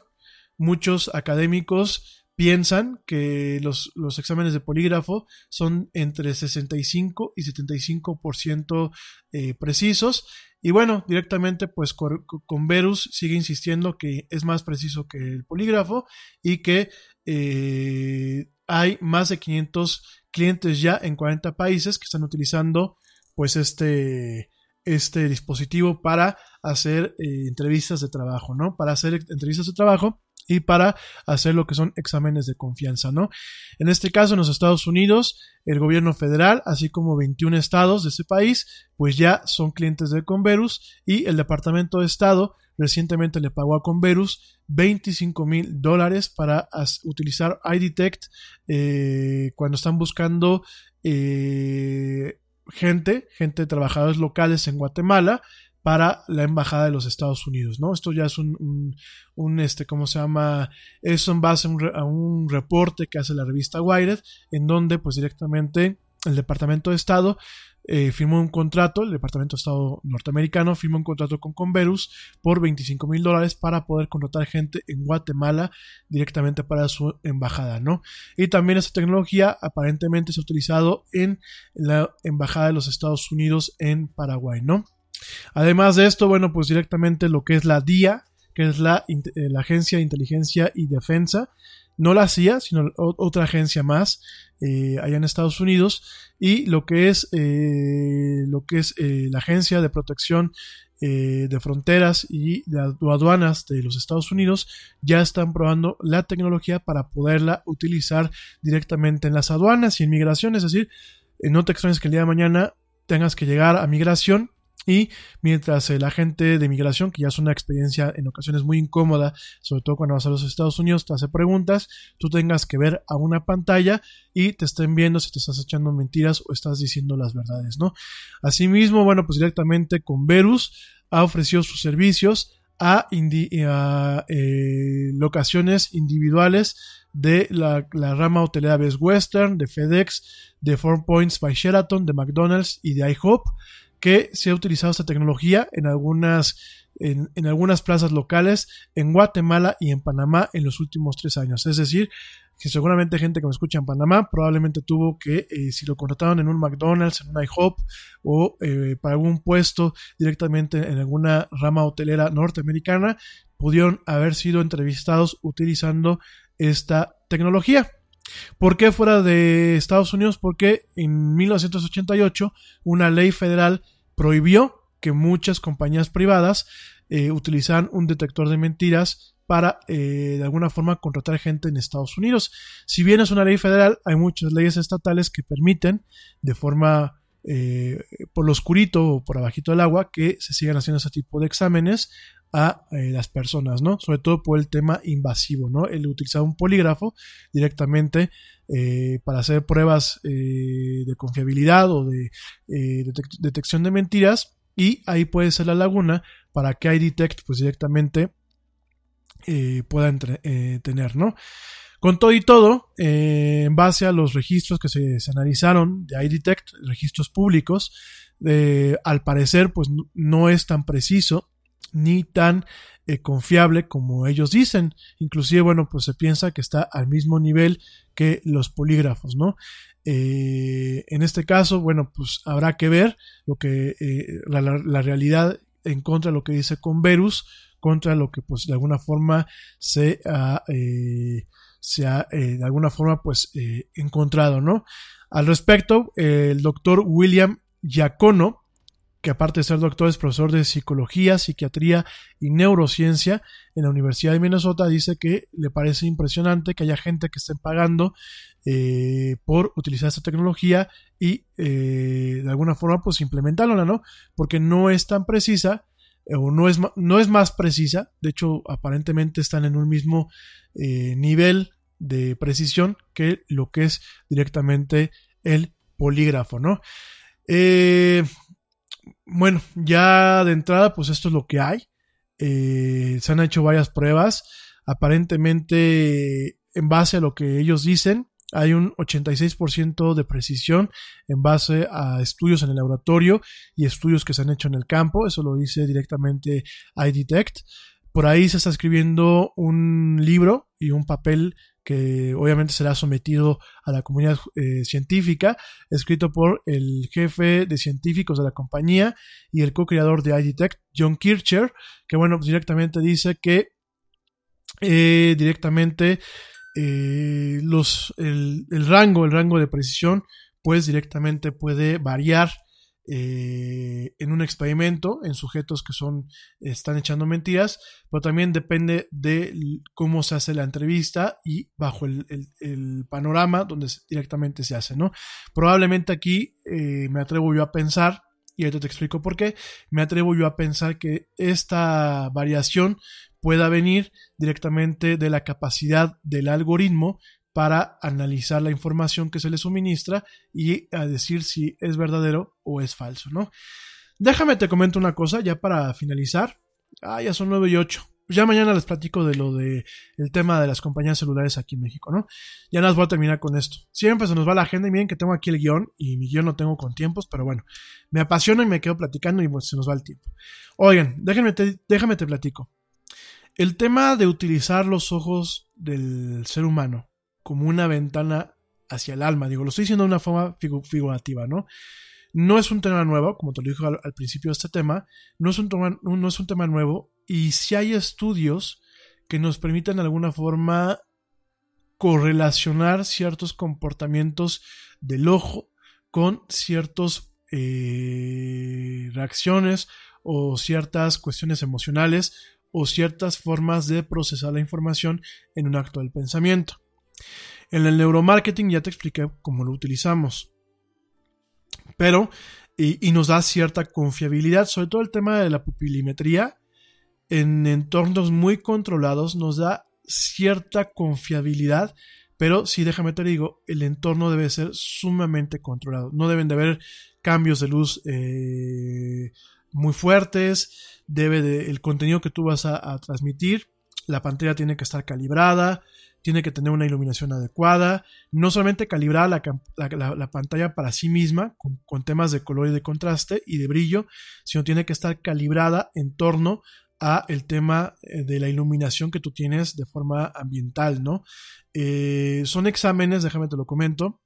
muchos académicos piensan que los, los exámenes de polígrafo son entre 65 y 75% eh, precisos. Y bueno, directamente pues con, Verus sigue insistiendo que es más preciso que el polígrafo y que eh, hay más de 500 clientes ya en 40 países que están utilizando pues este, este dispositivo para hacer eh, entrevistas de trabajo, ¿no? Para hacer entrevistas de trabajo y para hacer lo que son exámenes de confianza, ¿no? En este caso, en los Estados Unidos, el gobierno federal, así como 21 estados de ese país, pues ya son clientes de Converus y el Departamento de Estado recientemente le pagó a Converus 25 mil dólares para utilizar iDetect eh, cuando están buscando eh, gente, gente de trabajadores locales en Guatemala para la embajada de los Estados Unidos, ¿no? Esto ya es un, un, un, este, ¿cómo se llama? Eso en base a un, a un reporte que hace la revista Wired, en donde pues directamente el Departamento de Estado eh, firmó un contrato, el Departamento de Estado norteamericano firmó un contrato con Converus por 25 mil dólares para poder contratar gente en Guatemala directamente para su embajada, ¿no? Y también esta tecnología aparentemente se ha utilizado en la embajada de los Estados Unidos en Paraguay, ¿no? Además de esto, bueno, pues directamente lo que es la DIA, que es eh, la Agencia de Inteligencia y Defensa, no la CIA, sino otra agencia más eh, allá en Estados Unidos, y lo que es, eh, lo que es eh, la Agencia de Protección eh, de Fronteras y de adu- aduanas de los Estados Unidos ya están probando la tecnología para poderla utilizar directamente en las aduanas y en migración, es decir, no te extrañes que el día de mañana tengas que llegar a migración y mientras el agente de migración, que ya es una experiencia en ocasiones muy incómoda, sobre todo cuando vas a los Estados Unidos, te hace preguntas, tú tengas que ver a una pantalla y te estén viendo si te estás echando mentiras o estás diciendo las verdades, ¿no? Asimismo, bueno, pues directamente con Verus ha ofrecido sus servicios a, indi- a, eh, locaciones individuales de la, la rama hotelera Best Western, de FedEx, de Four Points by Sheraton, de McDonald's y de IHOP, que se ha utilizado esta tecnología en algunas, en, en algunas plazas locales en Guatemala y en Panamá en los últimos tres años. Es decir, que seguramente gente que me escucha en Panamá probablemente tuvo que, eh, si lo contrataron en un McDonald's, en un IHOP o eh, para algún puesto directamente en alguna rama hotelera norteamericana, pudieron haber sido entrevistados utilizando esta tecnología. ¿Por qué fuera de Estados Unidos? Porque en 1988 una ley federal prohibió que muchas compañías privadas eh, utilizaran un detector de mentiras para eh, de alguna forma contratar gente en Estados Unidos. Si bien es una ley federal, hay muchas leyes estatales que permiten de forma eh, por lo oscurito o por abajito del agua que se sigan haciendo ese tipo de exámenes a eh, las personas, ¿no? Sobre todo por el tema invasivo, ¿no? El utilizar un polígrafo directamente eh, para hacer pruebas eh, de confiabilidad o de eh, detec- detección de mentiras y ahí puede ser la laguna para que iDetect pues directamente pueda tener, ¿no? Con todo y todo, en base a los registros que se, analizaron de iDetect, registros públicos, al parecer, pues no es tan preciso ni tan eh, confiable como ellos dicen. Inclusive, bueno, pues se piensa que está al mismo nivel que los polígrafos, ¿no? Eh, en este caso, bueno, pues habrá que ver lo que eh, la, realidad en contra de lo que dice Converus, contra lo que pues de alguna forma se ha, se ha de alguna forma pues encontrado, ¿no? Al respecto, el doctor William Giacono, que aparte de ser doctor es profesor de psicología, psiquiatría y neurociencia en la Universidad de Minnesota, dice que le parece impresionante que haya gente que esté pagando eh, por utilizar esta tecnología y eh, de alguna forma pues implementarla, ¿no? Porque no es tan precisa eh, o no es, no es más precisa, de hecho aparentemente están en un mismo eh, nivel de precisión que lo que es directamente el polígrafo, ¿no? Eh, bueno, ya de entrada, pues esto es lo que hay. Eh, se han hecho varias pruebas. Aparentemente, en base a lo que ellos dicen, hay un 86% de precisión en base a estudios en el laboratorio y estudios que se han hecho en el campo. Eso lo dice directamente iDetect. Por ahí se está escribiendo un libro y un papel que obviamente será sometido a la comunidad eh, científica, escrito por el jefe de científicos de la compañía y el co-creador de iDetect, John Kircher, que bueno, pues directamente dice que eh, directamente eh, los, el, el rango, el rango de precisión, pues directamente puede variar eh, en un experimento en sujetos que son están echando mentiras, pero también depende de cómo se hace la entrevista y bajo el, panorama donde directamente se hace, ¿no? Probablemente aquí eh, me atrevo yo a pensar, y ahorita te explico por qué, me atrevo yo a pensar que esta variación pueda venir directamente de la capacidad del algoritmo para analizar la información que se le suministra y a decir si es verdadero o es falso, ¿no? Déjame te comento una cosa ya para finalizar. Ah, ya son 9 y 8. Ya mañana les platico de lo de el tema de las compañías celulares aquí en México, ¿no? Ya más voy a terminar con esto. Siempre se nos va la agenda y miren que tengo aquí el guion y mi guion no tengo con tiempos, pero bueno, me apasiona y me quedo platicando y pues se nos va el tiempo. Oigan, déjenme te, déjame te platico. El tema de utilizar los ojos del ser humano como una ventana hacia el alma, digo, lo estoy diciendo de una forma figu- figurativa, ¿no? No es un tema nuevo, como te lo dije al, principio de este tema, no es, un tema, no es un tema nuevo y si hay estudios que nos permitan de alguna forma correlacionar ciertos comportamientos del ojo con ciertas reacciones o ciertas cuestiones emocionales o ciertas formas de procesar la información en un acto del pensamiento. En el neuromarketing ya te expliqué cómo lo utilizamos. Pero, y, nos da cierta confiabilidad, sobre todo el tema de la pupilimetría, en entornos muy controlados nos da cierta confiabilidad, pero sí déjame te digo, el entorno debe ser sumamente controlado. No deben de haber cambios de luz eh, muy fuertes, debe de, el contenido que tú vas a transmitir, la pantalla tiene que estar calibrada, tiene que tener una iluminación adecuada, no solamente calibrar la, la, la, la pantalla para sí misma, con, con, temas de color y de contraste y de brillo, sino tiene que estar calibrada en torno a el tema eh, de la iluminación que tú tienes de forma ambiental, ¿no? Eh, son exámenes, déjame te lo comento.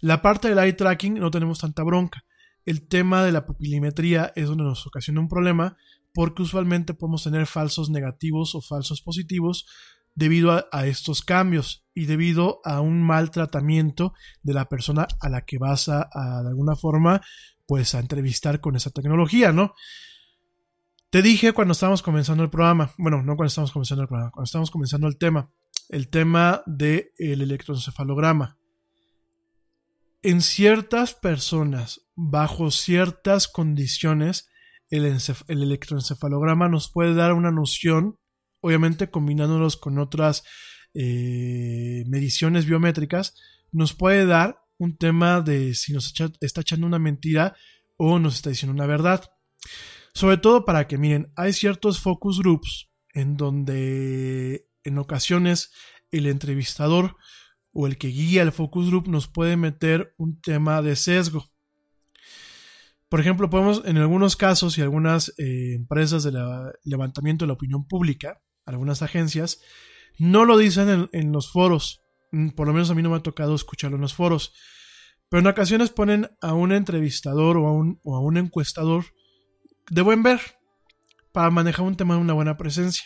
La parte del eye tracking no tenemos tanta bronca. El tema de la pupilimetría es donde nos ocasiona un problema porque usualmente podemos tener falsos negativos o falsos positivos debido a, estos cambios y debido a un mal tratamiento de la persona a la que vas a, a, de alguna forma pues a entrevistar con esa tecnología, ¿no? Te dije cuando estábamos comenzando el programa, bueno, no cuando estábamos comenzando el programa, cuando estábamos comenzando el tema, el tema del de electroencefalograma. En ciertas personas, bajo ciertas condiciones, el, encef- el electroencefalograma nos puede dar una noción, obviamente combinándolos con otras eh, mediciones biométricas, nos puede dar un tema de si nos está echando una mentira o nos está diciendo una verdad. Sobre todo para que miren, hay ciertos focus groups en donde en ocasiones el entrevistador o el que guía el focus group nos puede meter un tema de sesgo. Por ejemplo, podemos, en algunos casos y algunas eh, empresas de levantamiento de la opinión pública, algunas agencias, no lo dicen en, en los foros. Mm, Por lo menos a mí no me ha tocado escucharlo en los foros. Pero en ocasiones ponen a un entrevistador o a un, o a un encuestador de buen ver para manejar un tema de una buena presencia.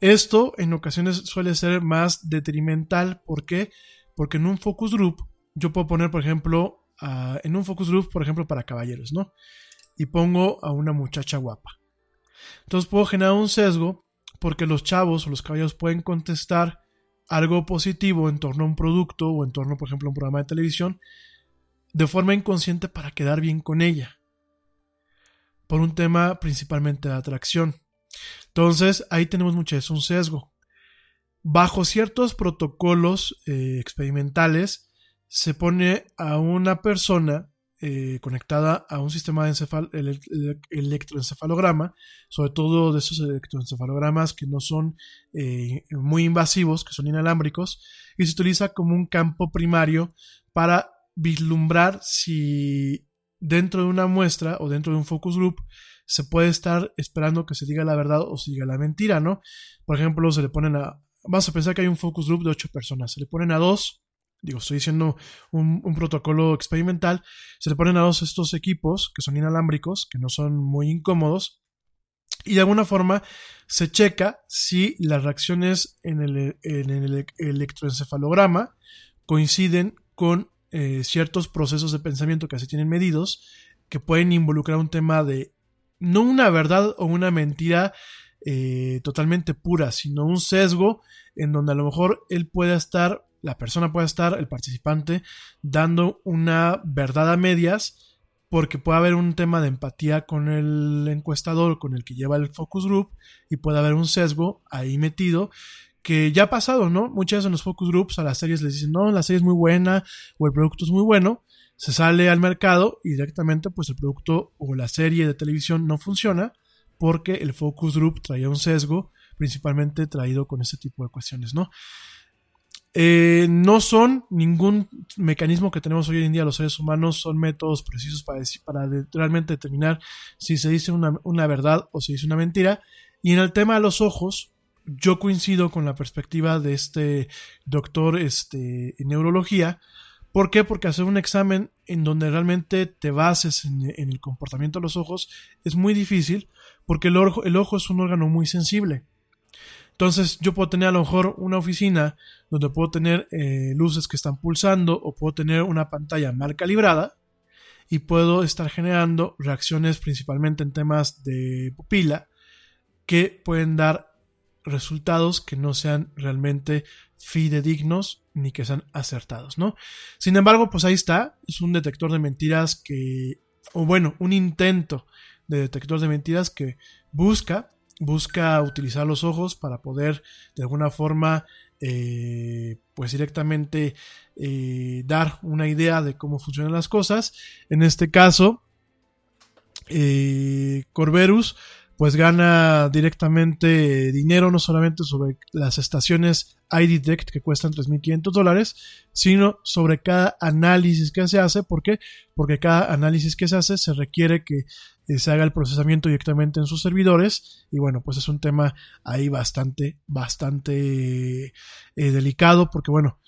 Esto en ocasiones suele ser más detrimental. ¿Por qué? Porque en un focus group, yo puedo poner, por ejemplo, en un focus group, por ejemplo, para caballeros, ¿no? Y pongo a una muchacha guapa. Entonces puedo generar un sesgo porque los chavos o los caballeros pueden contestar algo positivo en torno a un producto o en torno, por ejemplo, a un programa de televisión de forma inconsciente para quedar bien con ella. Por un tema principalmente de atracción. Entonces, ahí tenemos mucho eso, un sesgo. Bajo ciertos protocolos eh, experimentales, se pone a una persona eh, conectada a un sistema de encefal- ele- ele- electroencefalograma, sobre todo de esos electroencefalogramas que no son eh, muy invasivos, que son inalámbricos, y se utiliza como un campo primario para vislumbrar si dentro de una muestra o dentro de un focus group se puede estar esperando que se diga la verdad o se diga la mentira, ¿no? Por ejemplo, se le ponen a... Vamos a pensar que hay un focus group de ocho personas. Se le ponen a dos, digo, estoy diciendo un, un protocolo experimental, se le ponen a dos estos equipos que son inalámbricos, que no son muy incómodos, y de alguna forma se checa si las reacciones en el, en el electroencefalograma coinciden con eh, ciertos procesos de pensamiento que así tienen medidos, que pueden involucrar un tema de no una verdad o una mentira eh, totalmente pura, sino un sesgo en donde a lo mejor él pueda estar, la persona pueda estar, el participante, dando una verdad a medias, porque puede haber un tema de empatía con el encuestador, con el que lleva el focus group, y puede haber un sesgo ahí metido que ya ha pasado, ¿no? Muchas veces en los focus groups a las series les dicen, no, la serie es muy buena o el producto es muy bueno, se sale al mercado y directamente pues el producto o la serie de televisión no funciona porque el focus group traía un sesgo principalmente traído con ese tipo de cuestiones, ¿no? Eh, no son ningún mecanismo que tenemos hoy en día los seres humanos, son métodos precisos para, decir, para realmente determinar si se dice una, verdad o se dice una mentira. Y en el tema de los ojos, yo coincido con la perspectiva de este doctor este, en neurología. ¿Por qué? Porque hacer un examen en donde realmente te bases en, en el comportamiento de los ojos es muy difícil porque el ojo, el ojo es un órgano muy sensible. Entonces yo puedo tener a lo mejor una oficina donde puedo tener eh, luces que están pulsando o puedo tener una pantalla mal calibrada y puedo estar generando reacciones principalmente en temas de pupila que pueden dar resultados que no sean realmente fidedignos ni que sean acertados, ¿no? Sin embargo, pues ahí está, es un detector de mentiras que, o bueno, un intento de detector de mentiras que busca, busca utilizar los ojos para poder de alguna forma, eh, pues directamente eh, dar una idea de cómo funcionan las cosas. En este caso, eh, pues gana directamente dinero no solamente sobre las estaciones iDetect que cuestan 3.500 dólares, sino sobre cada análisis que se hace. ¿Por qué? Porque cada análisis que se hace se requiere que se haga el procesamiento directamente en sus servidores. Y bueno, pues es un tema ahí bastante, bastante eh, delicado porque bueno,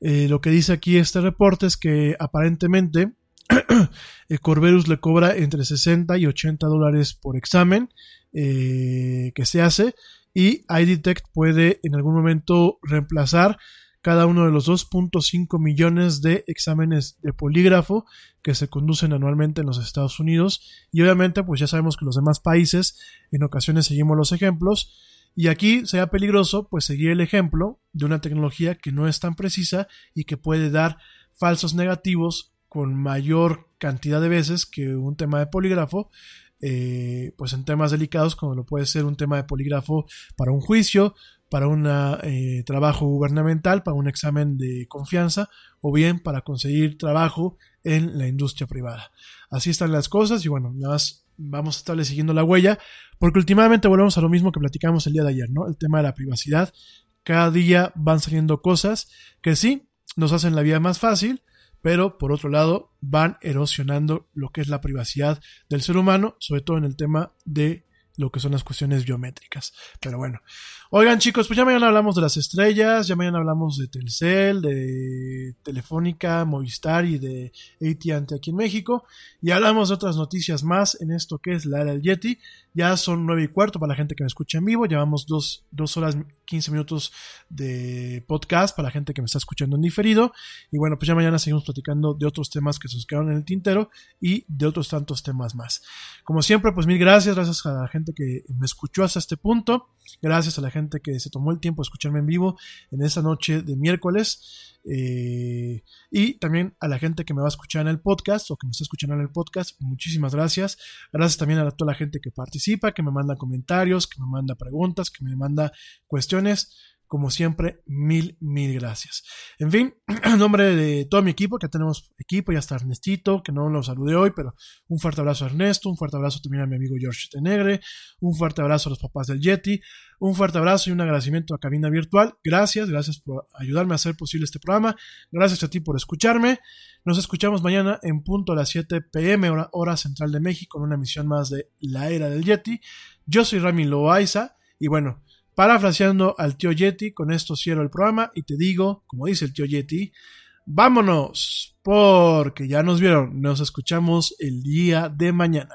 eh, lo que dice aquí este reporte es que aparentemente (clears throat) Corberus le cobra entre 60 y 80 dólares por examen eh, que se hace y iDetect puede en algún momento reemplazar cada uno de los 2.5 millones de exámenes de polígrafo que se conducen anualmente en los Estados Unidos. Y obviamente pues ya sabemos que los demás países en ocasiones seguimos los ejemplos. Y aquí sea peligroso pues seguir el ejemplo de una tecnología que no es tan precisa y que puede dar falsos negativos con mayor cantidad de veces que un tema de polígrafo eh, pues en temas delicados como lo puede ser un tema de polígrafo para un juicio, para un trabajo gubernamental, para un examen de confianza o bien para conseguir trabajo en la industria privada. Así están las cosas y bueno, nada más vamos a estarle siguiendo la huella porque últimamente volvemos a lo mismo que platicamos el día de ayer, ¿no? El tema de la privacidad. Cada día van saliendo cosas que sí nos hacen la vida más fácil, pero por otro lado van erosionando lo que es la privacidad del ser humano, sobre todo en el tema de lo que son las cuestiones biométricas. Pero bueno. Oigan chicos, pues ya mañana hablamos de las estrellas, ya mañana hablamos de Telcel, de Telefónica, Movistar y de AT&T aquí en México. Y hablamos de otras noticias más en esto que es la era del Yeti. Ya son nueve y cuarto para la gente que me escucha en vivo. Llevamos dos, dos horas 15 minutos de podcast para la gente que me está escuchando en diferido. Y bueno, pues ya mañana seguimos platicando de otros temas que se nos quedaron en el tintero y de otros tantos temas más. Como siempre, pues mil gracias, gracias a la gente que me escuchó hasta este punto. Gracias a la gente que se tomó el tiempo de escucharme en vivo en esta noche de miércoles. Eh, y también a la gente que me va a escuchar en el podcast o que me está escuchando en el podcast, muchísimas gracias. Gracias también a toda la gente que participa, que me manda comentarios, que me manda preguntas, que me manda cuestiones. Como siempre, mil, mil gracias. En fin, (clears throat) en nombre de todo mi equipo, que tenemos equipo, ya está Ernestito, que no lo saludé hoy, pero un fuerte abrazo a Ernesto, un fuerte abrazo también a mi amigo George Tenegre, un fuerte abrazo a los papás del Yeti, un fuerte abrazo y un agradecimiento a Cabina Virtual. Gracias, gracias por ayudarme a hacer posible este programa. Gracias a ti por escucharme. Nos escuchamos mañana en punto a las 7 pm, hora, hora central de México, en una emisión más de La Era del Yeti. Yo soy Rami Loaiza y bueno, Parafraseando al tío Yeti, con esto cierro el programa y te digo, como dice el tío Yeti, vámonos, porque ya nos vieron, nos escuchamos el día de mañana.